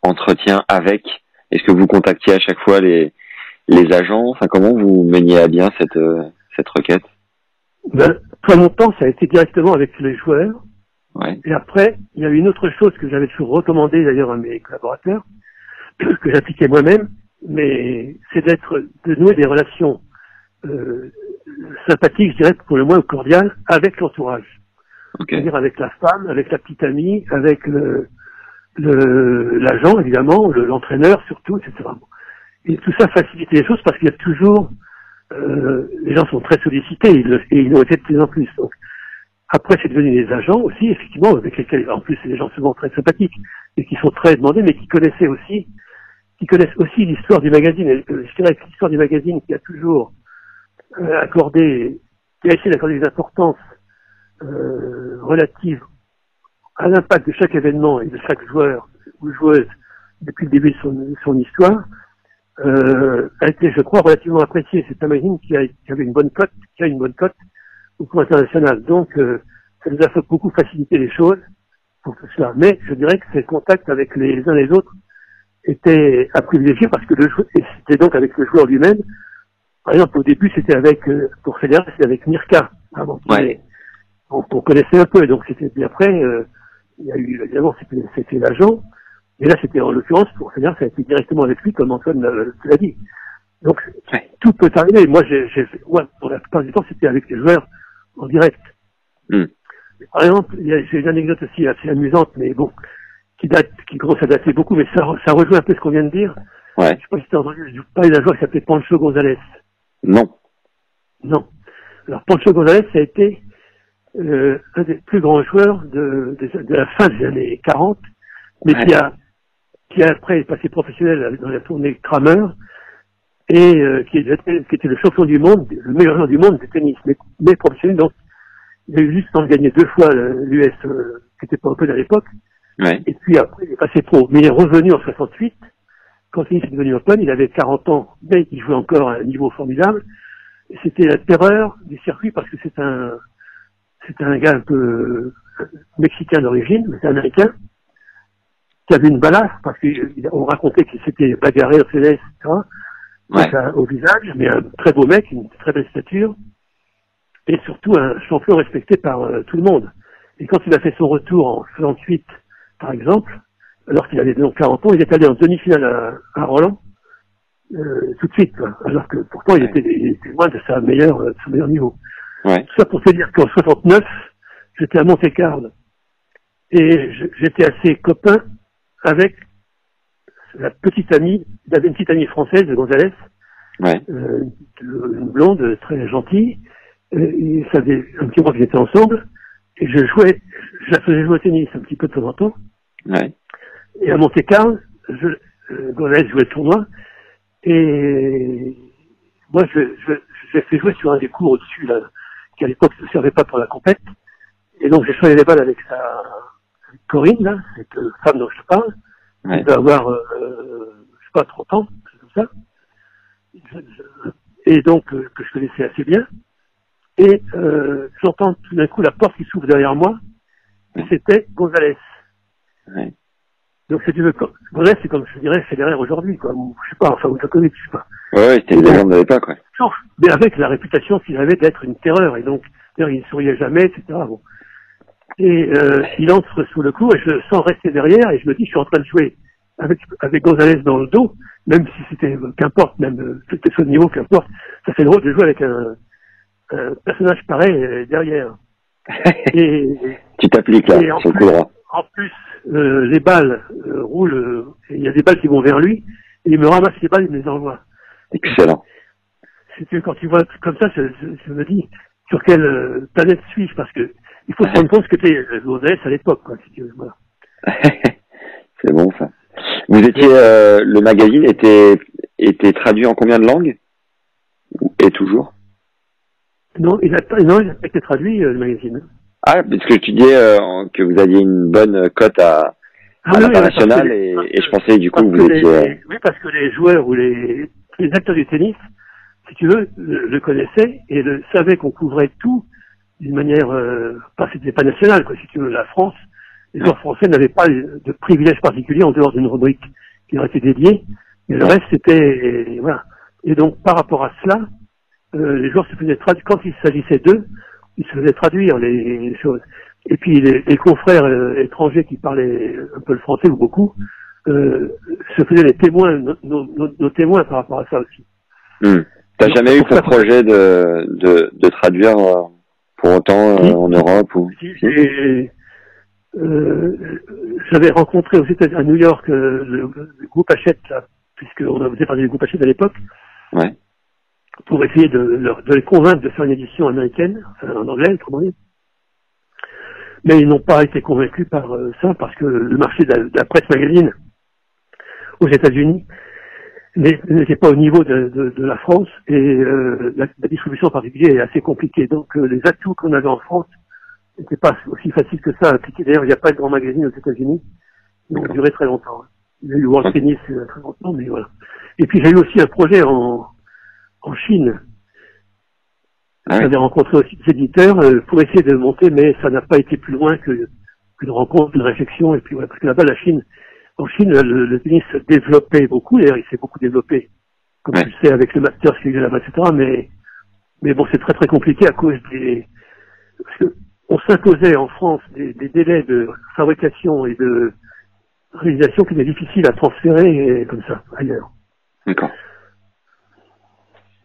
entretiens avec? Est-ce que vous contactiez à chaque fois les, les agents Enfin, comment vous meniez à bien cette, euh, cette requête? Ben, très longtemps, ça a été directement avec les joueurs. Ouais. Et après, il y a une autre chose que j'avais toujours recommandé d'ailleurs à mes collaborateurs, *clears throat* que j'appliquais moi-même, mais c'est d'être, de nouer des relations euh, sympathiques, je dirais pour le moins cordiales, avec l'entourage. Ok. C'est-à-dire avec la femme, avec la petite amie, avec le le- l'agent évidemment, le- l'entraîneur surtout, etc. Et tout ça facilite les choses parce qu'il y a toujours euh, les gens sont très sollicités et ils l'ont été de plus en plus. Donc, après, c'est devenu des agents aussi, effectivement, avec lesquels, en plus, c'est des gens souvent très sympathiques et qui sont très demandés, mais qui connaissaient aussi, qui connaissent aussi l'histoire du magazine. Euh, je dirais que l'histoire du magazine qui a toujours euh, accordé, qui a essayé d'accorder des importances euh, relative à l'impact de chaque événement et de chaque joueur ou joueuse depuis le début de son histoire, euh, a été, je crois, relativement appréciée. C'est un magazine qui, a, qui avait une bonne cote, qui a une bonne cote au point international. Donc, euh, ça nous a fait beaucoup faciliter les choses pour tout cela. Mais je dirais que ces contacts avec les uns les autres étaient à privilégier parce que le c'était donc avec le joueur lui-même. Par exemple, au début, c'était avec, euh, pour Federer, c'était avec Mirka. Avant Ouais. on, on connaissait un peu, et donc c'était, puis après, euh, il y a eu, évidemment, c'était, c'était l'agent. Et là, c'était en l'occurrence, pour Federer, ça a été directement avec lui, comme Antoine l'a l'a dit. Donc, Ouais. tout peut arriver. Moi, j'ai, ouais, pour la plupart du temps, c'était avec les joueurs en direct. Hmm. Mais Par exemple, j'ai une anecdote aussi assez amusante, mais bon, qui date, qui commence à dater beaucoup, mais ça, ça rejoint un peu ce qu'on vient de dire. Ouais. Je sais pas si tu as entendu, je parlais d'un joueur qui s'appelait Pancho González. Non. Non. Alors, Pancho González, ça a été euh, un des plus grands joueurs de, de, de la fin des années 40, mais Ouais. qui a qui après est passé professionnel dans la tournée Kramer et euh, qui, était, qui était le champion du monde, le meilleur joueur du monde de tennis, mais, mais professionnel. Donc, il a eu juste temps de gagner deux fois l'US, euh, qui était pas open à l'époque. Ouais. Et puis après, il est passé pro. Mais il est revenu en 68. Quand il est devenu open, il avait 40 ans, mais il jouait encore à un niveau formidable. C'était la terreur du circuit parce que c'est un, c'est un gars un peu euh, mexicain d'origine, mais c'est américain, qui avait une balasse parce qu'on racontait qu'il s'était bagarré au CDS, etc. Ouais. Au visage, mais un très beau mec, une très belle stature, et surtout un champion respecté par euh, tout le monde. Et quand il a fait son retour en 68, par exemple, alors qu'il avait donc 40 ans, il est allé en demi-finale à, à Roland, euh, tout de suite, quoi. alors que pourtant il était, il était loin de sa meilleure, euh, de son meilleur niveau. Ouais. Tout ça pour te dire qu'en 69, j'étais à Monte-Carlo et j'étais assez copain avec la petite amie, une petite amie française de Gonzalez, Ouais. euh, une blonde très gentille. Euh, et ça faisait un petit mois qu'ils étaient ensemble. Et je jouais, je la faisais jouer au tennis un petit peu de temps en temps. Ouais. Et à Monte Carlo, je, euh, Gonzalez jouait le tournoi. Et moi, je, je, j'ai fait jouer sur un des cours au-dessus, là, qui à l'époque ne servait pas pour la compète. Et donc, j'ai choisi les balles avec sa Corinne, là, cette euh, femme dont je parle. Ouais. Elle doit avoir, euh, je sais pas, 30 ans, c'est comme ça. Je- je- Et donc, euh, que je connaissais assez bien. Et euh, j'entends tout d'un coup la porte qui s'ouvre derrière moi. Et c'était Gonzalez. Ouais. Donc, si tu veux, Gonzalez, c'est comme je dirais Federer aujourd'hui, quoi. Ou, je sais pas, enfin, ou Djokovic, je sais pas. Ouais, ouais, c'était une légende de l'époque, ouais. Sauf, mais avec la réputation qu'il avait d'être une terreur. Et donc, d'ailleurs, il ne souriait jamais, etc. Bon. Et euh, il entre sous le coup et je sens rester derrière et je me dis, je suis en train de jouer avec, avec Gonzalez dans le dos, même si c'était, euh, qu'importe, même euh, c'était ce niveau, qu'importe. Ça fait drôle de jouer avec un, un personnage pareil euh, derrière. *laughs* Et, tu t'appliques là, Et en plus- en plus, euh, les balles euh, roulent, euh, il y a des balles qui vont vers lui, et il me ramasse les balles et me les envoie. Excellent. C'est quand tu vois comme ça, je, je- je me dis sur quelle planète suis-je parce que il faut se rendre compte ce que t'es euh, l'ODS à l'époque, quoi, si tu veux. Voilà. *laughs* c'est bon ça. Vous étiez, euh, le magazine était, était traduit en combien de langues? Et toujours? Non, il a pas, non, il a été traduit euh, le magazine. Ah, parce que tu disais euh, que vous aviez une bonne cote à, Ah à oui, l'international et, je pensais du coup que vous étiez... euh, oui, parce que les joueurs ou les, les acteurs du tennis, si tu veux, le, le connaissaient et le, savaient qu'on couvrait tout d'une manière, euh, pas c'était pas national, quoi, si tu veux, la France. Les joueurs français n'avaient pas de privilèges particuliers en dehors d'une rubrique qui leur était dédiée. Mais le reste, c'était, voilà. Et donc, par rapport à cela, euh, les joueurs se faisaient traduire, quand il s'agissait d'eux, ils se faisaient traduire les, les choses. Et puis, les, les confrères euh, étrangers qui parlaient un peu le français ou beaucoup, euh, se faisaient les témoins, nos, nos- nos témoins par rapport à ça aussi. hmm. T'as jamais eu pour projet de, de, de traduire euh, pour autant euh, en Europe ou... Euh, J'avais rencontré aux États à New York euh, le, le groupe Hachette, là, puisqu'on faisait partie du groupe Hachette à l'époque, Ouais. pour essayer de, de les convaincre de faire une édition américaine, enfin, en anglais, autrement dit. Mais ils n'ont pas été convaincus par ça, parce que le marché de la, de la presse magazine aux États-Unis n'était pas au niveau de, de- de la France et euh, la, la distribution en particulier est assez compliquée. Donc euh, les atouts qu'on avait en France c'était pas aussi facile que ça à appliquer. D'ailleurs, il n'y a pas de grand magazine aux États-Unis. Ils ont duré très longtemps. hein. Il y a eu World Tennis euh, très longtemps, mais voilà. Et puis j'ai eu aussi un projet en, en Chine. Ah oui. J'avais rencontré aussi des éditeurs euh, pour essayer de monter, mais ça n'a pas été plus loin que qu'une rencontre, une réflexion. Et puis voilà, parce que là-bas, la Chine, en Chine, le, le tennis se développait beaucoup. D'ailleurs, il s'est beaucoup développé, comme Ouais. tu le sais, avec le master qu'il y a là-bas, etc. Mais mais bon, c'est très très compliqué à cause des parce que on s'imposait en France des, des délais de fabrication et de réalisation qui étaient difficiles à transférer et comme ça ailleurs. D'accord.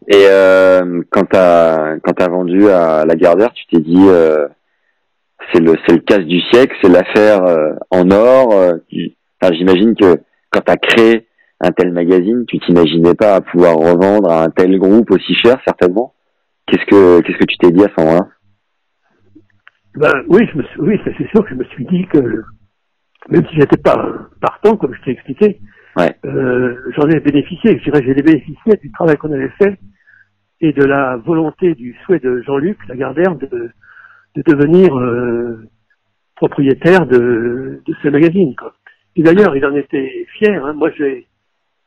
Et euh, quand t'as quand t'as vendu à Lagardère, tu t'es dit euh, c'est le c'est le casse du siècle, c'est l'affaire euh, en or. euh, tu- enfin, j'imagine que quand t'as créé un tel magazine, tu t'imaginais pas à pouvoir revendre à un tel groupe aussi cher certainement. Qu'est-ce que qu'est-ce que tu t'es dit à ce moment-là? Ben oui, je me suis, oui, ça, c'est sûr que je me suis dit que même si j'étais pas partant, comme je t'ai expliqué, Ouais. euh, j'en ai bénéficié. Je dirais, j'ai bénéficié du travail qu'on avait fait et de la volonté, du souhait de Jean-Luc Lagardère de, de devenir euh, propriétaire de, de ce magazine. Quoi. Et d'ailleurs, il en était fier. hein. Moi, j'ai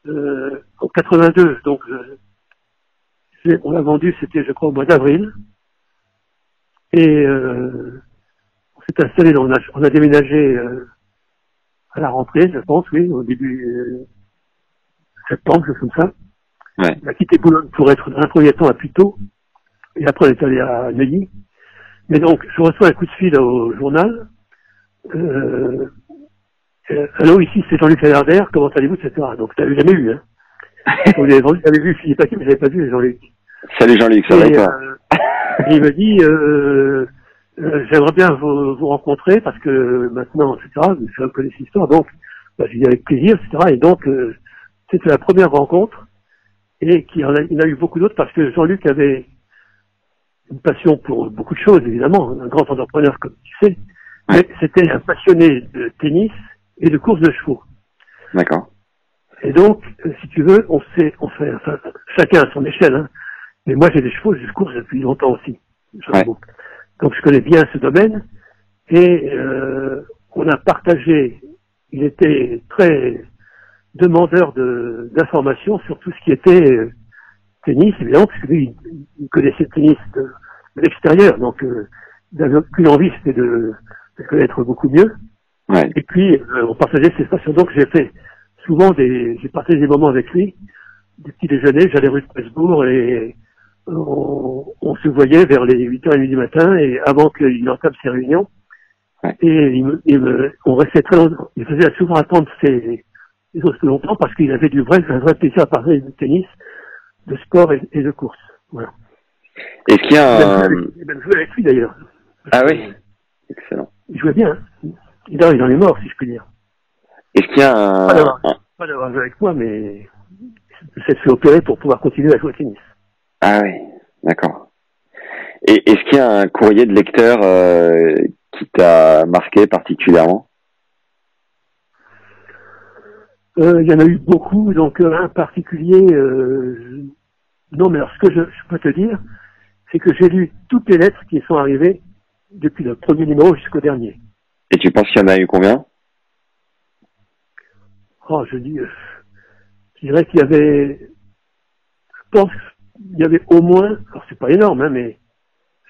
euh, en 82, donc on l'a vendu, c'était je crois au mois d'avril. Et euh, on s'est installé, on, a, on a déménagé euh, à la rentrée, je pense, oui, au début septembre, quelque chose comme ça. Ouais. On a quitté Boulogne pour être dans un premier temps à Puteaux, et après on est allé à Neuilly. Mais donc, je reçois un coup de fil au journal. Euh, euh, Allô, ici c'est Jean-Luc Lagardère, comment allez-vous, etc. Donc, je t'avais jamais eu, hein? L'avait *laughs* vendu, j'avais vu Philippe Paquet, mais j'avais pas vu Jean-Luc. Salut Jean-Luc, ça va et euh, il me dit, euh, euh, j'aimerais bien vous, vous rencontrer parce que maintenant, etc., je connais cette histoire, donc bah, j'ai dit avec plaisir, etc. Et donc, euh, c'était la première rencontre et qui en a, il y en a eu beaucoup d'autres parce que Jean-Luc avait une passion pour beaucoup de choses, évidemment, un grand entrepreneur comme tu sais, mais c'était un passionné de tennis et de course de chevaux. D'accord. Et donc, euh, si tu veux, on sait, on fait, enfin, chacun à son échelle, hein. Mais moi, j'ai des chevaux, je cours depuis longtemps aussi. Ouais. Donc, je connais bien ce domaine. Et euh, on a partagé. Il était très demandeur de d'informations sur tout ce qui était euh, tennis, évidemment, parce que lui, il- il connaissait le tennis de, de l'extérieur. Donc, euh, il n'avait aucune envie, c'était de, de connaître beaucoup mieux. Ouais. Et puis, euh, on partageait ses passions. Donc, j'ai fait souvent des, j'ai partagé des moments avec lui, des petits déjeuners, j'allais rue de Presbourg et on, on se voyait vers les 8h30 du matin et avant qu'il entame ses réunions. Ouais. Et il me, il me- on restait très longtemps. Il faisait souvent attendre ses, les autres longtemps parce qu'il avait du vrai, un vrai plaisir à parler de tennis, de sport et, et de course. Voilà. Est-ce qu'il y a un... joué avec- j'ai même joué avec lui d'ailleurs. Ah oui Excellent. Il jouait bien. Hein. Il en est mort, si je puis dire. Est-ce qu'il y a un... Pas d'avoir- joué avec moi, mais s'est fait opérer pour pouvoir continuer à jouer au tennis. Ah oui, d'accord. Et est-ce qu'il y a un courrier de lecteur euh, qui t'a marqué particulièrement? Euh, il y en a eu beaucoup, donc euh, un particulier. euh, Non, mais alors ce que je, je peux te dire, c'est que j'ai lu toutes les lettres qui sont arrivées depuis le premier numéro jusqu'au dernier. Et tu penses qu'il y en a eu combien? Oh, je dis, euh, je dirais qu'il y avait, je pense, qu'il y avait au moins, alors c'est pas énorme, hein, mais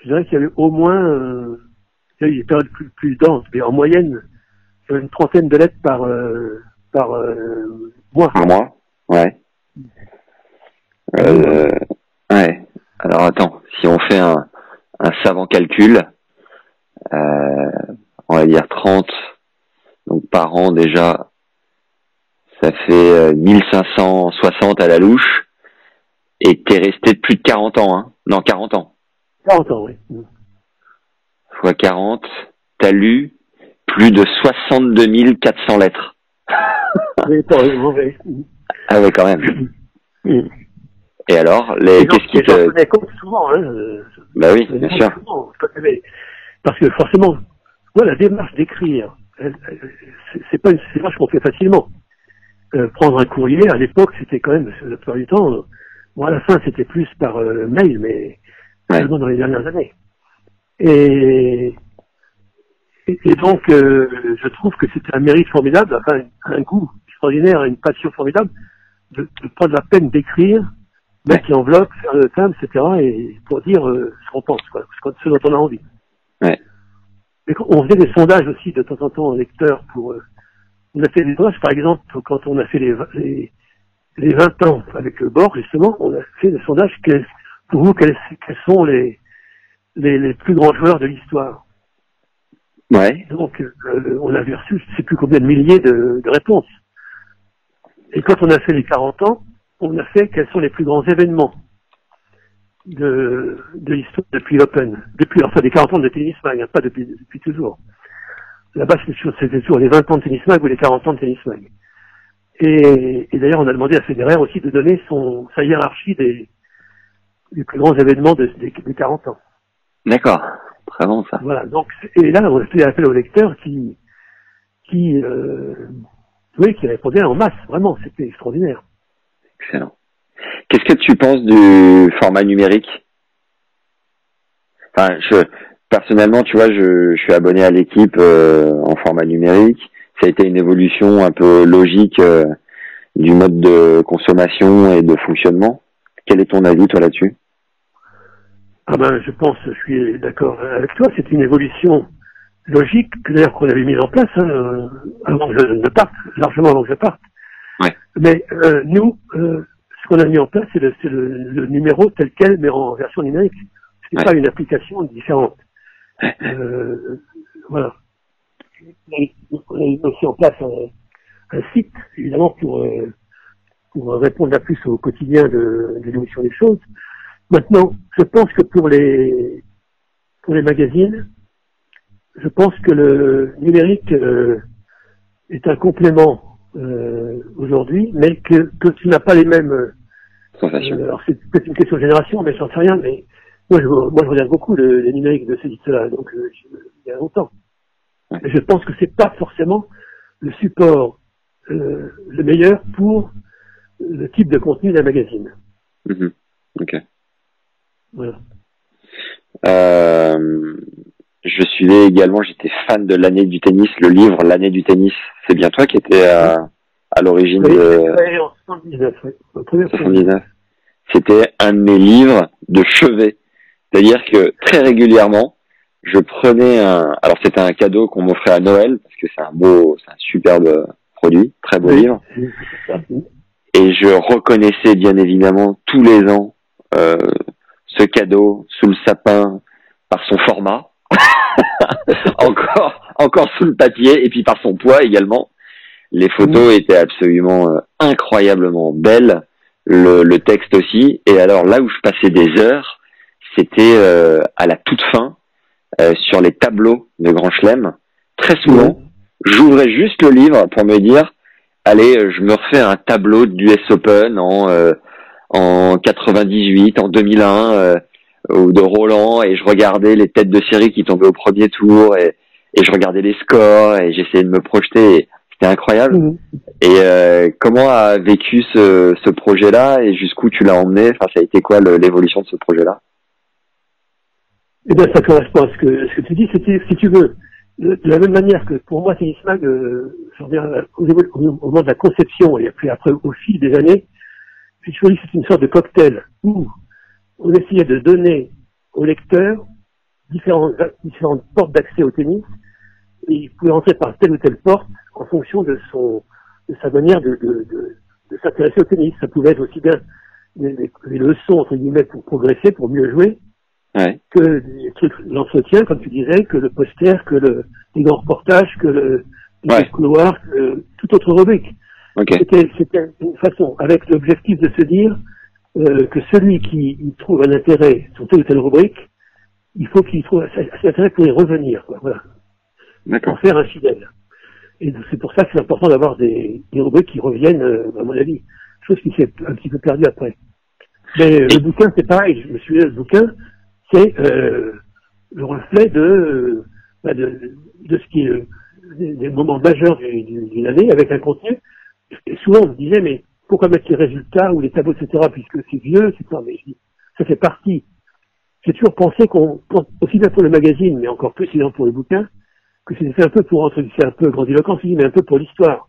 je dirais qu'il y avait au moins, euh, il y a eu des périodes plus, plus denses, mais en moyenne, il y avait une trentaine de lettres par, euh, par euh, mois. Par mois Ouais. Euh, ouais. Alors attends, si on fait un, un savant calcul, euh, on va dire 30, donc par an déjà, ça fait euh, 1560 à la louche, et t'es resté plus de 40 ans, hein Non, 40 ans. 40 ans, oui. Fois 40, t'as lu plus de 62 400 lettres. Mauvais. Ah ouais, quand même. Mm. Et alors, les, qu'est-ce qui te... compte souvent, hein. euh, Bah oui, bien sûr. souvent, mais- Parce que forcément, moi, la démarche d'écrire, c'est- pas une démarche qu'on fait facilement. Euh, prendre un courrier, à l'époque, c'était quand même, la plupart du temps, euh, bon, à la fin, c'était plus par euh, mail, mais Ouais. seulement dans les dernières années. Et Et, donc, euh, je trouve que c'était un mérite formidable, enfin, un goût extraordinaire, une passion formidable, de, de prendre la peine d'écrire, mettre l'enveloppe, faire le timbre, etc., et pour dire ce qu'on pense, quoi, ce dont on a envie. Ouais. On faisait des sondages aussi de temps en temps en lecteur pour. euh, on a fait des sondages, par exemple, quand on a fait les, les, les 20 ans avec le bord, justement, on a fait des sondages. quels- pour vous, quels, quels sont les, les, les plus grands joueurs de l'histoire Ouais. Donc, euh, on avait reçu, je ne sais plus combien de milliers de, de réponses. Et quand on a fait les 40 ans, on a fait quels sont les plus grands événements de, de l'histoire depuis l'Open, depuis enfin des 40 ans de tennis mag, hein, pas depuis, depuis toujours. Là-bas, c'était toujours, les 20 ans de tennis mag ou les 40 ans de tennis mag. Et, et d'ailleurs, on a demandé à Federer aussi de donner son sa hiérarchie des, des plus grands événements de, des, des 40 ans. D'accord. Très bon ça. Voilà. Donc, et là, on a fait appel aux lecteurs qui, qui, euh, oui, qui répondaient en masse. Vraiment, c'était extraordinaire. Excellent. Qu'est-ce que tu penses du format numérique? Enfin, je personnellement, tu vois, je, je suis abonné à l'équipe euh, en format numérique. Ça a été une évolution un peu logique euh, du mode de consommation et de fonctionnement. Quel est ton avis, toi, là-dessus? Ah ben, je pense, je suis d'accord avec toi. C'est une évolution logique que d'ailleurs qu'on avait mise en place hein, avant que je ne parte, largement avant que je parte. Ouais. Mais euh, nous, ce qu'on a mis en place, c'est le, le, le numéro tel quel, mais en version numérique. C'est Ouais. pas une application différente. Euh, voilà. On a mis aussi en place un, un site, évidemment, pour, euh, pour répondre la plus au quotidien de, de l'évolution des choses. Maintenant, je pense que pour les pour les magazines, je pense que le numérique euh, est un complément euh, aujourd'hui, mais que, que tu n'as pas les mêmes. euh, Sensation. alors c'est peut-être une question de génération, mais j'en sais rien. Mais moi, je, moi, je regarde beaucoup le, le numérique de ces là donc euh, il y a longtemps. Ouais. Mais je pense que c'est pas forcément le support euh, le meilleur pour le type de contenu d'un magazine. Mhm. Ok. Voilà. Euh, je suivais également, j'étais fan de l'année du tennis, le livre L'année du tennis. C'est bien toi qui étais à, à l'origine Oui, de ouais, en 79, oui. Au premier 79. C'était un de mes livres de chevet. C'est-à-dire que très régulièrement, je prenais un, alors c'était un cadeau qu'on m'offrait à Noël, parce que c'est un beau, c'est un superbe produit, très beau Oui. livre. Et je reconnaissais bien évidemment tous les ans euh, ce cadeau sous le sapin par son format, *laughs* encore encore sous le papier et puis par son poids également. Les photos étaient absolument euh, incroyablement belles, le, le texte aussi. Et alors là où je passais des heures, c'était euh, à la toute fin euh, sur les tableaux de Grand Chelem. Très souvent, j'ouvrais juste le livre pour me dire allez, je me refais un tableau du US Open en euh, en 98, en 2001 euh, ou de Roland et je regardais les têtes de série qui tombaient au premier tour et, et je regardais les scores et j'essayais de me projeter. et C'était incroyable. Mhm. Et euh, comment a vécu ce, ce projet-là et jusqu'où tu l'as emmené? Enfin, ça a été quoi l'évolution de ce projet-là? Eh bien, ça correspond à ce que, ce que tu dis. C'était, si tu veux, de, de la même manière que pour moi, Tennis Mag, euh, j'en au, au moment de la conception et puis après au fil des années, j'ai toujours dit que c'est une sorte de cocktail où on essayait de donner au lecteur différentes, différentes portes d'accès au tennis et il pouvait entrer par telle ou telle porte en fonction de son, de sa manière de, de, de, de s'intéresser au tennis. Ça pouvait être aussi bien des, leçons, entre guillemets, pour progresser, pour mieux jouer, Ouais. que des trucs, l'entretien, comme tu disais, que le poster, que le, les grands reportages, que le, Ouais. couloirs, que toute autre rubrique. Ok. C'était, c'était une façon, avec l'objectif de se dire euh, que celui qui y trouve un intérêt sur telle ou telle rubrique, il faut qu'il trouve assez intérêt pour y revenir, quoi, voilà, pour faire un fidèle. Et c'est pour ça que c'est important d'avoir des, des rubriques qui reviennent, euh, à mon avis, chose qui s'est un petit peu perdue après. Mais euh, le bouquin, c'est pareil, je me suis le bouquin, c'est le reflet de, bah, de, de ce qui est des, moments majeurs du- du- d'une année avec un contenu. Et souvent, on me disait, mais pourquoi mettre les résultats ou les tableaux, etc., puisque c'est vieux, etc. Mais je dis, ça fait partie. J'ai toujours pensé qu'on, aussi bien pour le magazine, mais encore plus évidemment pour le bouquin, que c'était un peu pour entre, c'est un peu grandiloquent, mais un peu pour l'histoire.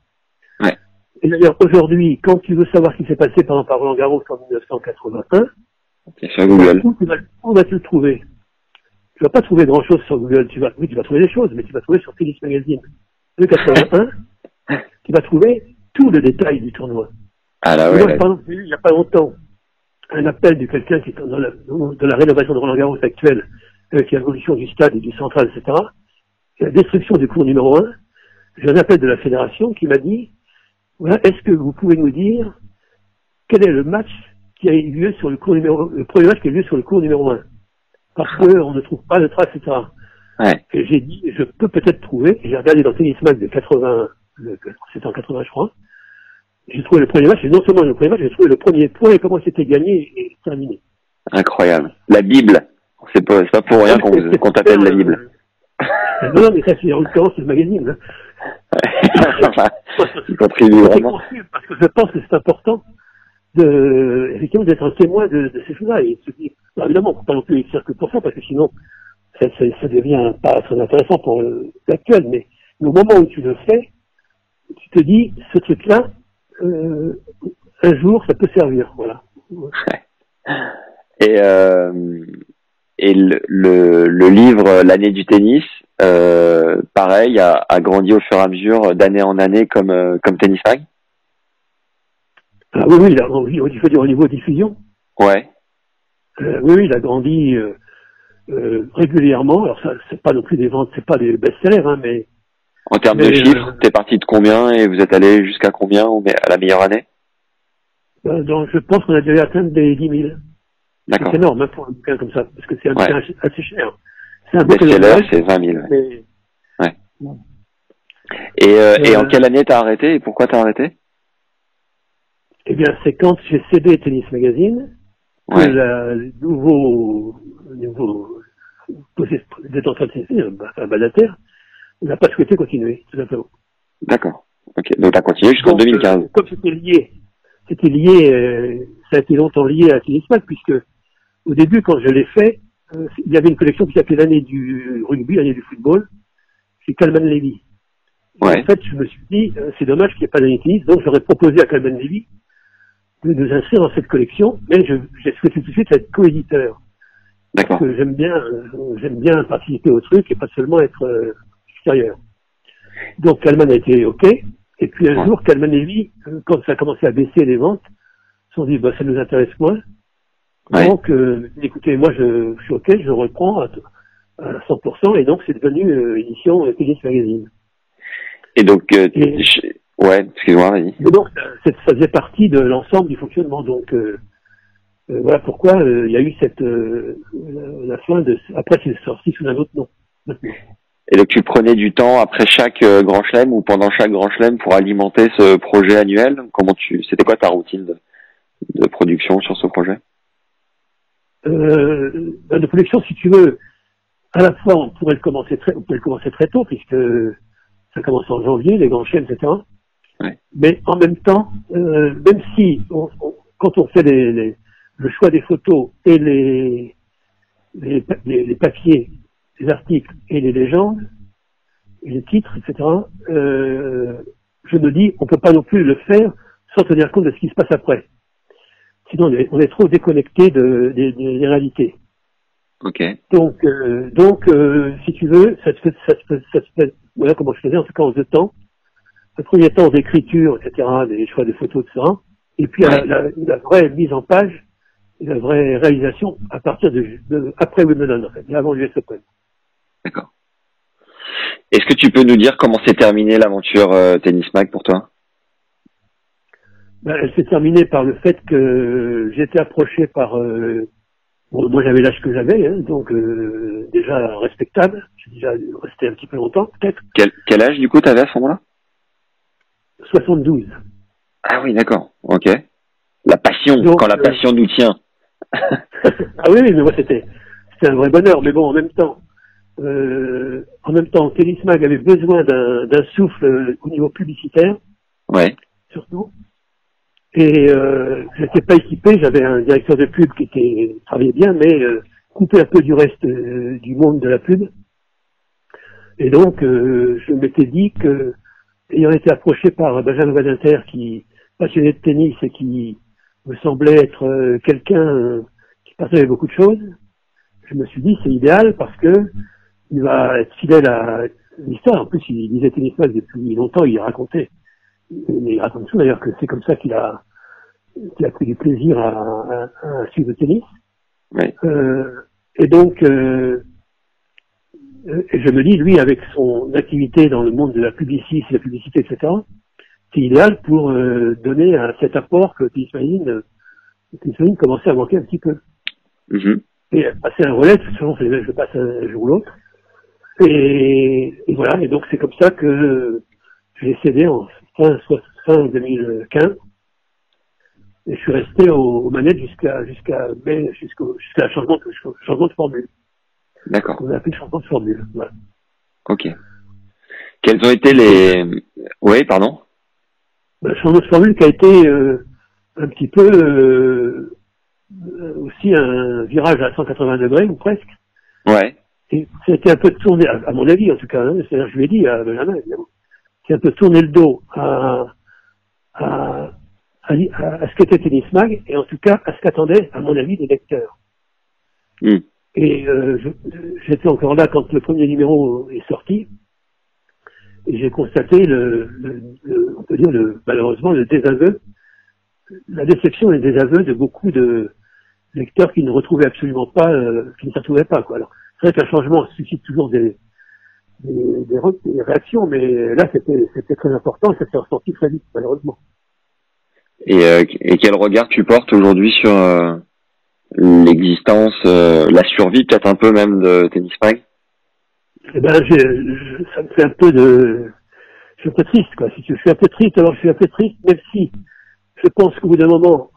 Ouais. Et d'ailleurs, aujourd'hui, quand tu veux savoir ce qui s'est passé par exemple à Roland Garros en 1981, C'est sur Google. où, tu vas, où vas-tu le trouver Tu vas pas trouver grand chose sur Google. Tu vas, oui, tu vas trouver des choses, mais tu vas trouver sur Tennis Magazine de 81, *laughs* tu vas trouver tout le détail du tournoi. Ah là Moi, ouais. par exemple, j'ai eu il n'y a pas longtemps un appel de quelqu'un qui est dans la, dans la rénovation de Roland Garros actuelle, avec l'évolution du stade et du central, etc. La destruction du cours numéro 1. J'ai un appel de la fédération qui m'a dit, voilà, est-ce que vous pouvez nous dire quel est le match qui a eu lieu sur le cours numéro, le premier match qui a eu lieu sur le cours numéro 1? Parce que on ne trouve pas de trace, etc. Ouais. Et j'ai dit, je peux peut-être trouver, j'ai regardé dans Tennis Mag de 80, le- c'était en 80 je crois, j'ai trouvé le premier match, et non seulement le premier match, j'ai trouvé le premier point et comment c'était gagné et terminé. Incroyable. La Bible. C'est pas, pas pour rien qu'on *laughs* qu'on t'appelle la Bible. Euh, non, non, mais ça c'est en l'occurrence c'est le magazine. hein. *laughs* Il contribue C'est vraiment. parce que je pense que c'est important de, effectivement, d'être un témoin de, de ces choses-là. Et alors, évidemment, on ne peut pas non plus écrire que pour ça, parce que sinon, ça, ça, ça devient pas très intéressant pour euh, l'actuel. Mais, mais au moment où tu le fais, tu te dis, ce truc-là, euh, un jour, ça peut servir. Voilà. Et, euh, et le, le, le livre L'année du tennis, euh, pareil, a, a grandi au fur et à mesure d'année en année comme, comme Tennis Mag Ah oui, oui, il a grandi, il faut dire au niveau diffusion. Ouais. Euh, oui, oui, il a grandi régulièrement. Alors ça, c'est pas non plus des ventes, c'est pas des best-sellers, hein, mais En termes de euh, chiffres, t'es parti de combien et vous êtes allé jusqu'à combien à la meilleure année euh, donc, je pense qu'on a déjà atteint des 10 000. D'accord. C'est énorme hein, pour un bouquin comme ça, parce que c'est un Ouais. bouquin assez- cher. C'est un bouquin c'est 20 000. ouais. mais Et, euh, et Euh, en quelle année t'as arrêté et pourquoi t'as arrêté eh bien, c'est quand j'ai cédé Tennis Magazine que Ouais. le nouveau, nouveau détenteur de bah, enfin, Badater, n'a pas souhaité continuer, tout simplement. D'accord. Donc t'as continué jusqu'en Donc, 2015. euh, comme c'était lié, c'était lié, euh, ça a été longtemps lié à Tennis Mag, puisque au début, quand je l'ai fait, euh, il y avait une collection qui s'appelait l'année du rugby, l'année du football, chez Calman Levy. Ouais. En fait, je me suis dit, c'est dommage qu'il n'y ait pas d'année tennis, donc j'aurais proposé à Calman Levy de nous inscrire dans cette collection, mais j'ai souhaité tout de suite être coéditeur. D'accord. Parce que j'aime bien, j'aime bien participer au truc et pas seulement être extérieur. Donc Calman a été OK. Et puis un jour, Calman Levy, euh, quand ça a commencé à baisser les ventes, se sont dit, bah, ça nous intéresse moins. Ouais. Donc, euh, écoutez, moi, je, je suis OK, je reprends à, à 100%, et donc c'est devenu euh, édition euh, Tennis Magazine. Et donc, euh, Et- je- ouais, excuse-moi, vas-y. Et donc, ça, ça faisait partie de l'ensemble du fonctionnement. Donc, euh, euh, voilà pourquoi euh, il y a eu cette euh, la fin de. Après, c'est sorti sous un autre nom. Et donc tu prenais du temps après chaque euh, grand chelem ou pendant chaque grand chelem pour alimenter ce projet annuel? Comment tu C'était quoi ta routine de, de production sur ce projet? Euh, ben, de production, si tu veux, à la fois, on pourrait le commencer très, on pourrait le commencer très tôt, puisque ça commence en janvier, les grands chaînes, etc. Ouais. Mais en même temps, euh, même si, on- on- quand on fait les, les- le choix des photos et les- les papiers, les articles et les légendes, et les titres, etc., euh, je me dis, on peut pas non plus le faire sans tenir compte de ce qui se passe après. Sinon, on est, on est trop déconnecté de, des- réalités. Ok. Donc, euh, donc, euh, si tu veux, ça se fait, ça se fait, ça se fait, voilà comment je faisais, en tout cas en deux temps. Le premier temps d'écriture, etc., des choix des photos, etc. Et puis la, Ouais. la, la vraie mise en page, la vraie réalisation à partir de, de après Wimbledon, en fait, avant l'US Open. D'accord. Est-ce que tu peux nous dire comment s'est terminée l'aventure euh, Tennis Mag pour toi? Ben, elle s'est terminée par le fait que j'ai été approché par, euh, bon, moi j'avais l'âge que j'avais, hein, donc euh, déjà respectable. J'ai déjà resté un petit peu longtemps, peut-être quel, quel âge du coup t'avais à ce moment-là? 72. Ah oui, d'accord. Ok. La passion, Donc, quand la euh, passion nous tient. *laughs* ah oui, oui, mais moi c'était c'était un vrai bonheur. Mais bon, en même temps, euh, en même temps, Tennis Mag avait besoin d'un d'un souffle euh, au niveau publicitaire, Ouais. surtout. Et euh, j'étais pas équipé. J'avais un directeur de pub qui était travaillait bien, mais euh, coupé un peu du reste euh, du monde de la pub. Et donc, euh, je m'étais dit que, ayant été approché par Benjamin Badinter, qui passionné de tennis et qui me semblait être quelqu'un qui partageait beaucoup de choses, je me suis dit c'est idéal parce que il va être fidèle à l'histoire. En plus, il disait tennis mag depuis longtemps, il racontait. Mais il raconte tout d'ailleurs que c'est comme ça qu'il a, qu'il a pris du plaisir à, à, à suivre le tennis. Ouais. Euh, et donc, euh, euh, et je me dis, lui, avec son activité dans le monde de la publicité, la publicité, etc., c'est idéal pour euh, donner cet apport que Tennis Magazine, commençait à manquer un petit peu. Mhm. Et passer un relais, souvent je passe un jour ou l'autre. Et, et voilà, et donc c'est comme ça que j'ai cédé en fin, fin 2015. Et je suis resté aux, aux manettes jusqu'à jusqu'à mai, jusqu'au jusqu'à changement de, changement de formule. D'accord. On a appelé changement de formule. Voilà. Ok. Quels ont été les... Oui, pardon Le changement de formule qui a été euh, un petit peu euh, euh, aussi un virage à 180 degrés ou presque. Ouais. Et c'était un peu de tourner, à, mon avis en tout cas, hein, c'est-à-dire je lui ai dit à Benjamin, évidemment, c'est un peu tourner le dos à, à, à, ce qu'était Tennis Mag et en tout cas à ce qu'attendaient, à mon avis, les lecteurs. Hmm. Et euh, j'étais encore là quand le premier numéro est sorti et j'ai constaté le, le- le- on peut dire le, malheureusement le désaveu, la déception et le désaveu de beaucoup de lecteurs qui ne retrouvaient absolument pas, euh, qui ne s'y retrouvaient pas. Quoi. Alors, c'est vrai qu'un changement suscite toujours des, des, des re- des réactions, mais là c'était très important et ça s'est ressenti très vite, malheureusement. Et, euh, et quel regard tu portes aujourd'hui sur euh, l'existence, euh, la survie peut-être un peu même de Tennis Mag Eh ben, je- ça me fait un peu de, je suis un peu triste, quoi. Si tu, je suis un peu triste, alors je suis un peu triste, même si je pense qu'au bout d'un moment,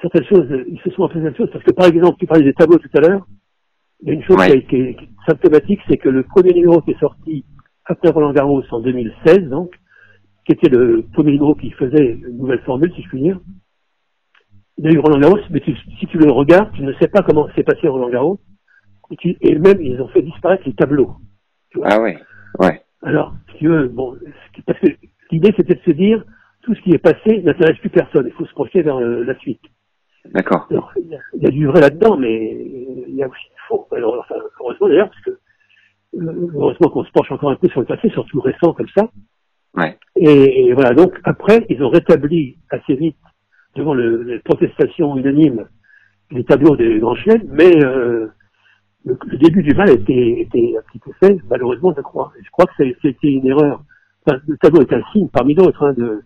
certaines choses, ils se sont appelés certaines choses, parce que par exemple, tu parlais des tableaux tout à l'heure, il y a une chose Ouais. qui, été- qui est symptomatique, c'est que le premier numéro qui est sorti après Roland Garros en 2016, donc, qui était le premier numéro qui faisait une nouvelle formule, si je puis dire, il y a eu Roland Garros, mais tu- si tu le regardes, tu ne sais pas comment s'est passé Roland Garros, et, tu- et même ils ont fait disparaître les tableaux. Ah ouais. Ouais. Alors, si tu veux, bon, parce que l'idée c'était de se dire, tout ce qui est passé n'intéresse plus personne, il faut se projeter vers euh, la suite. D'accord. Il y, a, du vrai là-dedans, mais il y a aussi faux. Alors, enfin, heureusement d'ailleurs, parce que euh, heureusement qu'on se penche encore un peu sur le passé, surtout récent comme ça. Ouais. Et, et voilà, donc après, ils ont rétabli assez vite, devant le, les protestations unanimes, les tableaux des grands chelems, mais euh, le, le début du mal était, était un petit peu fait, malheureusement, je crois. Et je crois que c'était une erreur. Enfin, le tableau est un signe parmi d'autres hein, de,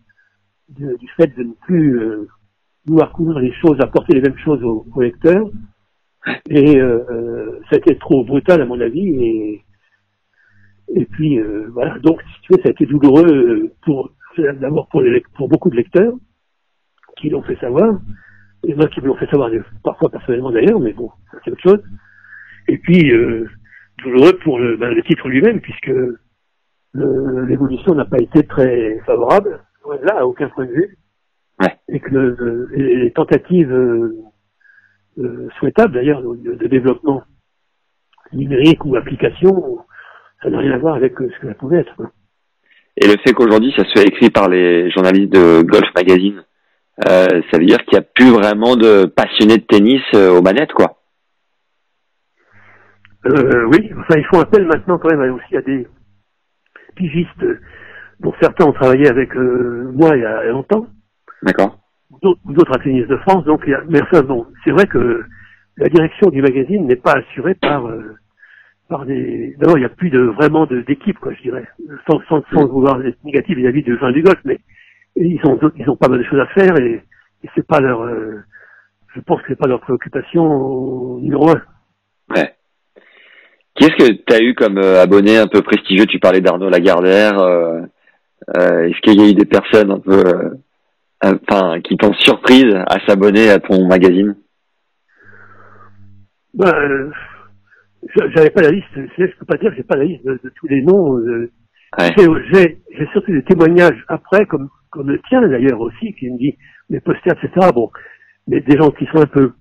de- du fait de ne plus euh, vouloir couvrir les choses, apporter les mêmes choses aux, aux lecteurs. Et euh, euh, ça a été trop brutal à mon avis. Et, et puis euh, voilà. Donc si tu veux, ça a été douloureux euh, pour d'abord pour, les, pour beaucoup de lecteurs qui l'ont fait savoir. Et moi qui me l'ont fait savoir euh, parfois personnellement d'ailleurs, mais bon, c'est autre chose. Et puis euh, douloureux pour le, ben, le titre lui-même, puisque l'évolution n'a pas été très favorable, là, à aucun point de vue. Ouais. Et que le- le- les les tentatives euh, souhaitables d'ailleurs de, de développement numérique ou application, ça n'a rien à voir avec euh, ce que ça pouvait être. quoi. Et le fait qu'aujourd'hui ça soit écrit par les journalistes de Golf Magazine, euh, ça veut dire qu'il n'y a plus vraiment de passionnés de tennis aux manettes, quoi. Euh, oui, enfin ils font appel maintenant quand même aussi à des pigistes dont certains ont travaillé avec euh, moi il y a longtemps, D'accord. D'autres Tennis de France. Donc, il y a, mais enfin bon, c'est vrai que la direction du magazine n'est pas assurée par euh, par des. D'abord, il n'y a plus de vraiment de- d'équipe, quoi, je dirais, sans sans, sans vouloir être négatif vis-à-vis de gens du golf, mais ils ont ils ont pas mal de choses à faire et, et c'est pas leur. euh, je pense que c'est pas leur préoccupation numéro un. Ouais. Qui est-ce que tu as eu comme euh, abonné un peu prestigieux? Tu parlais d'Arnaud Lagardère. Euh, euh, est-ce qu'il y a eu des personnes un peu, euh, enfin, qui t'ont surprise à s'abonner à ton magazine Ben, euh, j'a- j'avais pas la liste, je peux pas dire que j'ai pas la liste de, de tous les noms. euh, Ouais. j'ai- surtout des témoignages après, comme, comme le tien d'ailleurs aussi, qui me dit les posters, etc. Bon, mais des gens qui sont un peu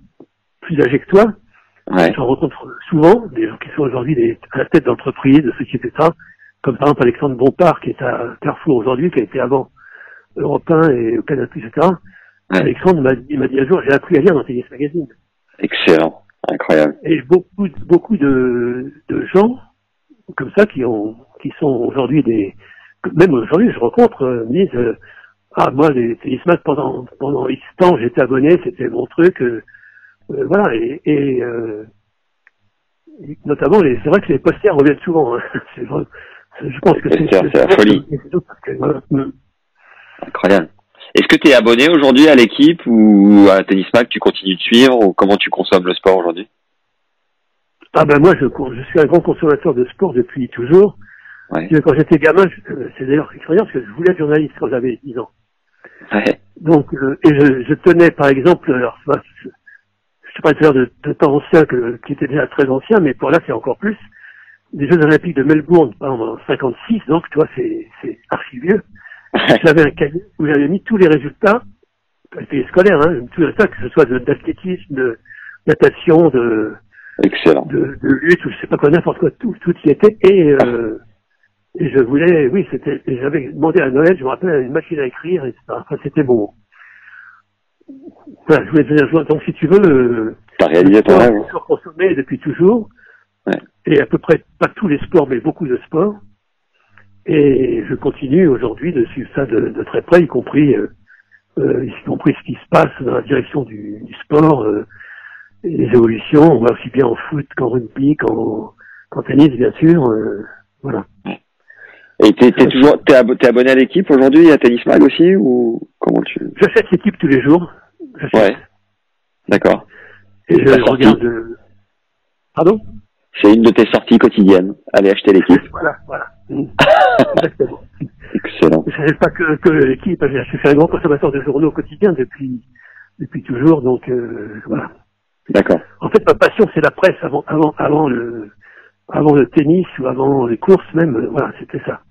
plus âgés que toi, Ouais. J'en rencontre souvent des gens qui sont aujourd'hui à la tête d'entreprises, de sociétés d'État, comme par exemple Alexandre Bompard, qui est à Carrefour aujourd'hui, qui a été avant Européen et au Canada, etc. Ouais. Alexandre m'a dit, un jour, j'ai appris à lire dans Tennis Magazine. Excellent. Incroyable. Et beaucoup, beaucoup de, de gens comme ça qui ont, qui sont aujourd'hui des, même aujourd'hui, je rencontre, euh, me disent, euh, ah moi les tennisman pendant pendant X temps j'étais abonné, c'était mon truc, euh, voilà et, notamment les, c'est vrai que les posters reviennent souvent. hein. *laughs* C'est vrai. je pense que c'est la folie. que, voilà. Incroyable. Est-ce que tu es abonné aujourd'hui à l'équipe ou à Tennis Mag, tu continues de suivre ou comment tu consommes le sport aujourd'hui? Ah ben moi je, je suis un grand consommateur de sport depuis toujours. Ouais. Quand j'étais gamin, c'est d'ailleurs extraordinaire parce que je voulais être journaliste quand j'avais 10 ans. Ouais. Donc, euh, et je, je tenais, par exemple, alors, je je sais pas tout à l'heure de, de temps ancien, que, qui était déjà très ancien, mais pour là, c'est encore plus. Les Jeux Olympiques de Melbourne, en 56, donc, tu vois, c'est, c'est vieux. *laughs* J'avais un cahier où j'avais mis tous les résultats, c'était scolaire, hein, tous les résultats, que ce soit d'athlétisme, de natation, de, Excellent. de, de lutte, ou je sais pas quoi, n'importe quoi, tout, tout y était. Et, euh, et je voulais, oui, c'était, j'avais demandé à Noël, je me rappelle, une machine à écrire, etc. Enfin, c'était bon. Voilà, je voulais devenir joueur. Donc, si tu veux, le, T'as réalisé ton sport, rêve. c'est toujours consommé depuis toujours. Ouais. Et à peu près, pas tous les sports, mais beaucoup de sports. Et je continue aujourd'hui de suivre ça de, de très près, y compris, euh, euh, y compris ce qui se passe dans la direction du, du sport, euh, les évolutions. On va aussi bien en foot qu'en rugby, qu'en, tennis, bien sûr. euh, voilà. Et t'es, t'es toujours, t'es, abo- t'es abonné à l'équipe aujourd'hui, à Tennis Mag aussi ou comment tu J'achète l'équipe tous les jours. Ouais. D'accord. Et je regarde. euh, Pardon? C'est une de tes sorties quotidiennes. Allez acheter l'équipe. Voilà, voilà. Exactement. Excellent. Je savais pas que, que l'équipe, je suis un grand consommateur de journaux quotidiens depuis depuis toujours, donc euh, voilà. D'accord. En fait, ma passion, c'est la presse avant avant avant le avant le tennis ou avant les courses même. euh, Voilà, c'était ça.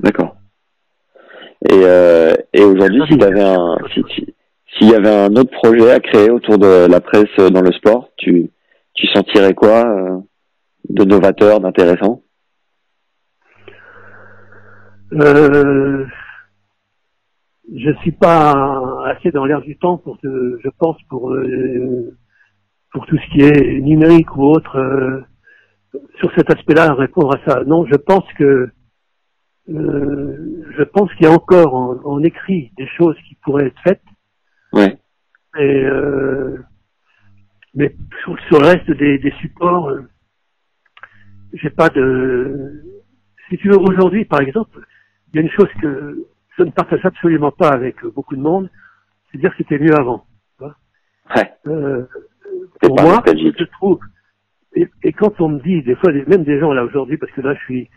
D'accord. Et, euh, et aujourd'hui, si t'avais un, si, si- s'il y avait un autre projet à créer autour de la presse dans le sport, tu, tu sentirais quoi euh, de novateur, d'intéressant? Euh, je suis pas assez dans l'air du temps pour te, je pense pour euh, pour tout ce qui est numérique ou autre euh, sur cet aspect-là répondre à ça. Non, je pense que euh, je pense qu'il y a encore en, en écrit des choses qui pourraient être faites, Ouais. et euh, mais sur, sur le reste des, des supports, euh, j'ai pas de. Si tu veux, aujourd'hui, par exemple, il y a une chose que je ne partage absolument pas avec beaucoup de monde, c'est dire que c'était mieux avant. Ouais. Euh, pour moi, je trouve, et, et quand on me dit, des fois, même des gens là aujourd'hui, parce que là, je suis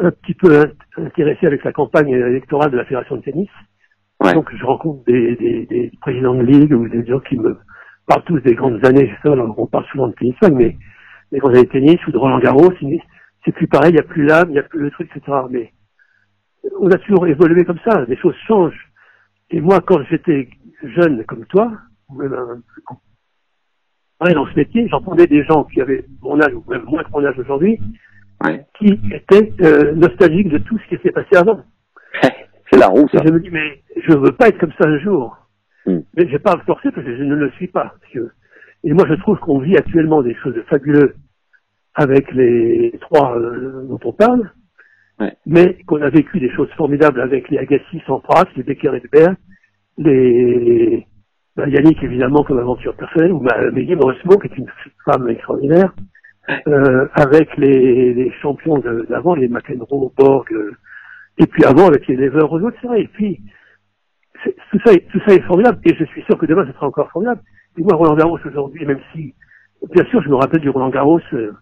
un petit peu in- intéressé avec la campagne électorale de la Fédération de tennis, Ouais. donc je rencontre des, des, des présidents de ligue ou des gens qui me parlent tous des grandes années, je sais alors, on parle souvent de tennis, mais des grandes années de tennis ou de Roland Garros, c'est plus pareil, il n'y a plus l'âme, il n'y a plus le truc, etc. Mais on a toujours évolué comme ça, les choses changent. Et moi, quand j'étais jeune comme toi, ou même un dans ce métier, j'entendais des gens qui avaient mon âge, ou même moins que mon âge aujourd'hui, Ouais. qui étaient euh, nostalgiques de tout ce qui s'est passé avant. *laughs* C'est la roue, ça. Et je me dis, mais je veux pas être comme ça un jour. Hmm. Mais j'ai pas à me forcer parce que je ne le suis pas. Et moi, je trouve qu'on vit actuellement des choses fabuleuses avec les trois euh, dont on parle, Ouais. mais qu'on a vécu des choses formidables avec les Agassi, Sampras, les Becker et Hubert, les bah, Yannick évidemment comme aventure personnelle, ou ma Meggy Moresmo qui est une femme extraordinaire, euh, avec les, les champions d'avant, les McEnroe, Borg, euh, et puis avant avec les Lever, Renault, etc. Et puis tout ça, est, tout ça est formidable, et je suis sûr que demain ce sera encore formidable. Et moi, Roland Garros aujourd'hui, même si, bien sûr, je me rappelle du Roland Garros euh,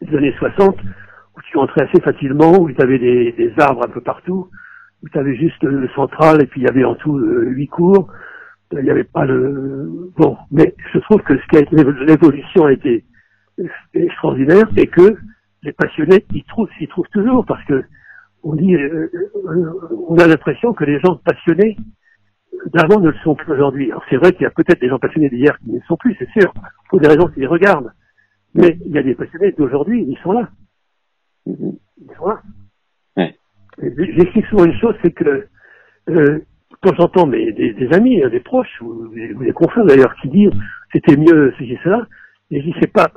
des années 60, tu entrais assez facilement, où tu avais des, des arbres un peu partout, où tu avais juste le central, et puis il y avait en tout euh, huit cours. Il n'y avait pas le... Bon, mais je trouve que ce qui a été l'évolution a été extraordinaire, et que les passionnés y trouvent, s'y trouvent toujours, parce que on dit, euh, euh, on a l'impression que les gens passionnés d'avant ne le sont plus aujourd'hui. Alors c'est vrai qu'il y a peut-être des gens passionnés d'hier qui ne le sont plus, c'est sûr, pour des raisons qui les regardent. Mais il y a des passionnés d'aujourd'hui, ils sont là. Ouais. J'explique souvent une chose, c'est que euh, quand j'entends mes des, des amis, hein, des proches ou des, ou des confrères d'ailleurs qui disent c'était mieux ceci cela, et je dis c'est pas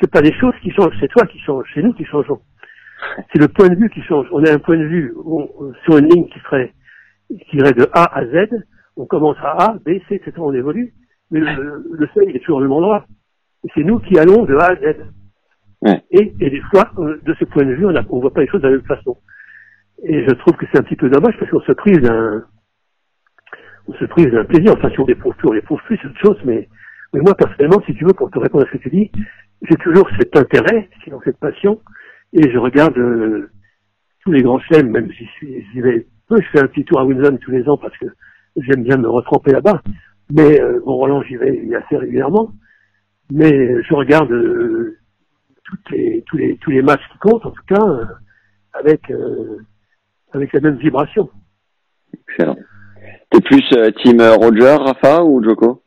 c'est pas des choses qui changent, c'est toi qui changes, c'est nous qui changeons. C'est le point de vue qui change. On a un point de vue on- on- sur une ligne qui serait qui irait de A à Z. On commence à A, B, C, etc. On évolue, mais le, le seuil il est toujours au même endroit. Et c'est nous qui allons de A à Z. Et, et des fois, euh, de ce point de vue, on ne voit pas les choses de la même façon. Et je trouve que c'est un petit peu dommage parce qu'on se prive d'un, on se prive d'un plaisir. Enfin, si on l'éprouve plus, on l'éprouve plus, c'est autre chose. Mais, mais moi, personnellement, si tu veux, pour te répondre à ce que tu dis, j'ai toujours cet intérêt, sinon cette passion, et je regarde euh, tous les grands chelems, même si j'y vais peu, je fais un petit tour à Windsor tous les ans parce que j'aime bien me retremper là-bas. Mais euh, bon, Roland, j'y vais assez régulièrement. Mais je regarde euh, toutes les, tous les tous les matchs qui comptent, en tout cas, euh, avec euh, avec la même vibration. Excellent. T'es plus euh, team euh, Roger, Rafa ou Joko?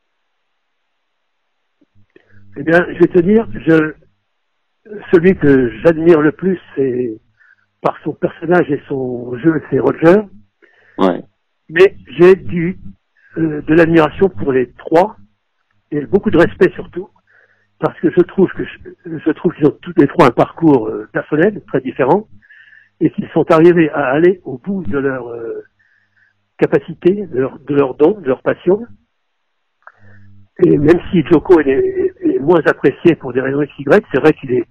Eh bien, je vais te dire, je, celui que j'admire le plus, c'est par son personnage et son jeu, c'est Roger. Ouais. Mais j'ai du euh, de l'admiration pour les trois et beaucoup de respect surtout, parce que je trouve que je, je trouve qu'ils ont tous les trois un parcours euh, personnel très différent et qu'ils sont arrivés à aller au bout de leur euh, capacité, de leur, de leur don, de leur passion. Et même si Joko est, est moins apprécié pour des raisons X, Y, c'est vrai qu'il est,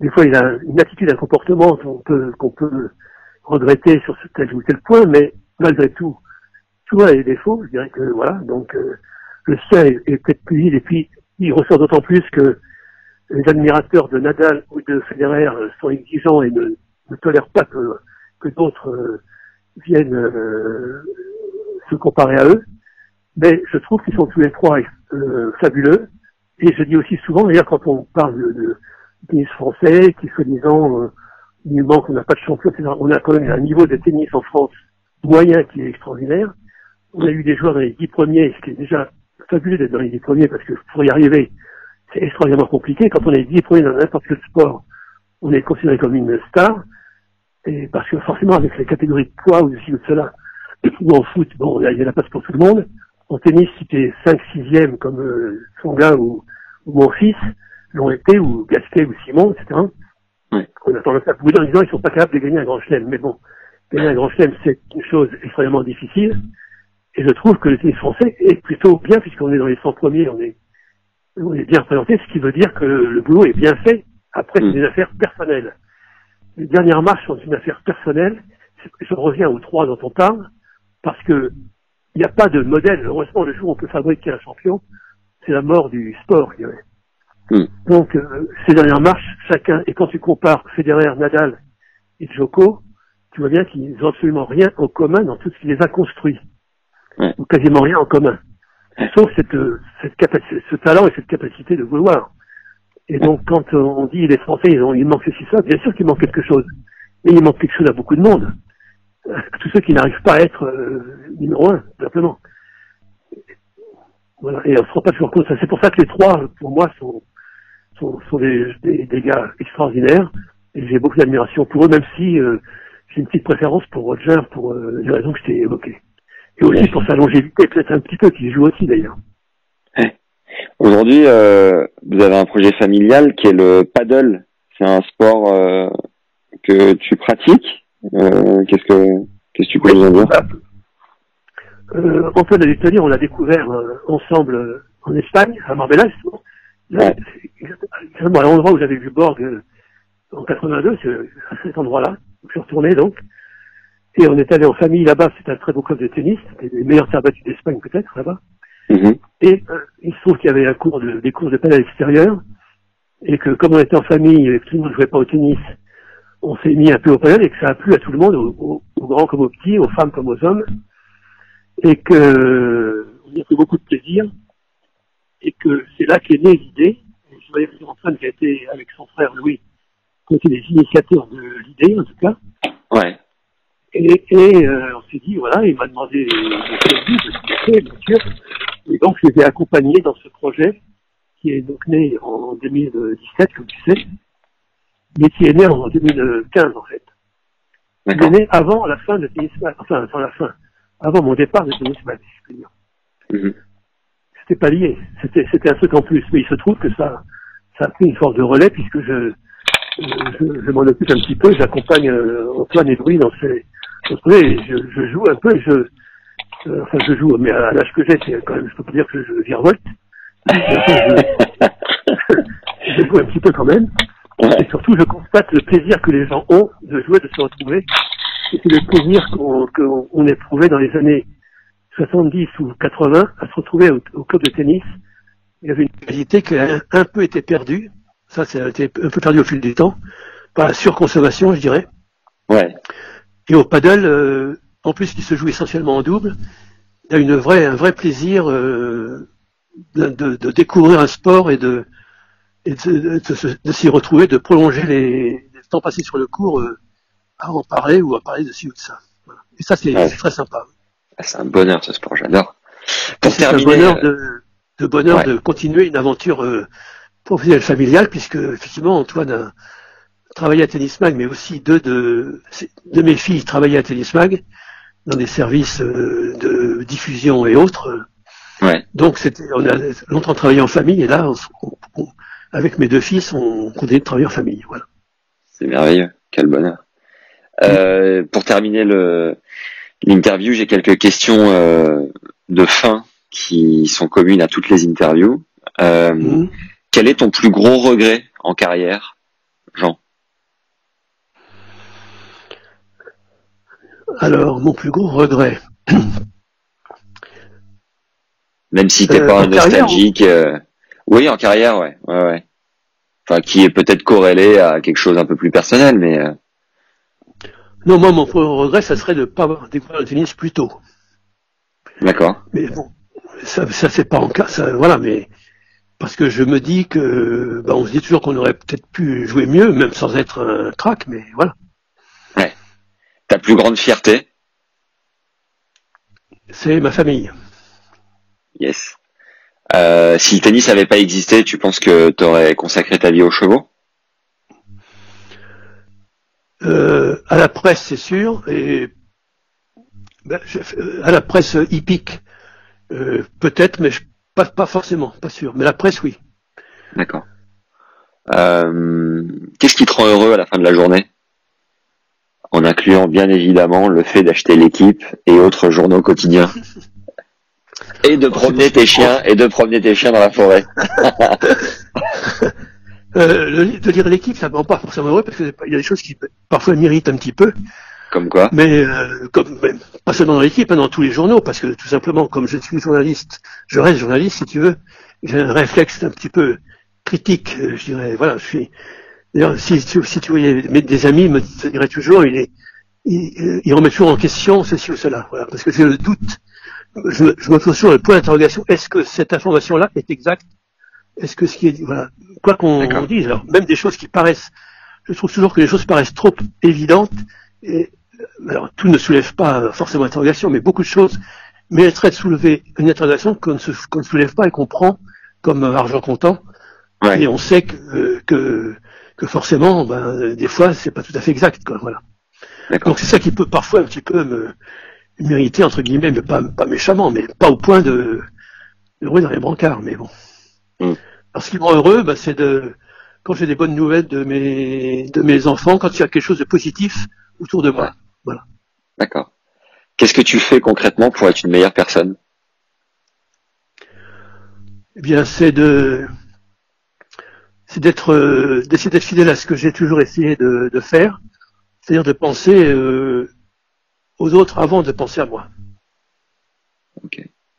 des fois, il a une attitude, un comportement qu'on peut, qu'on peut regretter sur tel ou tel point, mais malgré tout, tout a des défauts, je dirais que voilà, donc euh, le sien est, est peut-être plus vide, et puis il ressort d'autant plus que les admirateurs de Nadal ou de Federer euh, sont exigeants et ne, tolèrent pas que, d'autres euh, viennent euh, se comparer à eux. Mais je trouve qu'ils sont tous les trois fabuleux. Et je dis aussi souvent, d'ailleurs, quand on parle de, tennis français, qui soi-disant, il manque, on n'a pas de champion, etc. On a quand même un niveau de tennis en France moyen qui est extraordinaire. On a eu des joueurs dans les dix premiers, ce qui est déjà fabuleux d'être dans les dix premiers, parce que pour y arriver, c'est extraordinairement compliqué. Quand on est dix premiers dans n'importe quel sport, on est considéré comme une star. Et parce que forcément, avec les catégories de poids ou de ci ou de cela, *clears throat* ou en foot, bon, il y a la place pour tout le monde. En tennis, si tu es 5 6 comme euh, Songa ou, ou mon fils l'ont été, ou Gasquet ou Simon, etc. On a tendance à bouder en disant ils sont pas capables de gagner un grand chelem. Mais bon, gagner un grand chelem, c'est une chose extrêmement difficile. Et je trouve que le tennis français est plutôt bien, puisqu'on est dans les 100 premiers, on est, on est bien représenté, ce qui veut dire que le boulot est bien fait. Après, Mm. c'est des affaires personnelles. Les dernières marches sont une affaire personnelle. Je reviens aux trois dont on parle, parce que il n'y a pas de modèle. Heureusement, le jour où on peut fabriquer un champion, c'est la mort du sport. Mm. Donc, euh, ces dernières marches, chacun, et quand tu compares Federer, Nadal et Djoko, tu vois bien qu'ils n'ont absolument rien en commun dans tout ce qui les a construits. Ouais. Ou quasiment rien en commun. Sauf cette, euh, cette capacité, ce talent et cette capacité de vouloir. Et donc, quand on dit les Français, ils ont, il manque ceci, ça, bien sûr qu'il manque quelque chose. Mais il manque quelque chose à beaucoup de monde. Euh, Tous ceux qui n'arrivent pas à être euh, numéro un, tout simplement. Voilà. Et on se rend pas toujours compte. C'est pour ça que les trois, pour moi, sont, sont, sont des, des, des gars extraordinaires. Et j'ai beaucoup d'admiration pour eux, même si euh, j'ai une petite préférence pour Roger pour euh, les raisons que je t'ai évoquées. Et aussi pour sa longévité, peut-être un petit peu, qui joue aussi d'ailleurs. Aujourd'hui, euh, vous avez un projet familial qui est le paddle. C'est un sport euh, que tu pratiques. Euh, qu'est-ce que qu'est-ce que tu peux nous en dire? Euh, Antoine allait te dire, on l'a découvert euh, ensemble euh, en Espagne, à Marbella, justement. Là, Ouais. à l'endroit où j'avais vu Borg euh, en 82, c'est à cet endroit-là. où Je suis retourné donc. Et on est allé en famille là-bas, c'était un très beau club de tennis, les meilleurs terres battues d'Espagne peut-être là-bas. Mhm. Et euh, il se trouve qu'il y avait un cours de, des cours de paddle extérieur, et que comme on était en famille et que tout le monde ne jouait pas au tennis, on s'est mis un peu au paddle et que ça a plu à tout le monde, aux, aux- aux grands comme aux petits, aux femmes comme aux hommes, et que on y a fait beaucoup de plaisir, et que c'est là qu'est née l'idée. Je voyais que Antoine qui a été avec son frère Louis, qui étaient les initiateurs de l'idée en tout cas. Ouais. Et, et euh, on s'est dit, voilà, il m'a demandé de faire, bien sûr. Et donc, je les ai accompagnés dans ce projet qui est donc né en 2017, comme tu sais, mais qui est né en 2015 en fait. Il est né avant la fin de Tennis enfin avant la fin, avant mon départ de Tennis Match, dire. Mhm. C'était pas lié, c'était c'était un truc en plus, mais il se trouve que ça ça a pris une force de relais puisque je je, je m'en occupe un petit peu, j'accompagne euh, Antoine et Louis dans ces et je, je joue un peu, je euh, enfin je joue, mais à l'âge que j'ai, c'est quand même, je peux pas dire que je virevolte. Enfin, je, je joue un petit peu quand même. Et surtout, je constate le plaisir que les gens ont de jouer, de se retrouver. Et c'est le plaisir qu'on qu'on on éprouvait dans les années 70 ou 80 à se retrouver au, au club de tennis. Il y avait une qualité qui a un, un peu été perdue. Ça, ça a été un peu perdu au fil du temps. Par la surconsommation, je dirais. Ouais. Et au paddle, euh, en plus qui se joue essentiellement en double, il y a une vraie, un vrai plaisir euh, de, de- de découvrir un sport et de, et de, s'y retrouver, de prolonger les, les temps passés sur le cours euh, à en parler ou à parler de ci ou de ça. Voilà. Et ça, c'est Ouais. très sympa. Ah, C'est un bonheur ce sport, j'adore. C'est un bonheur de, bonheur ouais. de continuer une aventure professionnelle familiale, puisque effectivement Antoine a travaillé à Tennis Mag, mais aussi deux de, de mes filles travaillaient à Tennis Mag dans des services euh, de diffusion et autres. Ouais. Donc c'était, on a longtemps travaillé en famille, et là, on- on- avec mes deux fils, on continue de travailler en famille. Voilà. C'est merveilleux, quel bonheur. Euh, pour terminer le l'interview, j'ai quelques questions euh, de fin qui sont communes à toutes les interviews. Euh, Mhm. Quel est ton plus gros regret en carrière, Jean? Alors, mon plus gros regret. *clears throat* Même si t'es Euh, pas un nostalgique. euh, Oui, en carrière, ouais, ouais, ouais. Enfin, qui est peut-être corrélé à quelque chose un peu plus personnel, mais euh, Non, moi, mon plus gros regret, ça serait de ne pas avoir découvert le tennis plus tôt. d'accord. Mais bon, ça, ça c'est pas en cas, ça, voilà, mais parce que je me dis que, bah, on se dit toujours qu'on aurait peut-être pu jouer mieux, même sans être un crack, mais voilà. Ta plus grande fierté C'est ma famille. Yes. Euh, si le tennis n'avait pas existé, tu penses que tu aurais consacré ta vie aux chevaux? Euh, à la presse, c'est sûr, et ben, je- euh, à la presse hippique, euh, peut-être, mais je, pas, pas forcément, pas sûr. Mais la presse, oui. D'accord. Qu'est-ce qui te rend heureux à la fin de la journée? En incluant bien évidemment le fait d'acheter l'équipe et autres journaux quotidiens. *laughs* Et de promener tes chiens et de promener tes chiens dans la forêt. *laughs* Euh, le- de lire l'équipe, ça me rend pas forcément heureux parce qu'il y a des choses qui parfois m'irritent un petit peu. Comme quoi Mais euh, comme même, pas seulement dans l'équipe, hein, dans tous les journaux, parce que tout simplement, comme je suis journaliste, je reste journaliste, si tu veux, j'ai un réflexe un petit peu critique, euh, je dirais. Voilà, je suis. D'ailleurs, si, si, si tu voyais mes- des amis me diraient toujours, il est, il, euh, il remet toujours en question ceci ou cela. Voilà, parce que j'ai le doute. Je, me- je me pose toujours le point d'interrogation. Est-ce que cette information-là est exacte? Est-ce que ce qui est dit, voilà, quoi qu'on dise, alors même des choses qui paraissent, je trouve toujours que les choses paraissent trop évidentes. Et alors tout ne soulève pas forcément interrogation, mais beaucoup de choses mériteraient de soulever une interrogation qu'on ne, qu'on ne soulève pas et qu'on prend comme euh, argent comptant. Ouais. Et on sait que, euh, que, que forcément, ben, des fois, c'est pas tout à fait exact. Quoi, voilà. D'accord. Donc c'est ça qui peut parfois un petit peu me mériter, entre guillemets, mais pas, pas méchamment, mais pas au point de, de rouler dans les brancards, mais bon. Mm. Alors ce qui me rend heureux, ben, c'est de quand j'ai des bonnes nouvelles de mes, de mes enfants, quand il y a quelque chose de positif autour de moi. D'accord. Qu'est-ce que tu fais concrètement pour être une meilleure personne? Eh bien, c'est de, c'est d'être, euh, d'essayer d'être fidèle à ce que j'ai toujours essayé de, de faire, c'est-à-dire de penser euh, aux autres avant de penser à moi.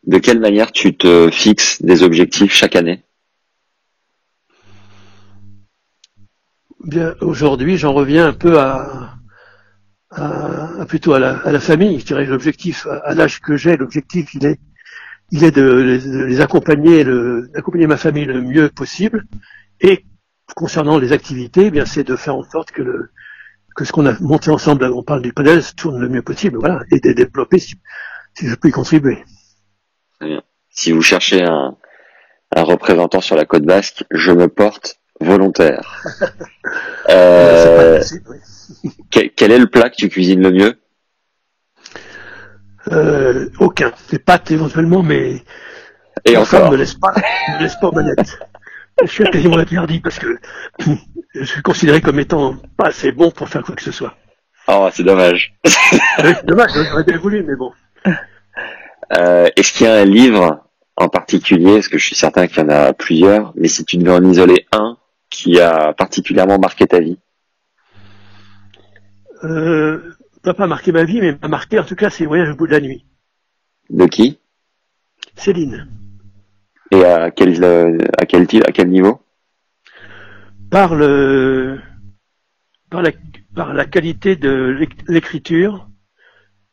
De quelle manière tu te fixes des objectifs chaque année? Bien, aujourd'hui, j'en reviens un peu à, à, à plutôt à la, à la famille. Je dirais l'objectif, à, l'âge que j'ai, l'objectif, il est, il est de les, de les accompagner, d'accompagner ma famille le mieux possible. Et concernant les activités, eh bien, c'est de faire en sorte que le, que ce qu'on a monté ensemble, on parle du panel, se tourne le mieux possible, voilà, et de développer si, si je peux y contribuer. Si vous cherchez un, un représentant sur la côte basque, je me porte volontaire. *laughs* Euh, possible, oui. *laughs* quel, quel est le plat que tu cuisines le mieux? Euh, aucun. Des pâtes éventuellement, mais Et ma femme encore ne laisse pas, ne laisse pas manette. *laughs* Je suis quasiment interdit parce que *clears throat* je suis considéré comme étant pas assez bon pour faire quoi que ce soit. Oh, c'est dommage. Oui, dommage, j'aurais bien voulu, mais bon. Euh, Est-ce qu'il y a un livre en particulier, parce que je suis certain qu'il y en a plusieurs, mais si tu devais en isoler un qui a particulièrement marqué ta vie? Euh, pas marqué ma vie, mais m'a marqué en tout cas c'est Voyage au bout de la nuit. De qui? Céline. Et à quel, euh, à quel, à quel niveau? Par le, par la, par la qualité de l'éc- l'écriture,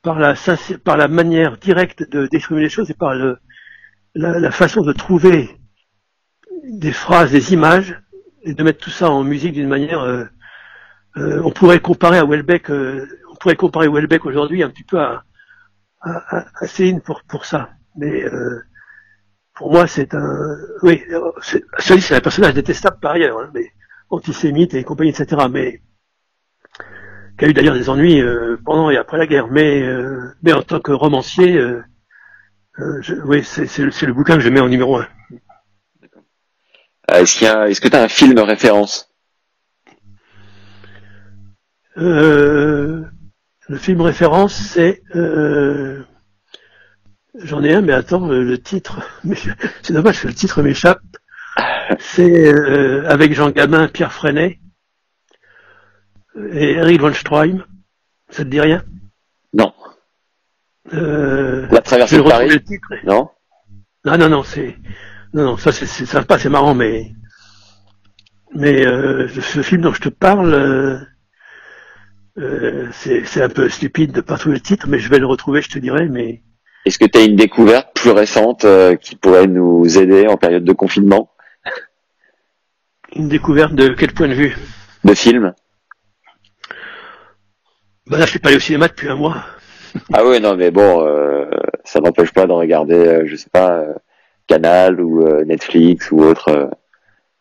par la, par la manière directe de d'exprimer les choses et par le, la, la façon de trouver des phrases, des images et de mettre tout ça en musique d'une manière. euh, euh, on pourrait comparer à Welbeck, euh, on pourrait comparer Welbeck aujourd'hui un petit peu à, à, à- à Céline pour pour ça. Mais euh, pour moi, c'est un, oui, euh, c'est- un personnage détestable par ailleurs, hein, mais antisémite et compagnie, etc. Mais qui a eu d'ailleurs des ennuis euh, pendant et après la guerre. Mais euh, mais en tant que romancier, euh, je- oui, c'est c'est le, bouquin que je mets en numéro un. Est-ce qu'il y a, est-ce que tu as un film référence? Euh, le film référence, c'est euh, j'en ai un, mais attends, euh, le titre, *laughs* c'est dommage que le titre m'échappe. C'est euh, avec Jean Gabin, Pierre Freinet et Eric von Stroheim. Ça te dit rien? Non. euh, La traversée de Paris le titre. Non Non, non, non, c'est non, non, ça c'est sympa, c'est marrant, mais mais euh, ce film dont je te parle, euh, euh, c'est c'est un peu stupide de pas trouver le titre, mais je vais le retrouver, je te dirai. Mais Est-ce que tu as une découverte plus récente euh, qui pourrait nous aider en période de confinement? Une découverte de quel point de vue? De film? Ben là, je suis pas allé au cinéma depuis un mois. *laughs* Ah ouais, non, mais bon, euh, ça n'empêche pas de regarder, euh, je sais pas, euh, Canal ou euh, Netflix ou autre euh,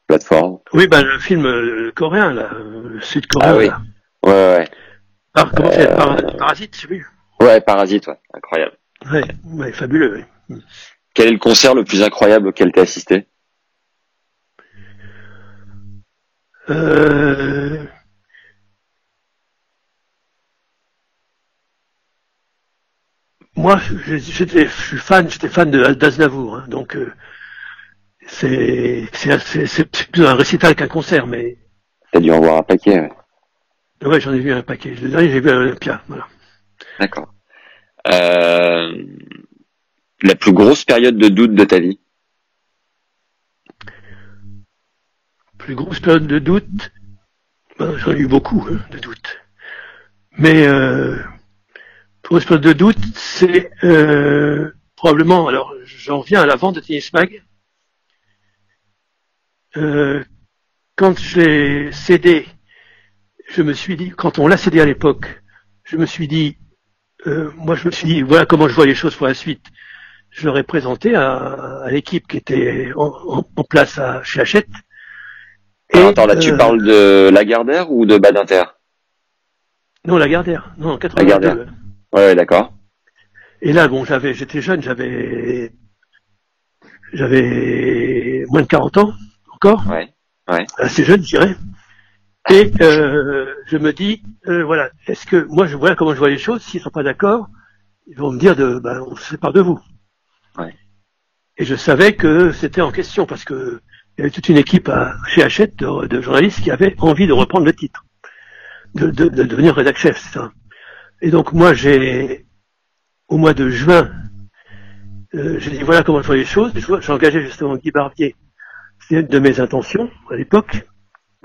plateforme. Oui, ben le film euh, coréen là, euh, le sud-coréen. Ah oui. là. Ouais, ouais. Par, comment c'est? Par- Parasite. Ouais, Parasite, ouais, incroyable. Ouais, ouais, fabuleux. oui. Quel est le concert le plus incroyable auquel t'as assisté? Euh, Moi, je- j'étais, je suis fan, j'étais fan de d'Aznavour, hein, donc euh, c'est c'est c'est c'est plus un récital qu'un concert, mais T'as dû en voir un paquet, ouais. ouais, j'en ai vu un paquet. Le dernier, j'ai vu à l'Olympia, voilà. D'accord. Euh, la plus grosse période de doute de ta vie. Plus grosse période de doute, ben, j'en ai eu beaucoup hein, de doutes, mais euh, grosse période de doute, c'est euh, probablement, alors j'en reviens à la vente de Tennis Mag. Euh, quand je l'ai cédé, je me suis dit, quand on l'a cédé à l'époque, je me suis dit, euh, moi je me suis dit, voilà comment je vois les choses pour la suite. Je l'aurais présenté à, à l'équipe qui était en, en- place à, chez Hachette. Alors, Attends, là, tu euh, parles de Lagardère ou de Badinter? Non, la Gardère. Non, 82. Lagardère. Ouais, ouais, d'accord. Et là, bon, j'avais, j'étais jeune, j'avais, j'avais moins de 40 ans encore, Ouais. assez jeune, je dirais. Et euh, je me dis, euh, voilà, est-ce que moi, je vois comment je vois les choses. S'ils sont pas d'accord, ils vont me dire de, ben, on se sépare de vous. Ouais. Et je savais que c'était en question parce que il y avait toute une équipe à, chez Hachette de, de journalistes qui avaient envie de reprendre le titre, de, de, de devenir rédac chef, c'est ça. Et donc moi, j'ai au mois de juin, euh, j'ai dit voilà comment je vois les choses. J'ai engagé justement Guy Barbier. C'était une de mes intentions à l'époque,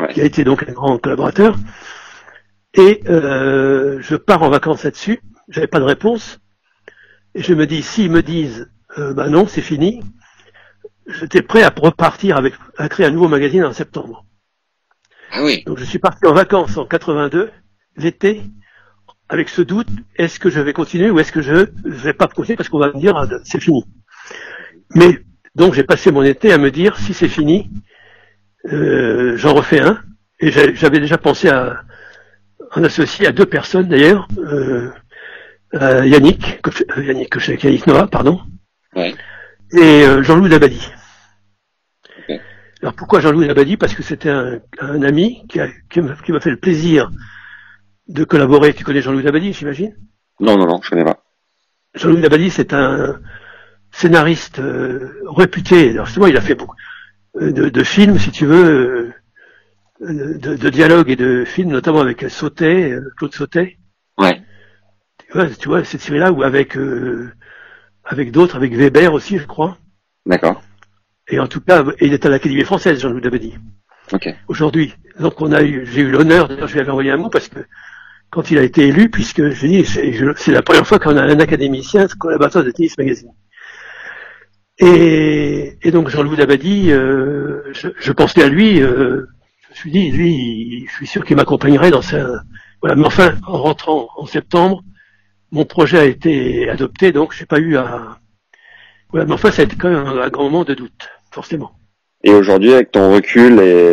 Ouais. qui a été donc un grand collaborateur. Et euh, je pars en vacances là-dessus. J'avais pas de réponse. Et je me dis, s'ils me disent, euh, bah non, c'est fini, j'étais prêt à repartir avec, à créer un nouveau magazine en septembre. Ah oui. Donc je suis parti en vacances en 82, l'été, avec ce doute, est-ce que je vais continuer ou est-ce que je ne vais pas continuer parce qu'on va me dire, ah, c'est fini. Mais Donc j'ai passé mon été à me dire si c'est fini, euh, j'en refais un. Et j'avais déjà pensé à en associer à deux personnes d'ailleurs, euh, à Yannick, euh, Yannick, Yannick Noah, pardon, Ouais. et euh, Jean-Louis Dabadi. Alors pourquoi Jean-Louis Dabadi Parce que c'était un, un ami qui, a- qui m'a qui fait le plaisir de collaborer. Tu connais Jean-Louis Dabadi, j'imagine? Non, non, non, je connais pas. Jean-Louis Dabadi, c'est un scénariste euh, réputé. Alors justement, il a fait beaucoup de, de films, si tu veux, euh, de, de dialogues et de films, notamment avec Sautet, euh, Claude Sautet. Ouais. Tu vois, tu vois cette série-là, ou avec euh, avec d'autres, avec Weber aussi, je crois. D'accord. Et en tout cas, il est à l'Académie française, Jean-Louis Dabadi, Ok. aujourd'hui. Donc on a eu, j'ai eu l'honneur, d'ailleurs je lui avais envoyé un mot parce que quand il a été élu, puisque je dis, c'est je- c'est la première fois qu'on a un académicien collaborateur de Tennis Magazine. Et, et donc Jean-Louis Dabadi, euh, je, pensais à lui, euh, je me suis dit, lui, je suis sûr qu'il m'accompagnerait dans sa... Voilà, mais enfin, en rentrant en septembre, mon projet a été adopté, donc j'ai pas eu à... Voilà, mais enfin, ça a quand même un, grand moment de doute, forcément. Et aujourd'hui, avec ton recul et,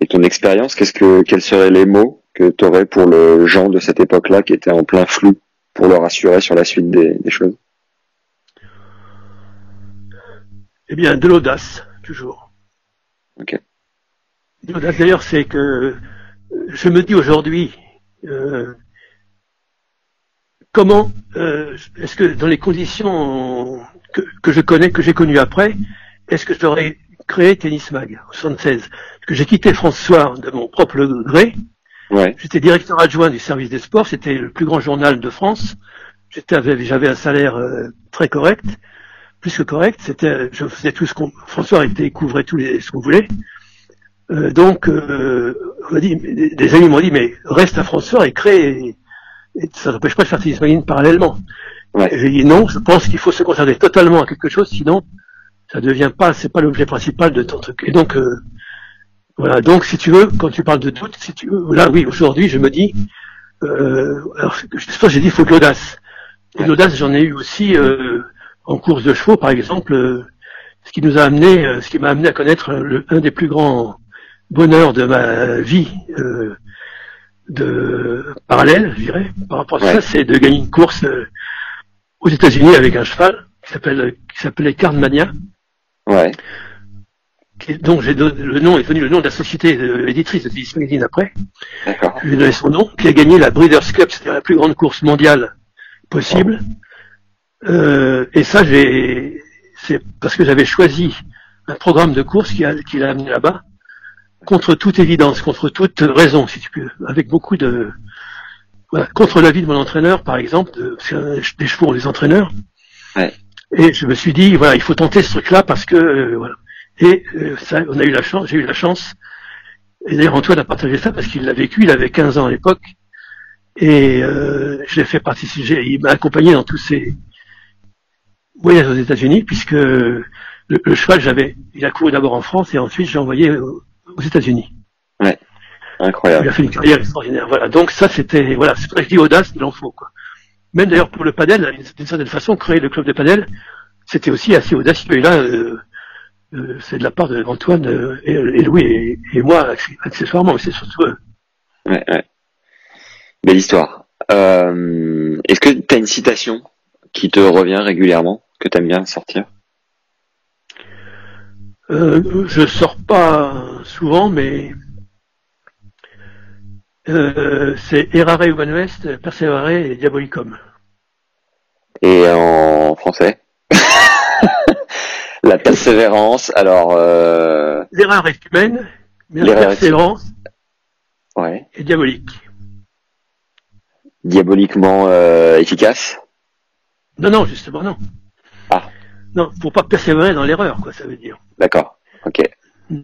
et ton expérience, qu'est-ce que, quels seraient les mots que tu aurais pour le Jean de cette époque-là qui était en plein flou pour le rassurer sur la suite des choses? Eh bien, de l'audace, toujours. Ok. De l'audace, d'ailleurs, c'est que euh, je me dis aujourd'hui, euh, comment euh, est-ce que dans les conditions que, que je connais, que j'ai connues après, est-ce que j'aurais créé Tennis Mag en 76 Parce que j'ai quitté François de mon propre gré. Ouais. J'étais directeur adjoint du service des sports. C'était le plus grand journal de France. J'avais un salaire euh, très correct, plus que correct. C'était, je faisais tout ce qu'on, François était couvrait tous les, ce qu'on voulait. Euh, donc, euh, on dit, des, des amis m'ont dit, mais reste à François et crée. Et, ça n'empêche pas de faire Tennis Magazine parallèlement. Ouais. Et j'ai dit non, je pense qu'il faut se concentrer totalement à quelque chose, sinon ça devient pas, c'est pas l'objet principal de ton truc. Et donc, euh, voilà. Donc, si tu veux, quand tu parles de doute, si tu veux, là, oui, aujourd'hui, je me dis, euh, alors, je sais pas, j'ai dit, il faut de l'audace. Et l'audace, j'en ai eu aussi euh, en course de chevaux, par exemple, euh, ce qui nous a amené, euh, ce qui m'a amené à connaître le- un des plus grands bonheurs de ma vie euh, de parallèle, je dirais, par rapport à ça, c'est de gagner une course euh, aux États-Unis avec un cheval qui s'appelle qui s'appelait Cardmania. Ouais. dont j'ai donné- le nom est devenu le nom de la société euh, éditrice de Tennis Magazine après. D'accord. Je lui ai donné son nom, qui a gagné la Breeders' Cup, c'était la plus grande course mondiale possible. Euh, et ça, j'ai, c'est parce que j'avais choisi un programme de course qui a, qui l'a amené là-bas, contre toute évidence, contre toute raison, si tu peux, avec beaucoup de, voilà, contre l'avis de mon entraîneur, par exemple, de, un- des chevaux, des entraîneurs. Ouais. Et je me suis dit, voilà, il faut tenter ce truc-là parce que, euh, voilà. Et euh, ça, on a eu la chance, j'ai eu la chance. Et d'ailleurs, Antoine a partagé ça parce qu'il l'a vécu, il avait 15 ans à l'époque. Et euh, je l'ai fait participer, il m'a accompagné dans tous ces voyages aux États-Unis, puisque le, le cheval, j'avais, il a couru d'abord en France et ensuite j'ai envoyé aux, aux États-Unis. Il Incroyable. a fait une carrière extraordinaire. Voilà. Donc ça, c'était, voilà, c'est pour ça que je dis audace, il en faut, quoi. Même d'ailleurs pour le padel, d'une certaine façon, créer le club de padel, c'était aussi assez audacieux. Et là, euh, euh, c'est de la part d'Antoine euh, et, et Louis et, et moi, accessoirement, mais c'est surtout eux. Ouais, ouais. Belle histoire. Euh, Est-ce que tu as une citation? Qui te revient régulièrement, que tu aimes bien sortir? Euh, je sors pas souvent, mais euh, c'est errare human est, perseverare et diabolicum. Et en français? *laughs* La persévérance, alors... Euh... L'erreur est humaine, mais la persévérance Ouais. est diabolique. Diaboliquement euh, efficace? Non, non, justement, non. Ah. Non, faut pas persévérer dans l'erreur, quoi, ça veut dire. D'accord. Ok. Mm.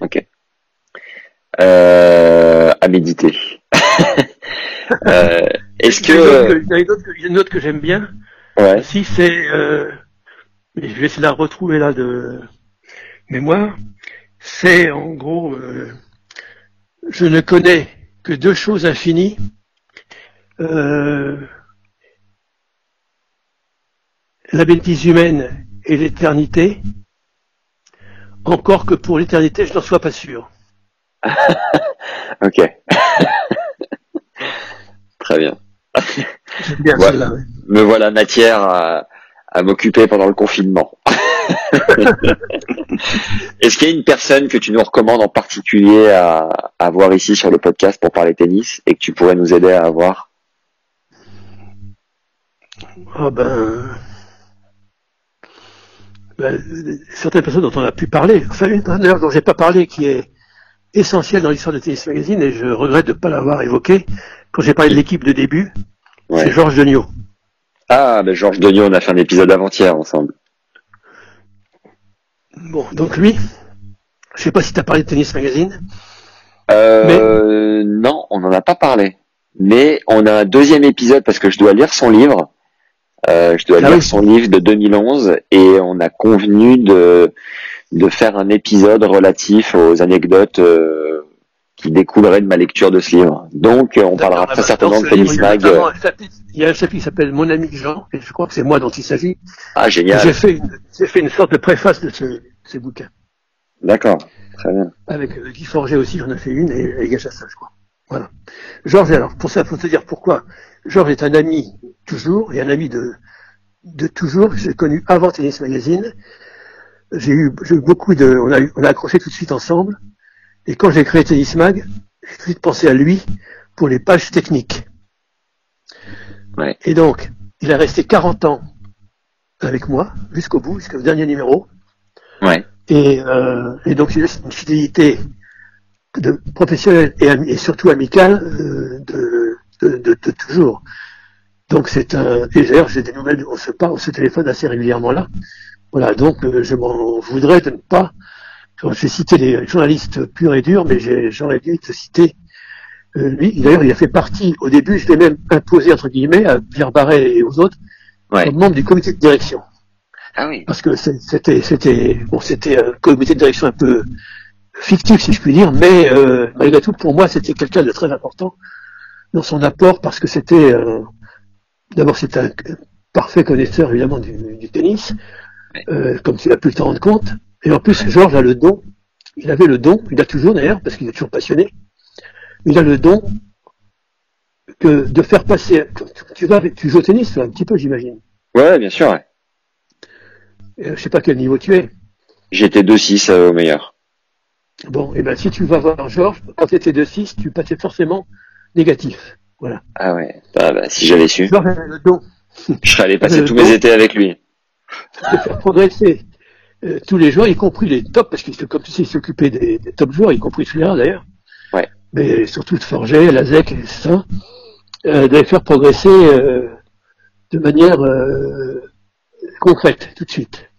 Ok. Euh, à méditer. *laughs* Euh, Est-ce que... il y en a une autre que- j'aime bien. Ouais. Si c'est, euh, je vais essayer de la retrouver là de mémoire. C'est en gros, euh, je ne connais que deux choses infinies. Euh, la bêtise humaine et l'éternité. Encore que pour l'éternité, je n'en sois pas sûr. *laughs* Ok. *laughs* Très bien. J'aime bien Ouais. celle-là, ouais. Me voilà matière à, à m'occuper pendant le confinement. *laughs* Est-ce qu'il y a une personne que tu nous recommandes en particulier à, à voir ici sur le podcast pour parler tennis et que tu pourrais nous aider à avoir? Ah ben, ben, certaines personnes dont on a pu parler, enfin une d'ailleurs dont j'ai pas parlé qui est essentielle dans l'histoire de Tennis Magazine et je regrette de ne pas l'avoir évoqué quand j'ai parlé de l'équipe de début, Ouais. c'est Georges Degnaud. Ah, ben Georges Degnaud, on a fait un épisode avant-hier ensemble. Bon, donc lui, je sais pas si tu as parlé de Tennis Magazine. Euh, Non, on n'en a pas parlé. Mais on a un deuxième épisode parce que je dois lire son livre. Euh, je dois Ah lire oui. son livre de 2011 et on a convenu de de faire un épisode relatif aux anecdotes euh, qui découleraient de ma lecture de ce livre. Donc on parlera D'accord, très dans certainement ce de Tennis livre, il y a Mag. notamment un chapitre- Il y a un chapitre qui s'appelle Mon ami Jean, et je crois que c'est moi dont il s'agit. Ah génial. J'ai fait, une- j'ai fait une sorte de préface de ce, ces bouquins. D'accord. Très bien. Avec euh, Guy Forget aussi, j'en ai fait une, et, et Gachassa, je crois. Voilà. Georges, alors, pour ça, faut te dire pourquoi. Georges est un ami toujours, et un ami de, de toujours. J'ai connu avant Tennis Magazine. J'ai eu, eu beaucoup de, on a on a accroché tout de suite ensemble. Et quand j'ai créé Tennis Mag, j'ai tout de suite pensé à lui pour les pages techniques. Ouais. Et donc, il est resté 40 ans avec moi, jusqu'au bout, jusqu'au dernier numéro. Ouais. Et, euh, et donc, il a une fidélité de professionnelle et, et surtout amicale euh, de, de, de- de toujours. Donc, c'est un. Et d'ailleurs, j'ai des nouvelles, on se parle, on se téléphone assez régulièrement là. Voilà, donc, euh, je m'en voudrais de ne pas. J'ai cité les journalistes purs et durs, mais j'ai- j'aurais dû te citer euh, lui. D'ailleurs, il a fait partie, au début, je l'ai même imposé, entre guillemets, à Pierre Barret et aux autres, Ouais. comme membre du comité de direction Ah oui. parce que c'était c'était bon c'était un comité de direction un peu fictif si je puis dire mais euh, malgré tout pour moi c'était quelqu'un de très important dans son apport parce que c'était euh, d'abord c'est un parfait connaisseur évidemment du, du tennis euh, comme tu as pu te rendre compte et en plus Georges a le don il avait le don il a toujours d'ailleurs parce qu'il est toujours passionné il a le don que de faire passer tu, tu vas tu joues au tennis toi, un petit peu j'imagine Ouais, bien sûr. ouais. Euh, je sais pas quel niveau tu es J'étais 2-6 euh, au meilleur. Bon, et ben si tu vas voir Georges, quand tu étais de 6, tu passais forcément négatif. Voilà. Ah ouais. Ah bah, si j'avais su, don *laughs* je serais allé passer Euh, tous mes étés avec lui. de faire progresser euh, tous les joueurs, y compris les tops, parce qu'il se- comme tu sais, il s'occupait des, des top joueurs, y compris celui-là d'ailleurs. Ouais. Mais surtout de Forget, Lazec et ça, euh, de les faire progresser euh, de manière euh, concrète tout de suite.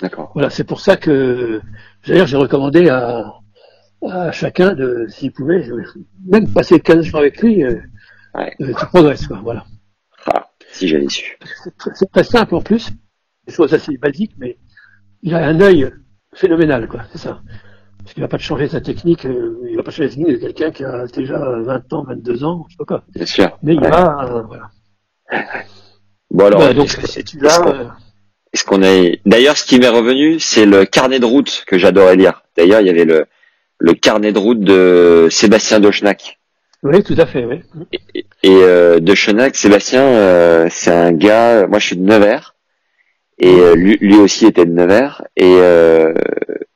D'accord. Voilà, c'est pour ça que d'ailleurs j'ai recommandé à, à chacun de, s'il pouvait, même passer 15 jours avec lui, euh, Ouais. euh, tu progresses, quoi, voilà. Ah, si j'avais su. C'est très, simple en plus, des choses assez basiques, mais il a un œil phénoménal, quoi, c'est ça. Parce qu'il va pas te changer sa technique, euh, il va pas changer la technique de quelqu'un qui a déjà 20 ans, 22 ans, je sais pas quoi. Bien sûr. Mais il va, euh, voilà. Bon alors, donc si tu l'as, est-ce qu'on- a... D'ailleurs, ce qui m'est revenu, c'est le carnet de route que j'adorais lire. D'ailleurs, il y avait le, le carnet de route de Sébastien Dochenac. oui, tout à fait, oui. Et euh, Dochenac, Sébastien, euh, c'est un gars, moi je suis de Nevers, et euh, lui, lui aussi était de Nevers, et euh,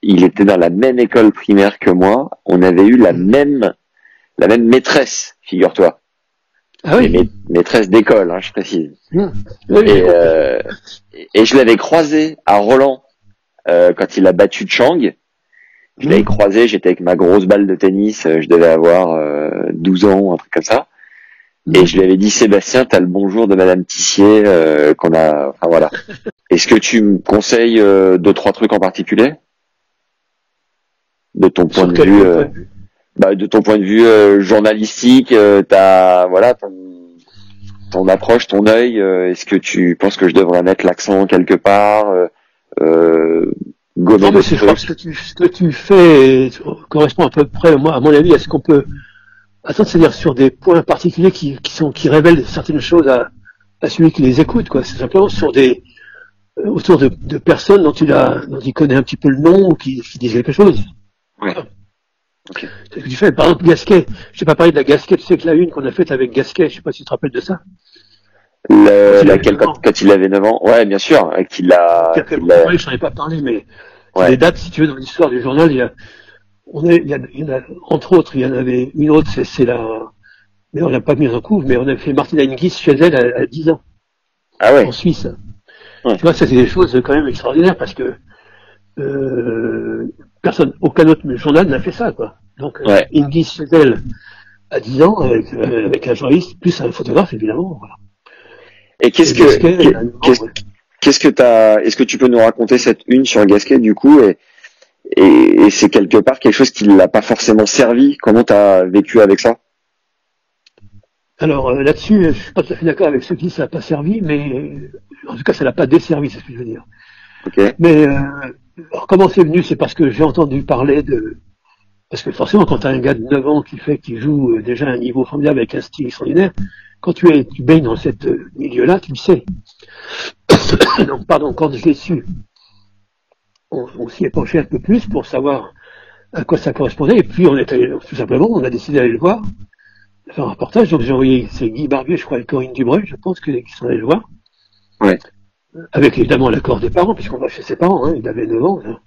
il était dans la même école primaire que moi. On avait eu la même, la même maîtresse, figure-toi. Ah oui, Mais maîtresse d'école, hein, je précise. Oui, oui, Et, euh, et je l'avais croisé à Roland euh, quand il a battu Chang. Je l'avais croisé, j'étais avec ma grosse balle de tennis, euh, je devais avoir euh, 12 ans, un truc comme ça. Et Mhm. je lui avais dit Sébastien, t'as le bonjour de Madame Tissier euh, qu'on a. Enfin voilà. *laughs* Est-ce que tu me conseilles euh, deux trois trucs en particulier? De ton point de quel vue, point euh, de vue? bah, de ton point de vue euh, journalistique, euh, ta voilà ton, ton approche, ton œil. euh, Est-ce que tu penses que je devrais mettre l'accent quelque part, euh, gommer Non, mais je crois que ce que tu, ce que tu fais correspond à peu près, moi, à mon avis, à ce qu'on peut attendre, c'est-à-dire sur des points particuliers qui, qui sont, qui révèlent certaines choses à, à celui qui les écoute, quoi. C'est simplement sur des, euh, autour de, de personnes dont il a, dont il connaît un petit peu le nom ou qui, qui disent quelque chose. Ouais. Ok. C'est ce que tu fais. Par exemple, Gasquet. Je t'ai pas parlé de la Gasquet, tu sais que la une qu'on a faite avec Gasquet, je sais pas si tu te rappelles de ça. Le, laquelle, quand, quand il avait 9 ans Ouais, bien sûr, qu'il a... Qu'il a- ouais, je n'en ai pas parlé, mais Ouais. les dates, si tu veux, dans l'histoire du journal, il y a, on est, il y, a, il y a, entre autres, il y en avait une autre, c'est, c'est la, mais on l'a pas mis en couvre, mais on a fait Martina Hingis chez elle à, à 10 ans, Ah ouais en Suisse. Ouais. Tu vois, ça c'est des choses quand même extraordinaires parce que, euh, personne, aucun autre journal n'a fait ça, quoi. Donc, euh, Ouais. Hingis chez elle à 10 ans, avec, euh, avec un journaliste, plus un photographe, évidemment, voilà. Et qu'est-ce que... Qu'est-ce- que t'as, est-ce que tu peux nous raconter cette une sur Gasquet du coup et, et, et c'est quelque part quelque chose qui l'a pas forcément servi? Comment t'as vécu avec ça? Alors euh, là-dessus, je suis pas tout à fait d'accord avec ceux qui ça n'a pas servi, mais euh, en tout cas, ça n'a pas desservi, c'est ce que je veux dire. Ok. Mais euh, alors, comment c'est venu? C'est parce que j'ai entendu parler de... Parce que forcément, quand tu as un gars de 9 ans qui fait, qui joue euh, déjà un niveau formidable avec un style extraordinaire, quand tu es, tu baignes dans ce milieu-là, tu le sais. *coughs* Donc, pardon, quand je l'ai su, on, on s'y est penché un peu plus pour savoir à quoi ça correspondait, et puis on est allé, tout simplement, on a décidé d'aller le voir, de faire un reportage, donc j'ai envoyé, c'est Guy Barbier, je crois, et Corinne Dubreuil, je pense, que- qui sont allés le voir. Ouais. Avec évidemment l'accord des parents, puisqu'on va chez ses parents, hein, il avait 9 ans. là.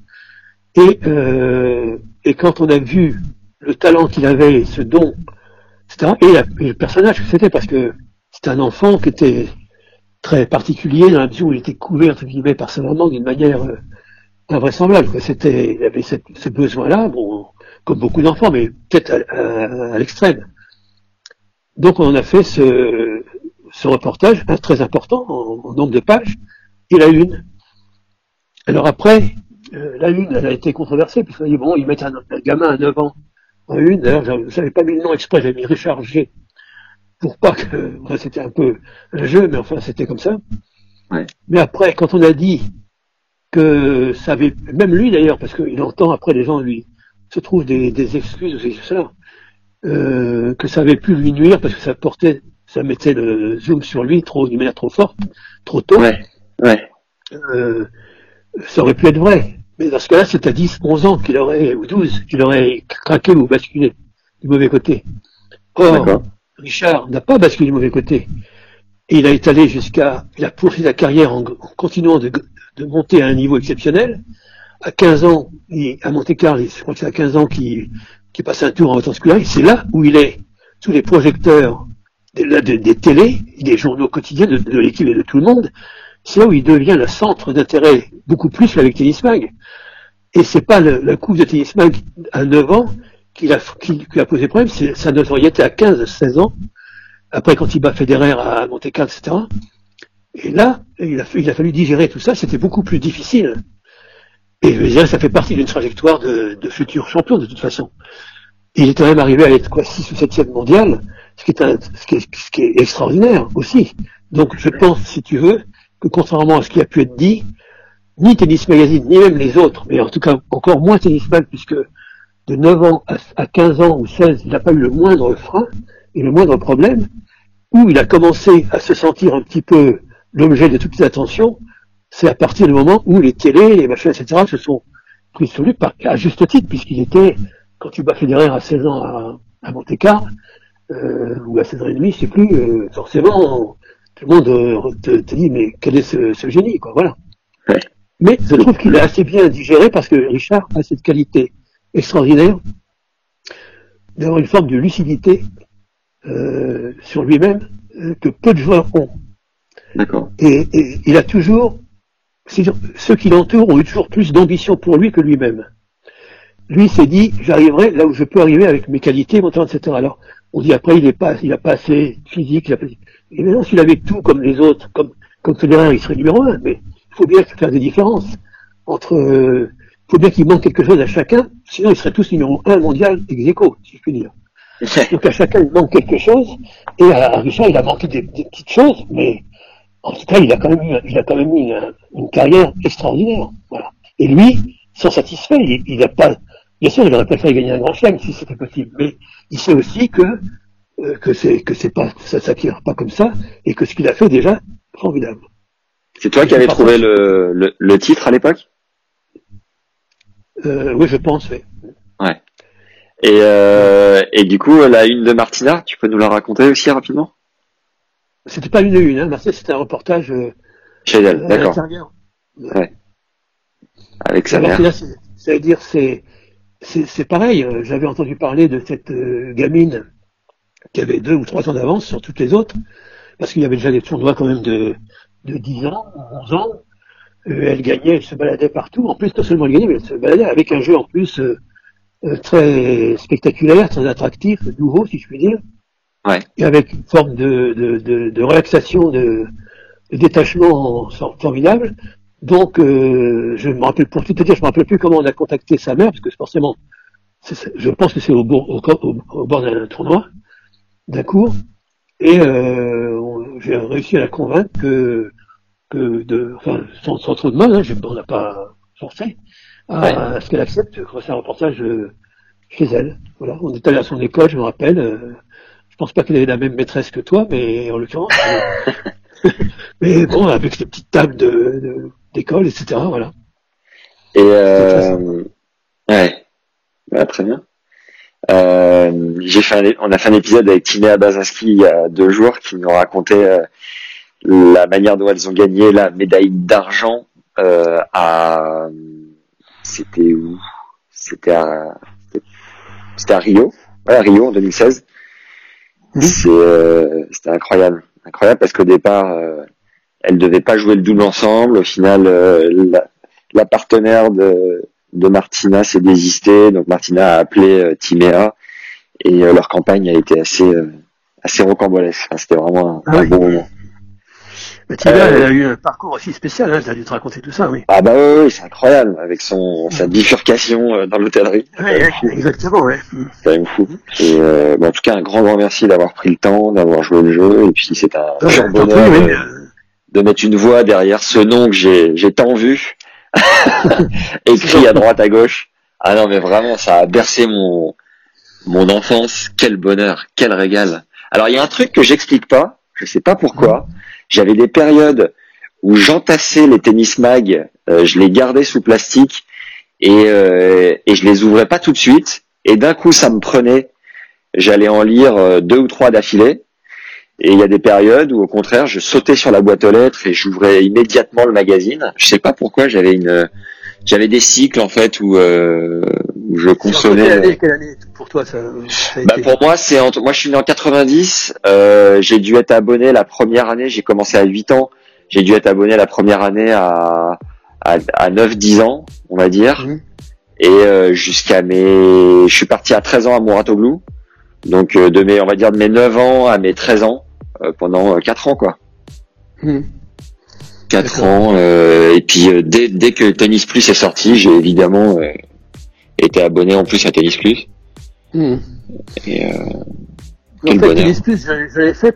Et, euh, et quand on a vu le talent qu'il avait, ce don, et, le personnage que c'était, parce que c'était un enfant qui était très particulier dans la mesure où il était couvert, entre guillemets, par sa maman d'une manière euh, invraisemblable. C'était, il avait cette- ce besoin-là, bon, comme beaucoup d'enfants, mais peut-être à, l'extrême. Donc on a fait ce, ce reportage, un très important en, nombre de pages, et la une. Alors après, euh, la une, elle a été controversée, puisqu'on a dit, bon, ils mettent un, un gamin à 9 ans en une, d'ailleurs, j'avais- j'avais pas mis le nom exprès, j'avais mis Richard G, pour pas que, enfin, c'était un peu un jeu, mais enfin, c'était comme ça. Ouais. Mais après, quand on a dit que ça avait, même lui d'ailleurs, parce qu'il entend après les gens lui, se trouvent des, des excuses ou c'est ça, euh, que ça avait pu lui nuire parce que ça portait, ça mettait le zoom sur lui trop, d'une manière trop forte, trop tôt. Ouais. Ouais. Euh, ça aurait pu être vrai. Mais dans ce cas-là, c'est à 10, 11 ans qu'il aurait, ou 12, qu'il aurait craqué ou basculé du mauvais côté. Or. Richard n'a pas basculé du mauvais côté. Et il a étalé jusqu'à, il a poursuivi sa carrière en, en continuant de, de monter à un niveau exceptionnel. À 15 ans, il, à Monte-Carlo, je crois que c'est à 15 ans qu'il passe un tour en voiture scolaire, et c'est là où il est sous les projecteurs des, des, des télés, des journaux quotidiens de, de l'équipe et de tout le monde. C'est là où il devient le centre d'intérêt, beaucoup plus qu'avec Tennis Mag. Et c'est pas le, la coupe de Tennis Mag à 9 ans qui a, posé problème, c'est sa notoriété à 15, 16 ans. Après, quand il bat Federer à Monte Carlo, etc. Et là, il a, fallu digérer tout ça, c'était beaucoup plus difficile. Et je veux dire, ça fait partie d'une trajectoire de, futur champion, de toute façon. Il est quand même arrivé à être quoi, 6 ou 7e mondial, ce qui est extraordinaire aussi. Donc je pense, si tu veux, que contrairement à ce qui a pu être dit, ni Tennis Magazine, ni même les autres, mais en tout cas encore moins Tennis Mag, puisque de 9 ans à, à 15 ans ou 16, il n'a pas eu le moindre frein et le moindre problème, où il a commencé à se sentir un petit peu l'objet de toutes les attentions, c'est à partir du moment où les télés, les machins, etc., se sont pris sur lui, par, à juste titre, puisqu'il était, quand tu bats Federer à 16 ans à, à Monte-Carlo, euh, ou à 16 ans et demi, je plus, euh, forcément, tout le monde euh, te, te dit, mais quel est ce, ce génie, quoi, voilà. Ouais. Mais je trouve qu'il a assez bien digéré parce que Richard a cette qualité extraordinaire d'avoir une forme de lucidité euh, sur lui-même euh, que peu de joueurs ont. D'accord. Et, et il a toujours, ceux qui l'entourent ont eu toujours plus d'ambition pour lui que lui-même. Lui s'est dit, j'arriverai là où je peux arriver avec mes qualités, mon talent, etc. Alors, on dit après, il est pas, il a pas assez physique, il a pas, et maintenant, s'il avait tout comme les autres, comme, comme Federer, il serait numéro un, mais il faut bien faire des différences entre, euh, faut bien qu'il manque quelque chose à chacun, sinon ils seraient tous numéro un mondial ex aequo, si je puis dire. *laughs* Donc à chacun il manque quelque chose, et à, à Richard il a manqué des, des petites choses, mais en tout cas il a quand même eu, il a quand même eu une, une carrière extraordinaire. Voilà. Et lui, s'en satisfait, il, il a pas, bien sûr il aurait préféré gagner un grand chelem si c'était possible, mais il sait aussi que euh, que c'est que c'est pas ça s'acquiert pas comme ça, et que ce qu'il a fait déjà formidable. C'est toi qui avais trouvé le, le, le titre à l'époque? Euh, oui, je pense, oui. et, euh, et du coup, la une de Martina, tu peux nous la raconter aussi rapidement? C'était pas une à une, hein. Marseille, c'était un reportage euh, Chez elle, d'accord. l'intérieur. Avec sa mère. C'est-à-dire, c'est, c'est, c'est pareil. J'avais entendu parler de cette gamine qui avait deux ou trois ans d'avance sur toutes les autres, parce qu'il y avait déjà des tournois quand même de, de 10 ans, 11 ans. Euh, elle gagnait, elle se baladait partout. En plus, non seulement elle gagnait, mais elle se baladait avec un jeu en plus euh, euh, très spectaculaire, très attractif, nouveau, si je puis dire. Ouais. Et avec une forme de, de, de, de relaxation, de, détachement for- formidable. Donc, euh, je me rappelle, pour tout te dire, je me rappelle plus comment on a contacté sa mère, parce que forcément, je pense que c'est au, bourg- au, au- au bord d'un tournoi, d'un cours, et euh, j'ai réussi à la convaincre que, que de, enfin, sans, sans trop de mal, hein, j'ai- on n'a pas forcé, à, Ouais. à ce qu'elle accepte qu'on fasse un reportage euh, chez elle. Voilà, on est allé à son école, je me rappelle. euh, je pense pas qu'elle avait la même maîtresse que toi, mais en l'occurrence. euh, *laughs* mais bon, avec ces petites tables de, de- d'école, etc. Voilà. Et euh, ouais, Bah, très bien. Euh, j'ai fait un- on a fait un épisode avec Timéa Bazinski il y a deux jours qui nous racontait euh, la manière dont elles ont gagné la médaille d'argent euh, à c'était où? C'était à c'était- à Rio, ouais, à Rio en 2016. C'est euh, c'était incroyable, incroyable parce qu'au départ euh, elles devaient pas jouer le double ensemble. Au final, euh, la, la partenaire de, de Martina s'est désistée, donc Martina a appelé euh, Timéa et euh, leur campagne a été assez euh, assez rocambolesque. Enfin, C'était vraiment un, Ah un oui. bon moment. Euh, elle a eu un parcours aussi spécial, hein, elle a dû te raconter tout ça, oui. Ah bah oui, oui, c'est incroyable avec son sa bifurcation euh, dans l'hôtellerie. C'est fou. exactement, ouais. C'est quand même fou. Et euh, bon, en tout cas, un grand grand merci d'avoir pris le temps, d'avoir joué le jeu. Et puis c'est un pur tant pis, bonheur oui, de, mettre une voix derrière ce nom que j'ai j'ai tant vu, écrit à droite à gauche. Ah non, mais vraiment, ça a bercé mon mon enfance. Quel bonheur, quel régal. Alors il y a un truc que j'explique pas. Je sais pas pourquoi. J'avais des périodes où j'entassais les tennis mag, euh, je les gardais sous plastique et, euh, et je les ouvrais pas tout de suite. Et d'un coup, ça me prenait. J'allais en lire euh, deux ou trois d'affilée. Et il y a des périodes où, au contraire, je sautais sur la boîte aux lettres et j'ouvrais immédiatement le magazine. Je sais pas pourquoi. J'avais une, j'avais des cycles en fait où, euh, où je consommais. Quelle année, quelle année pour toi ça, ça a Bah, été pour moi, c'est entre, moi je suis né en 90, euh, j'ai dû être abonné la première année, j'ai commencé à 8 ans, j'ai dû être abonné la première année à, à, à 9-10 ans, on va dire. Mhm. Et euh, jusqu'à mes... Je suis parti à 13 ans à Mouratoglou, donc euh, de mes, on va dire de mes 9 ans à mes 13 ans, pendant euh, 4 ans quoi. Mhm. 4 D'accord. ans, euh, et puis euh, dès, dès que Tennis Plus est sorti, j'ai évidemment euh, été abonné en plus à Tennis Plus. Mhm. Et, euh, En fait, bonheur. Tennis Plus, je, je l'ai fait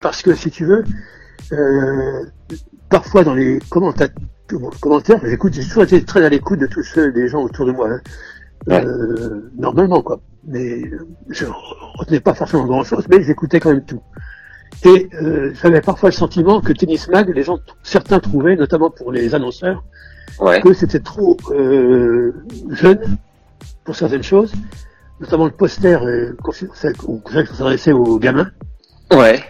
Parce que si tu veux, euh, parfois dans les commenta- commentaires, j'écoute, j'ai toujours été très à l'écoute de tous ceux des gens autour de moi, hein. Ouais. Euh, normalement quoi. Mais euh, je retenais pas forcément grand chose, mais j'écoutais quand même tout. Et euh, j'avais parfois le sentiment que Tennis Mag, les gens, certains trouvaient, notamment pour les annonceurs, ouais. que c'était trop euh, jeune pour certaines choses, notamment le poster euh, qu'on s'adressait aux gamins. Ouais.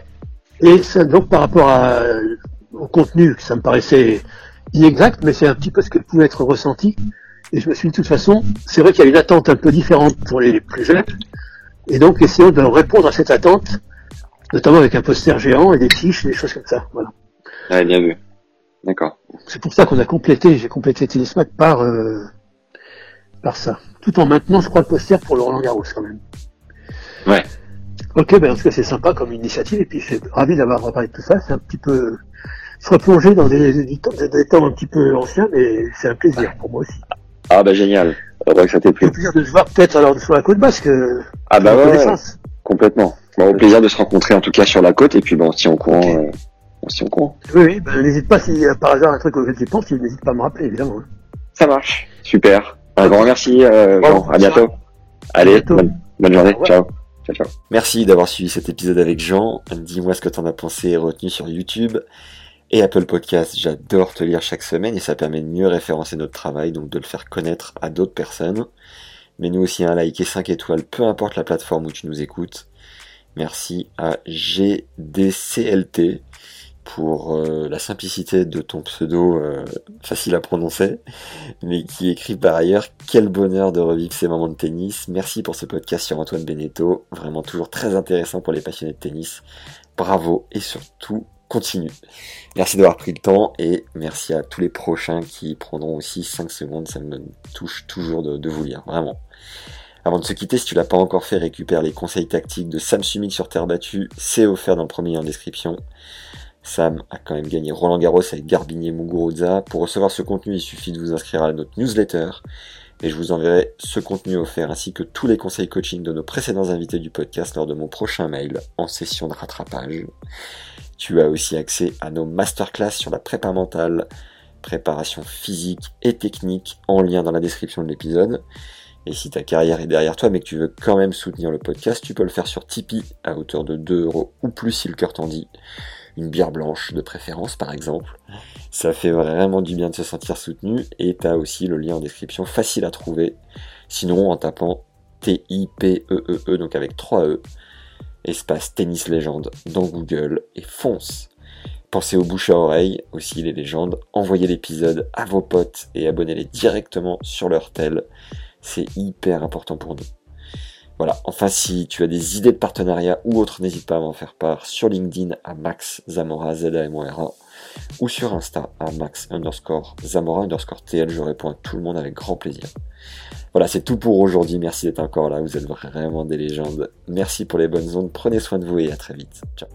Et ça, donc par rapport à, au contenu, ça me paraissait inexact, mais c'est un petit peu ce que pouvait être ressenti. Et je me suis dit, de toute façon, c'est vrai qu'il y a une attente un peu différente pour les plus jeunes. Et donc, essayons de répondre à cette attente, notamment avec un poster géant et des fiches, des choses comme ça. Voilà. Ouais, bien vu. D'accord. C'est pour ça qu'on a complété, j'ai complété Tennismac par, euh, par ça. Tout en maintenant, je crois, le poster pour le Roland Garros quand même. Ouais. Ok, ben en tout cas c'est sympa comme initiative et puis c'est ravi d'avoir reparlé de tout ça. C'est un petit peu se replonger dans des, des, temps, des temps un petit peu anciens, mais c'est un plaisir pour moi aussi. Ah bah génial. Heureux que ça t'ait plu. Le plaisir de se voir peut-être alors sur la côte basque. euh, Ah bah ouais, ouais, complètement. Bon, au plaisir de se rencontrer en tout cas sur la côte et puis bon, on tient au courant. Euh, on au courant. Oui, oui, ben, n'hésite pas si euh, par hasard un truc auquel tu penses, n'hésite pas à me rappeler évidemment. hein. Ça marche. Super. Un grand merci, euh, Bon. À bientôt. Allez, bientôt. bonne, bonne journée. Ciao. Merci d'avoir suivi cet épisode avec Jean. Dis-moi ce que t'en as pensé et retenu sur YouTube et Apple Podcast. J'adore te lire chaque semaine et ça permet de mieux référencer notre travail, donc de le faire connaître à d'autres personnes. Mais nous aussi un like et 5 étoiles, peu importe la plateforme où tu nous écoutes. Merci à GDCLT pour euh, la simplicité de ton pseudo euh, facile à prononcer, mais qui écrit par ailleurs Quel bonheur de revivre ces moments de tennis. Merci pour ce podcast sur Antoine Beneteau, vraiment toujours très intéressant pour les passionnés de tennis. Bravo et surtout continue. Merci d'avoir pris le temps et merci à tous les prochains qui prendront aussi 5 secondes, ça me touche toujours de, de vous lire, vraiment. Avant de se quitter, si tu l'as pas encore fait, récupère les conseils tactiques de Sam Sumik sur terre battue, c'est offert dans le premier lien en description. Sam a quand même gagné Roland Garros avec Garbinier Muguruza. Pour recevoir ce contenu, il suffit de vous inscrire à notre newsletter et je vous enverrai ce contenu offert ainsi que tous les conseils coaching de nos précédents invités du podcast lors de mon prochain mail en session de rattrapage. Tu as aussi accès à nos masterclass sur la prépa mentale, préparation physique et technique en lien dans la description de l'épisode. Et si ta carrière est derrière toi mais que tu veux quand même soutenir le podcast, tu peux le faire sur Tipeee à hauteur de 2 euros ou plus si le cœur t'en dit. Une bière blanche de préférence par exemple. Ça fait vraiment du bien de se sentir soutenu et t'as aussi le lien en description facile à trouver. Sinon en tapant T-I-P-E-E-E E donc avec 3 E espace tennis légende dans Google et fonce. Pensez aux bouches à oreille, aussi les légendes, envoyez l'épisode à vos potes et abonnez-les directement sur leur tel. C'est hyper important pour nous. Voilà, enfin si tu as des idées de partenariat ou autres, n'hésite pas à m'en faire part sur LinkedIn à Max Zamora, z a m o r a ou sur Insta à Max underscore Zamora underscore TL, je réponds à tout le monde avec grand plaisir. Voilà, c'est tout pour aujourd'hui, merci d'être encore là, vous êtes vraiment des légendes. Merci pour les bonnes ondes, prenez soin de vous et à très vite. Ciao.